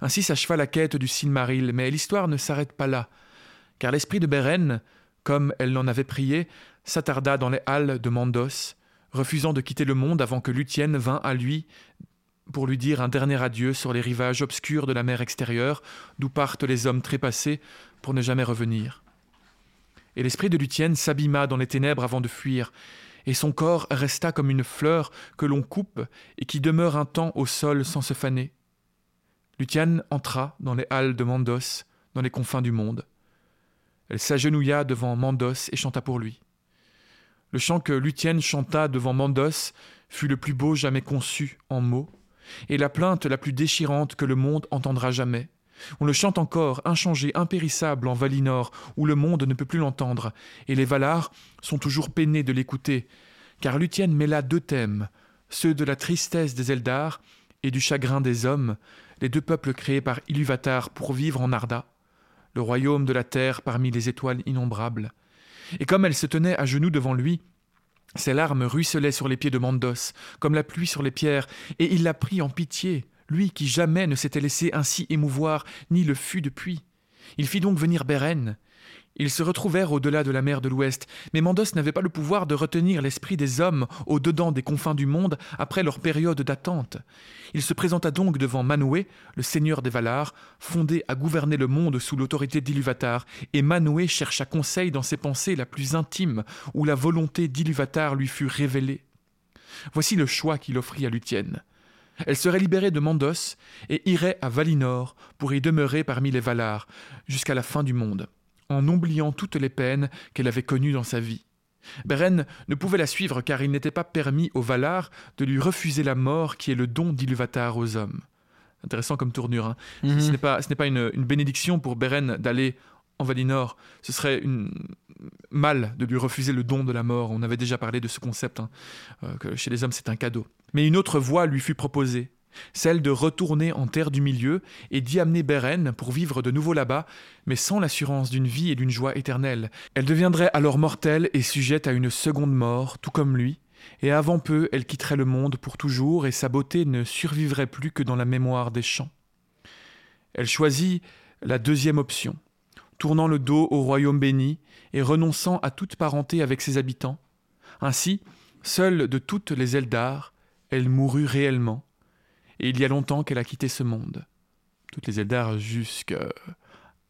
Ainsi s'acheva la quête du Silmaril, mais l'histoire ne s'arrête pas là, car l'esprit de Beren, comme elle l'en avait prié, s'attarda dans les halles de Mandos, refusant de quitter le monde avant que Luthien vînt à lui pour lui dire un dernier adieu sur les rivages obscurs de la mer extérieure, d'où partent les hommes trépassés pour ne jamais revenir. Et l'esprit de Luthien s'abîma dans les ténèbres avant de fuir, et son corps resta comme une fleur que l'on coupe et qui demeure un temps au sol sans se faner. Luthien entra dans les halles de Mandos, dans les confins du monde. Elle s'agenouilla devant Mandos et chanta pour lui. Le chant que Luthien chanta devant Mandos fut le plus beau jamais conçu en mots, et la plainte la plus déchirante que le monde entendra jamais. On le chante encore, inchangé, impérissable en Valinor, où le monde ne peut plus l'entendre, et les Valars sont toujours peinés de l'écouter, car Luthien mêla deux thèmes, ceux de la tristesse des Eldar et du chagrin des hommes, les deux peuples créés par Iluvatar pour vivre en Arda, le royaume de la terre parmi les étoiles innombrables. Et comme elle se tenait à genoux devant lui, ses larmes ruisselaient sur les pieds de Mandos, comme la pluie sur les pierres, et il la prit en pitié, lui qui jamais ne s'était laissé ainsi émouvoir, ni le fut depuis. Il fit donc venir Beren. Ils se retrouvèrent au-delà de la mer de l'Ouest, mais Mandos n'avait pas le pouvoir de retenir l'esprit des hommes au-dedans des confins du monde après leur période d'attente. Il se présenta donc devant Manwë, le seigneur des Valar, fondé à gouverner le monde sous l'autorité d'Iluvatar, et Manwë chercha conseil dans ses pensées la plus intimes, où la volonté d'Iluvatar lui fut révélée. Voici le choix qu'il offrit à Luthien. Elle serait libérée de Mandos et irait à Valinor pour y demeurer parmi les Valar jusqu'à la fin du monde en oubliant toutes les peines qu'elle avait connues dans sa vie. Beren ne pouvait la suivre car il n'était pas permis aux Valar de lui refuser la mort qui est le don d'Ilúvatar aux hommes. Intéressant comme tournure. Hein. Mhm. Ce n'est pas, ce n'est pas une, une bénédiction pour Beren d'aller en Valinor. Ce serait une mal de lui refuser le don de la mort. On avait déjà parlé de ce concept, hein, euh, que chez les hommes c'est un cadeau. Mais une autre voie lui fut proposée, celle de retourner en terre du milieu et d'y amener Beren pour vivre de nouveau là-bas, mais sans l'assurance d'une vie et d'une joie éternelle. Elle deviendrait alors mortelle et sujette à une seconde mort, tout comme lui, et avant peu elle quitterait le monde pour toujours et sa beauté ne survivrait plus que dans la mémoire des champs. Elle choisit la deuxième option, tournant le dos au royaume béni et renonçant à toute parenté avec ses habitants. Ainsi, seule de toutes les Eldar, elle mourut réellement, et il y a longtemps qu'elle a quitté ce monde. Toutes les Eldar jusqu'à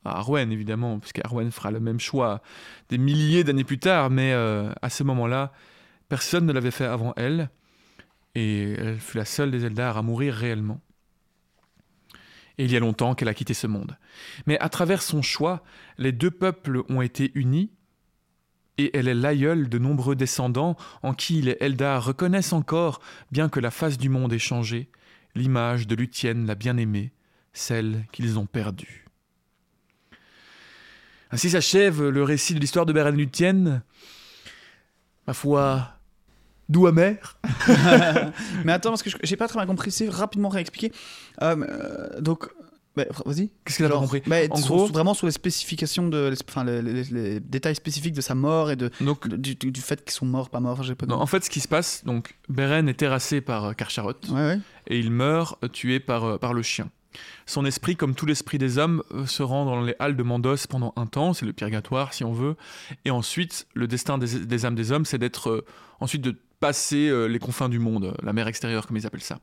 Arwen, évidemment, parce qu'Arwen fera le même choix des milliers d'années plus tard, mais euh, à ce moment-là, personne ne l'avait fait avant elle, et elle fut la seule des Eldar à mourir réellement. Et il y a longtemps qu'elle a quitté ce monde. Mais à travers son choix, les deux peuples ont été unis, et elle est l'aïeule de nombreux descendants en qui les Eldar reconnaissent encore, bien que la face du monde ait changé, l'image de Luthien la bien-aimée, celle qu'ils ont perdue. Ainsi s'achève le récit de l'histoire de Beren Luthien. Ma foi, doux amer. [laughs] Mais attends, parce que j'ai pas très bien compris, c'est rapidement réexpliqué. Euh, euh, donc, bah, vas-y. Qu'est-ce que t'as pas compris bah, En sur- gros- vraiment sur les spécifications de, les, enfin, les, les- les détails spécifiques de sa mort et de, Donc, du, du fait qu'ils sont morts, pas morts. J'ai pas. non, en fait, ce qui se passe, donc, Beren est terrassé par euh. Ouais, ouais. et il meurt euh, tué par, euh, par le chien. Son esprit, comme tout l'esprit des hommes, se rend dans les halles de Mandos pendant un temps, c'est le purgatoire si on veut, et ensuite le destin des, des âmes des hommes, c'est d'être euh, ensuite de passer euh, les confins du monde, la mer extérieure comme ils appellent ça.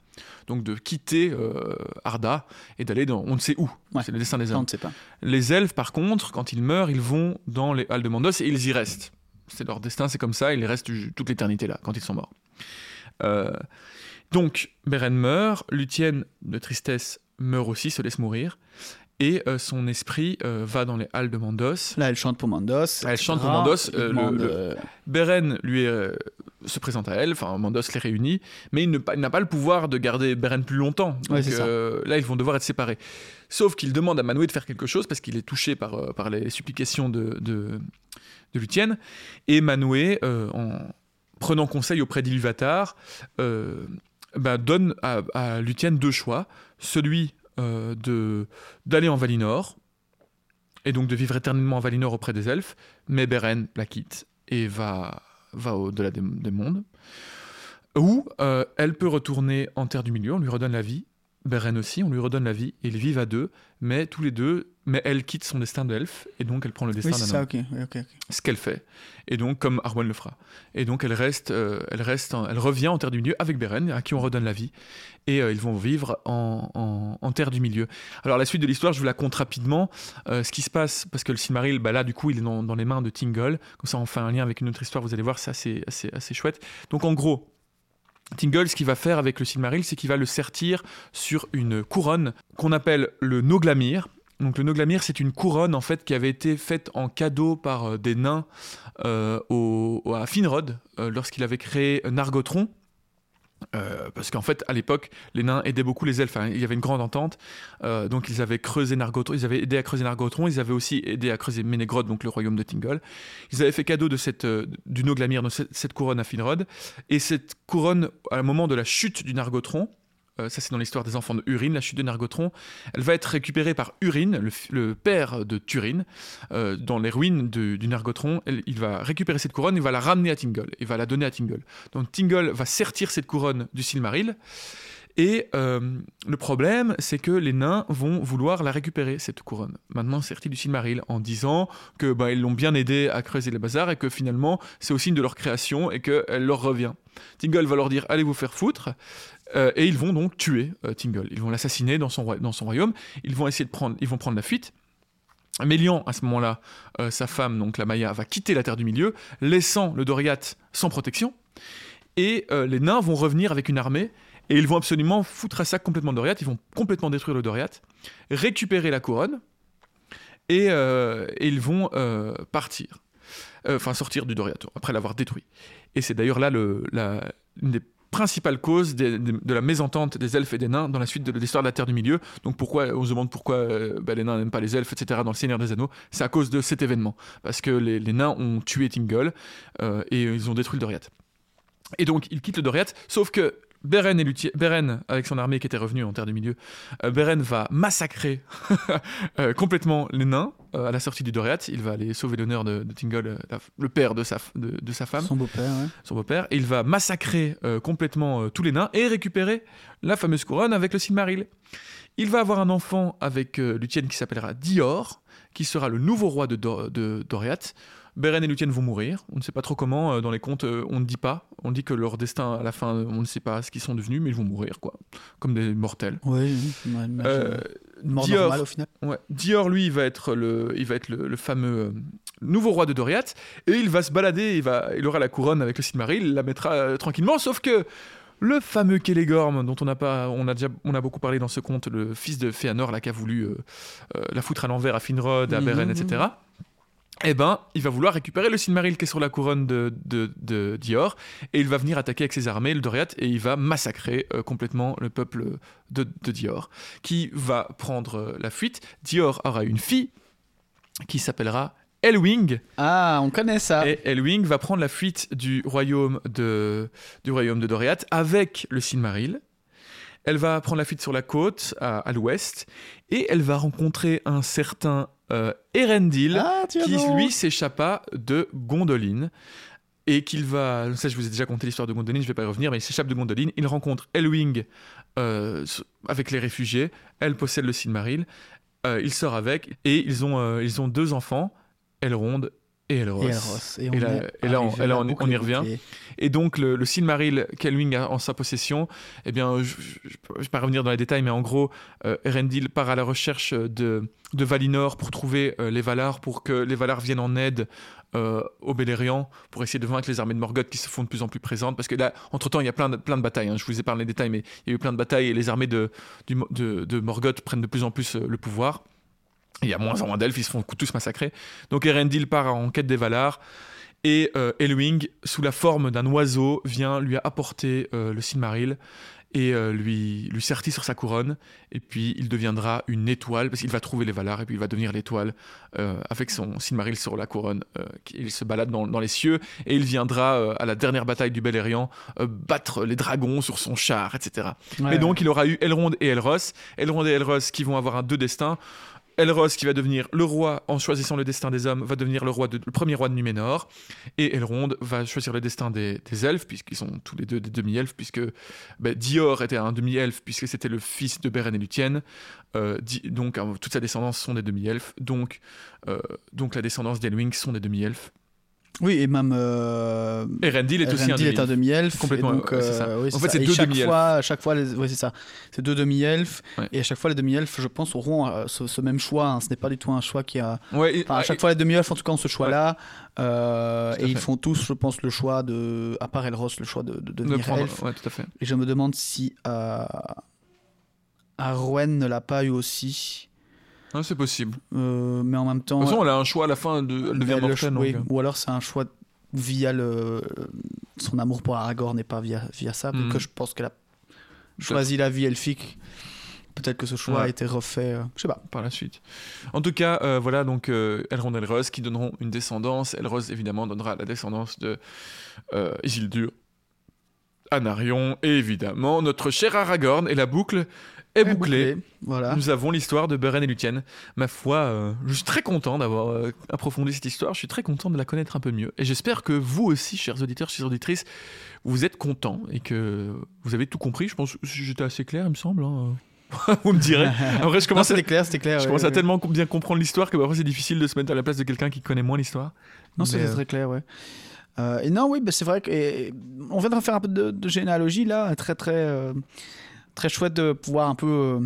Donc de quitter euh, Arda et d'aller dans on ne sait où. Ouais. C'est le destin des Ça, on ne sait pas. Les elfes, par contre, quand ils meurent, ils vont dans les halles de Mandos et ils y restent. C'est leur destin, c'est comme ça, ils restent toute l'éternité là, quand ils sont morts. Euh, donc, Beren meurt, Luthien, de tristesse, meurt aussi, se laisse mourir, et euh, son esprit euh, va dans les halles de Mandos. Là, elle chante pour Mandos. Elle chante pour etc. Mandos, euh, le- demande, le- Beren lui se présente à elle, enfin Mandos les réunit, mais il n'a pas le pouvoir de garder Beren plus longtemps. Donc Ouais, c'est ça. là, ils vont devoir être séparés. Sauf qu'il demande à Manwë de faire quelque chose parce qu'il est touché par, par les supplications de, de, de Luthien. Et Manwë, en prenant conseil auprès d'Ilúvatar, euh, bah, donne à, à Luthien deux choix. Celui de d'aller en Valinor, et donc de vivre éternellement en Valinor auprès des elfes, mais Beren la quitte et va, va au-delà des, des mondes. Ou euh, elle peut retourner en Terre du Milieu, on lui redonne la vie. Beren aussi, on lui redonne la vie, et ils vivent à deux, mais tous les deux, mais elle quitte son destin d'elfe, et donc elle prend le destin Oui, c'est d'un ça, homme. Ce qu'elle fait, et donc comme Arwen le fera. Et donc elle reste, euh, elle reste, en- elle revient en Terre du Milieu avec Beren, à qui on redonne la vie, et euh, ils vont vivre en, en- en Terre du Milieu. Alors la suite de l'histoire, je vous la compte rapidement. Euh, ce qui se passe, parce que le Silmaril, bah là du coup, il est dans, dans les mains de Tingle. Comme ça, on fait un lien avec une autre histoire. Vous allez voir, c'est assez, assez, assez chouette. Donc en gros. Tingle, ce qu'il va faire avec le Silmaril, c'est qu'il va le sertir sur une couronne qu'on appelle le Noglamir. Donc le Noglamir, c'est une couronne en fait qui avait été faite en cadeau par euh, des nains euh, à Finrod euh, lorsqu'il avait créé Nargothrond. Euh, parce qu'en fait, à l'époque, les nains aidaient beaucoup les elfes. hein. Il y avait une grande entente, euh, donc ils avaient creusé Nargothrond, ils avaient aidé à creuser Nargothrond, ils avaient aussi aidé à creuser Ménégrod, donc le royaume de Tingle. Ils avaient fait cadeau de cette euh, du Noglamir, cette couronne à Finrod, et cette couronne, à un moment de la chute du Nargothrond, euh, ça c'est dans l'histoire des enfants de Urine, la chute de Nargothrond, elle va être récupérée par Urine, le, père de Turin, euh, dans les ruines du Nargothrond. Elle- il va récupérer cette couronne, il va la ramener à Tingle, il va la donner à Tingle. Donc Tingle va sertir cette couronne du Silmaril. Et euh, le problème, c'est que les nains vont vouloir la récupérer, cette couronne, maintenant sertie du Silmaril, en disant que bah, ils l'ont bien aidé à creuser les bazars et que finalement, c'est au signe de leur création et qu'elle leur revient. Tingle va leur dire allez vous faire foutre. Euh, et ils vont donc tuer euh, Tingle. Ils vont l'assassiner dans son, dans son royaume. Ils vont essayer de prendre, ils vont prendre la fuite. Mélian, à ce moment-là, euh, sa femme, donc la Maya, va quitter la Terre du Milieu, laissant le Doriath sans protection. Et les nains vont revenir avec une armée, et ils vont absolument foutre à sac complètement Doriath, ils vont complètement détruire le Doriath, récupérer la couronne, et, ils vont partir. Enfin, sortir du Doriath, après l'avoir détruit. Et c'est d'ailleurs là le, la, une des des- des- de la mésentente des elfes et des nains dans la suite de l'histoire de la Terre du Milieu. Donc pourquoi on se demande pourquoi euh, bah, les nains n'aiment pas les elfes, etc. dans le Seigneur des Anneaux, c'est à cause de cet événement. Parce que les, les nains ont tué Tingle euh, et ils ont détruit le Doriath. Et donc ils quittent le Doriath, sauf que Beren, et Luthien- Beren, avec son armée qui était revenue en Terre du Milieu, euh, Beren va massacrer [laughs] euh, complètement les nains euh, à la sortie du Doriath. Il va aller sauver l'honneur de, de Tingle, la- le père de sa, de- de sa femme Son beau-père, ouais. son beau-père, et il va massacrer euh, complètement euh, tous les nains et récupérer la fameuse couronne avec le Silmaril. Il va avoir un enfant avec euh, Luthien qui s'appellera Dior, qui sera le nouveau roi de, Do- de Doriath. Beren et Luthien vont mourir. On ne sait pas trop comment. euh, dans les contes, euh, on ne dit pas. On dit que leur destin, à la fin, on ne sait pas ce qu'ils sont devenus, mais ils vont mourir, quoi. Comme des mortels. Oui, oui, Euh, mort Dior, normale au final. Ouais. Dior, lui, il va être le, il va être le, le fameux nouveau roi de Doriath, et il va se balader, il, va, il aura la couronne avec le Silmaril, il la mettra tranquillement, sauf que le fameux Celeborn, dont on a, pas, on, a déjà, on a beaucoup parlé dans ce conte, le fils de Féanor, là, qui a voulu euh, euh, la foutre à l'envers à Finrod, à Mhm, Beren, mhm. etc., eh ben, il va vouloir récupérer le Silmaril qui est sur la couronne de, de, de Dior, et il va venir attaquer avec ses armées le Doriath, et il va massacrer euh, complètement le peuple de, de Dior, qui va prendre euh, la fuite. Dior aura une fille qui s'appellera Elwing, Ah, on connaît ça. et Elwing va prendre la fuite du royaume de, du royaume de Doriath avec le Silmaril. Elle va prendre la fuite sur la côte, à, à l'ouest, et elle va rencontrer un certain euh, Erendil, Ah, qui lui s'échappa de Gondolin et qu'il va ça je vous ai déjà conté l'histoire de Gondolin je vais pas y revenir mais il s'échappe de Gondolin il rencontre Elwing euh, avec les réfugiés. Elle possède le Silmaril. Euh, il sort avec et ils ont euh, ils ont deux enfants. Elrond et Elros Et là- est et là, on- là, y revient. et donc le, le Silmaril qu'Elwing a en sa possession, eh bien, je ne vais pas revenir dans les détails, mais en gros, euh, Erendil part à la recherche de, de Valinor pour trouver euh, les Valar, pour que les Valar viennent en aide euh, aux Beleriand, pour essayer de vaincre les armées de Morgoth qui se font de plus en plus présentes. Parce que là, entre-temps, il y a plein de, plein de batailles. hein. Je vous ai parlé des détails, mais il y a eu plein de batailles et les armées de, du Mo- de, de Morgoth prennent de plus en plus euh, le pouvoir. Il y a moins en moins d'elfes, ils se font tous massacrer. Donc Erendil part en quête des Valar. Et euh, Elwing, sous la forme d'un oiseau, vient lui apporter euh, le Silmaril. et euh, lui, lui sertit sur sa couronne. Et puis il deviendra une étoile, parce qu'il va trouver les Valar, et puis il va devenir l'étoile avec son Silmaril sur la couronne. il se balade dans, dans les cieux, et il viendra à la dernière bataille du Beleriand battre les dragons sur son char, etc. Ouais. Et donc il aura eu Elrond et Elros. Elrond et Elros qui vont avoir un deux destins. Elros qui va devenir le roi en choisissant le destin des hommes, va devenir le, premier roi de Numénor. Et Elrond va choisir le destin des, des elfes, puisqu'ils sont tous les deux des demi-elfes, puisque ben, Dior était un demi-elfe, puisque c'était le fils de Beren et Luthien. Euh, donc euh, toute sa descendance sont des demi-elfes. Donc, euh, donc la descendance d'Elwing sont des demi-elfes. Oui, et même. Euh... Erendil est aussi un Erendil est un demi-elfe. demi-elf. Complètement, et donc, ça. euh, oui, En fait, c'est Et deux demi-elfes. à chaque fois, les... c'est ça. C'est deux demi-elfes. Ouais. Et à chaque fois, les demi-elfes, je pense, auront euh, ce, ce même choix. hein. Ce n'est pas du tout un choix qui a. Ouais, et- Enfin, à chaque et- fois, les demi-elfes, en tout cas, ont ce choix-là. Euh, et ils font tous, je pense, le choix de. À part Elros, le choix de, de de devenir prendre- elfe. tout à fait. Et je me demande si. Arwen ne l'a pas eu aussi. Ouais, c'est possible. Euh, mais en même temps. De toute façon, elle a un choix à la fin, de, elle devient elle le mortelle. oui. euh. Ou alors c'est un choix via le son amour pour Aragorn et pas via, via ça. Donc je pense qu'elle a choisi la vie elfique. Peut-être que ce choix Ouais. a été refait. euh, je sais pas. par la suite. En tout cas, euh, voilà donc euh, Elrond et Elros qui donneront une descendance. Elros évidemment donnera la descendance de euh, Isildur, Anarion et évidemment notre cher Aragorn et la boucle est bouclée. Voilà. Nous avons l'histoire de Beren et Luthien. Ma foi, euh, je suis très content d'avoir euh, approfondi cette histoire. Je suis très content de la connaître un peu mieux. Et j'espère que vous aussi, chers auditeurs, chères auditrices, vous êtes contents et que vous avez tout compris. Je pense que j'étais assez clair, il me semble. hein. [laughs] vous me direz. [laughs] Après, je Non, commence à c'était clair, je ouais, commence à tellement bien comprendre l'histoire que parfois c'est difficile de se mettre à la place de quelqu'un qui connaît moins l'histoire. Non, c'était euh, très clair, ouais. Euh, et non, oui, bah, c'est vrai que et- on vient de faire un peu de, de généalogie là, très très euh, très chouette de pouvoir un peu euh,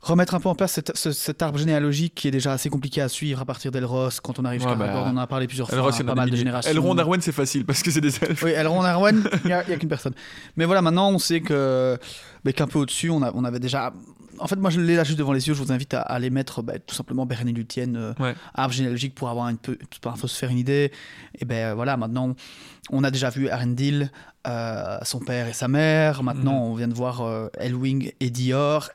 remettre un peu en place cet, ce- cet arbre généalogique qui est déjà assez compliqué à suivre à partir d'Elros quand on arrive Ouais, bah, on en a parlé plusieurs Elros, fois, pas mal de générations. Elrond, Arwen, c'est facile parce que c'est des elfes. Oui, Elrond, Arwen, il n'y a, qu'une personne. Mais voilà, maintenant on sait que mais qu'un peu au-dessus, on, a- on avait déjà. En fait, moi je l'ai là juste devant les yeux, je vous invite à, à aller mettre bah, tout simplement Beren et Luthien, euh, Ouais. arbre généalogique pour avoir un peu, pour se faire une idée. Et ben voilà, maintenant on a déjà vu Arendil, euh, son père et sa mère. Maintenant Mhm. on vient de voir euh, Elwing et Dior.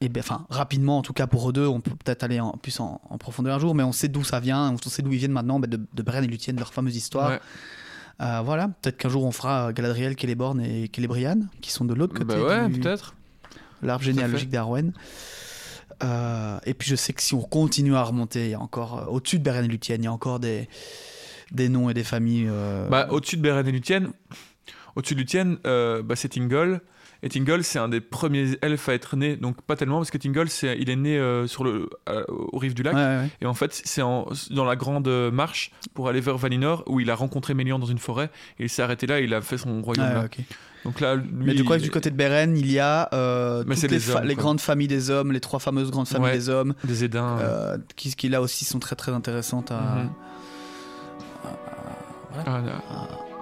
Et ben, enfin, rapidement, en tout cas pour eux deux, on peut peut-être aller en, plus en, en profondeur un jour, mais on sait d'où ça vient, on sait d'où ils viennent maintenant, ben, de, de Beren et Luthien, de leur fameuse histoire. Ouais. Euh, voilà, peut-être qu'un jour on fera Galadriel, Celeborn et Celebrian, qui sont de l'autre côté Bah ouais, du- peut-être. L'arbre généalogique d'Arwen. Euh, et puis je sais que si on continue à remonter, il y a encore, euh, au-dessus de Beren et Luthien, il y a encore des, des noms et des familles. euh, Bah, au-dessus de Beren et Luthien, au-dessus de Luthien, bah, c'est Tingol. Et Tingol, c'est un des premiers elfes à être né, donc pas tellement parce que Tingol, c'est, il est né sur le, aux rives du lac. ouais, ouais. Et en fait, c'est en- dans la grande marche pour aller vers Valinor où il a rencontré Mélian dans une forêt. Et il s'est arrêté là, et il a fait son royaume là. ouais, ok. Donc là, lui, Mais du côté de Beren, il y a euh, toutes les, les fa- hommes, les quoi. grandes familles des hommes, les trois fameuses grandes familles Ouais. des hommes, des Édins. euh, qui, qui là aussi sont très très intéressantes à, Mhm. à- à,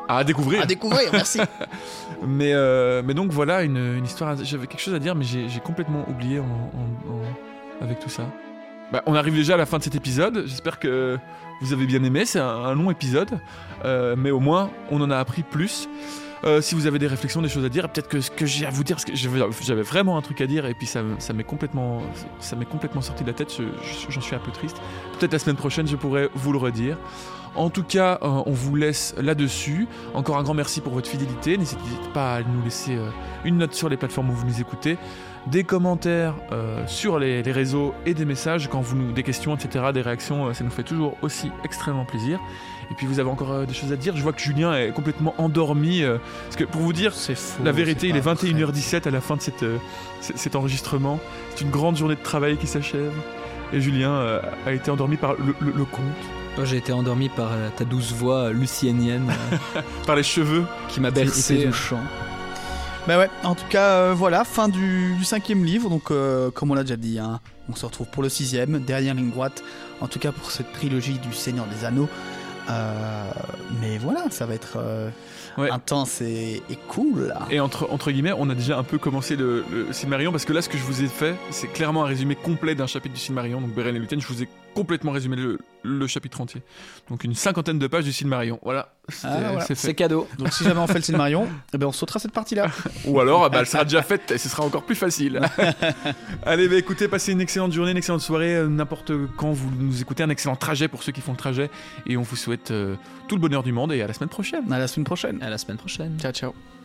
à- à découvrir. à découvrir. Merci. [laughs] Mais, euh, mais donc voilà, une, une histoire. J'avais quelque chose à dire, mais j'ai complètement oublié en, en- en- avec tout ça. Bah, on arrive déjà à la fin de cet épisode. J'espère que vous avez bien aimé. C'est un, un long épisode, mais au moins on en a appris plus. Euh, si vous avez des réflexions, des choses à dire, peut-être que ce que j'ai à vous dire, j'avais vraiment un truc à dire et puis ça, ça m'est complètement, complètement sorti de la tête. je- je- J'en suis un peu triste. Peut-être la semaine prochaine, je pourrai vous le redire. En tout cas, euh, on vous laisse là-dessus. Encore un grand merci pour votre fidélité. N'hésitez pas à nous laisser euh, une note sur les plateformes où vous nous écoutez, des commentaires sur les, les réseaux et des messages quand vous nous des questions, etc., des réactions. ça nous fait toujours aussi extrêmement plaisir. Et puis vous avez encore euh, des choses à dire. Je vois que Julien est complètement endormi. euh, parce que pour vous dire, C'est faux. la vérité, c'est il est pas vrai. 21h17 à la fin de cette, euh, c- cet enregistrement. C'est une grande journée de travail qui s'achève. Et Julien euh, a été endormi par le, le- le conte, Moi, j'ai été endormi par euh, ta douce voix lucienienne euh, [laughs] par les cheveux. qui m'a bercé. touchant. Bah ouais, en tout cas, euh, voilà, fin du, du cinquième livre. Donc, euh, comme on l'a déjà dit, hein, on se retrouve pour le sixième, dernière ligne droite. En tout cas, pour cette trilogie du Seigneur des Anneaux. Euh, mais voilà, ça va être euh, Ouais. intense et, et cool. Et entre, entre guillemets, on a déjà un peu commencé le, le Silmarillion parce que là, ce que je vous ai fait, c'est clairement un résumé complet d'un chapitre du Silmarillion. Donc, Beren et Luthien, je vous ai complètement résumé le, le chapitre entier. Donc une cinquantaine de pages du Silmarillion. Voilà, Ah, voilà. c'est cadeau. Donc si jamais on fait le Silmarion, [laughs] eh ben on sautera cette partie-là. Ou alors, ah bah, elle sera déjà faite et ce sera encore plus facile. [laughs] Allez, bah, écoutez, passez une excellente journée, une excellente soirée, euh, n'importe quand vous nous écoutez, un excellent trajet pour ceux qui font le trajet. Et on vous souhaite euh, tout le bonheur du monde et à la semaine prochaine. À la semaine prochaine. À la semaine prochaine. Ciao, ciao.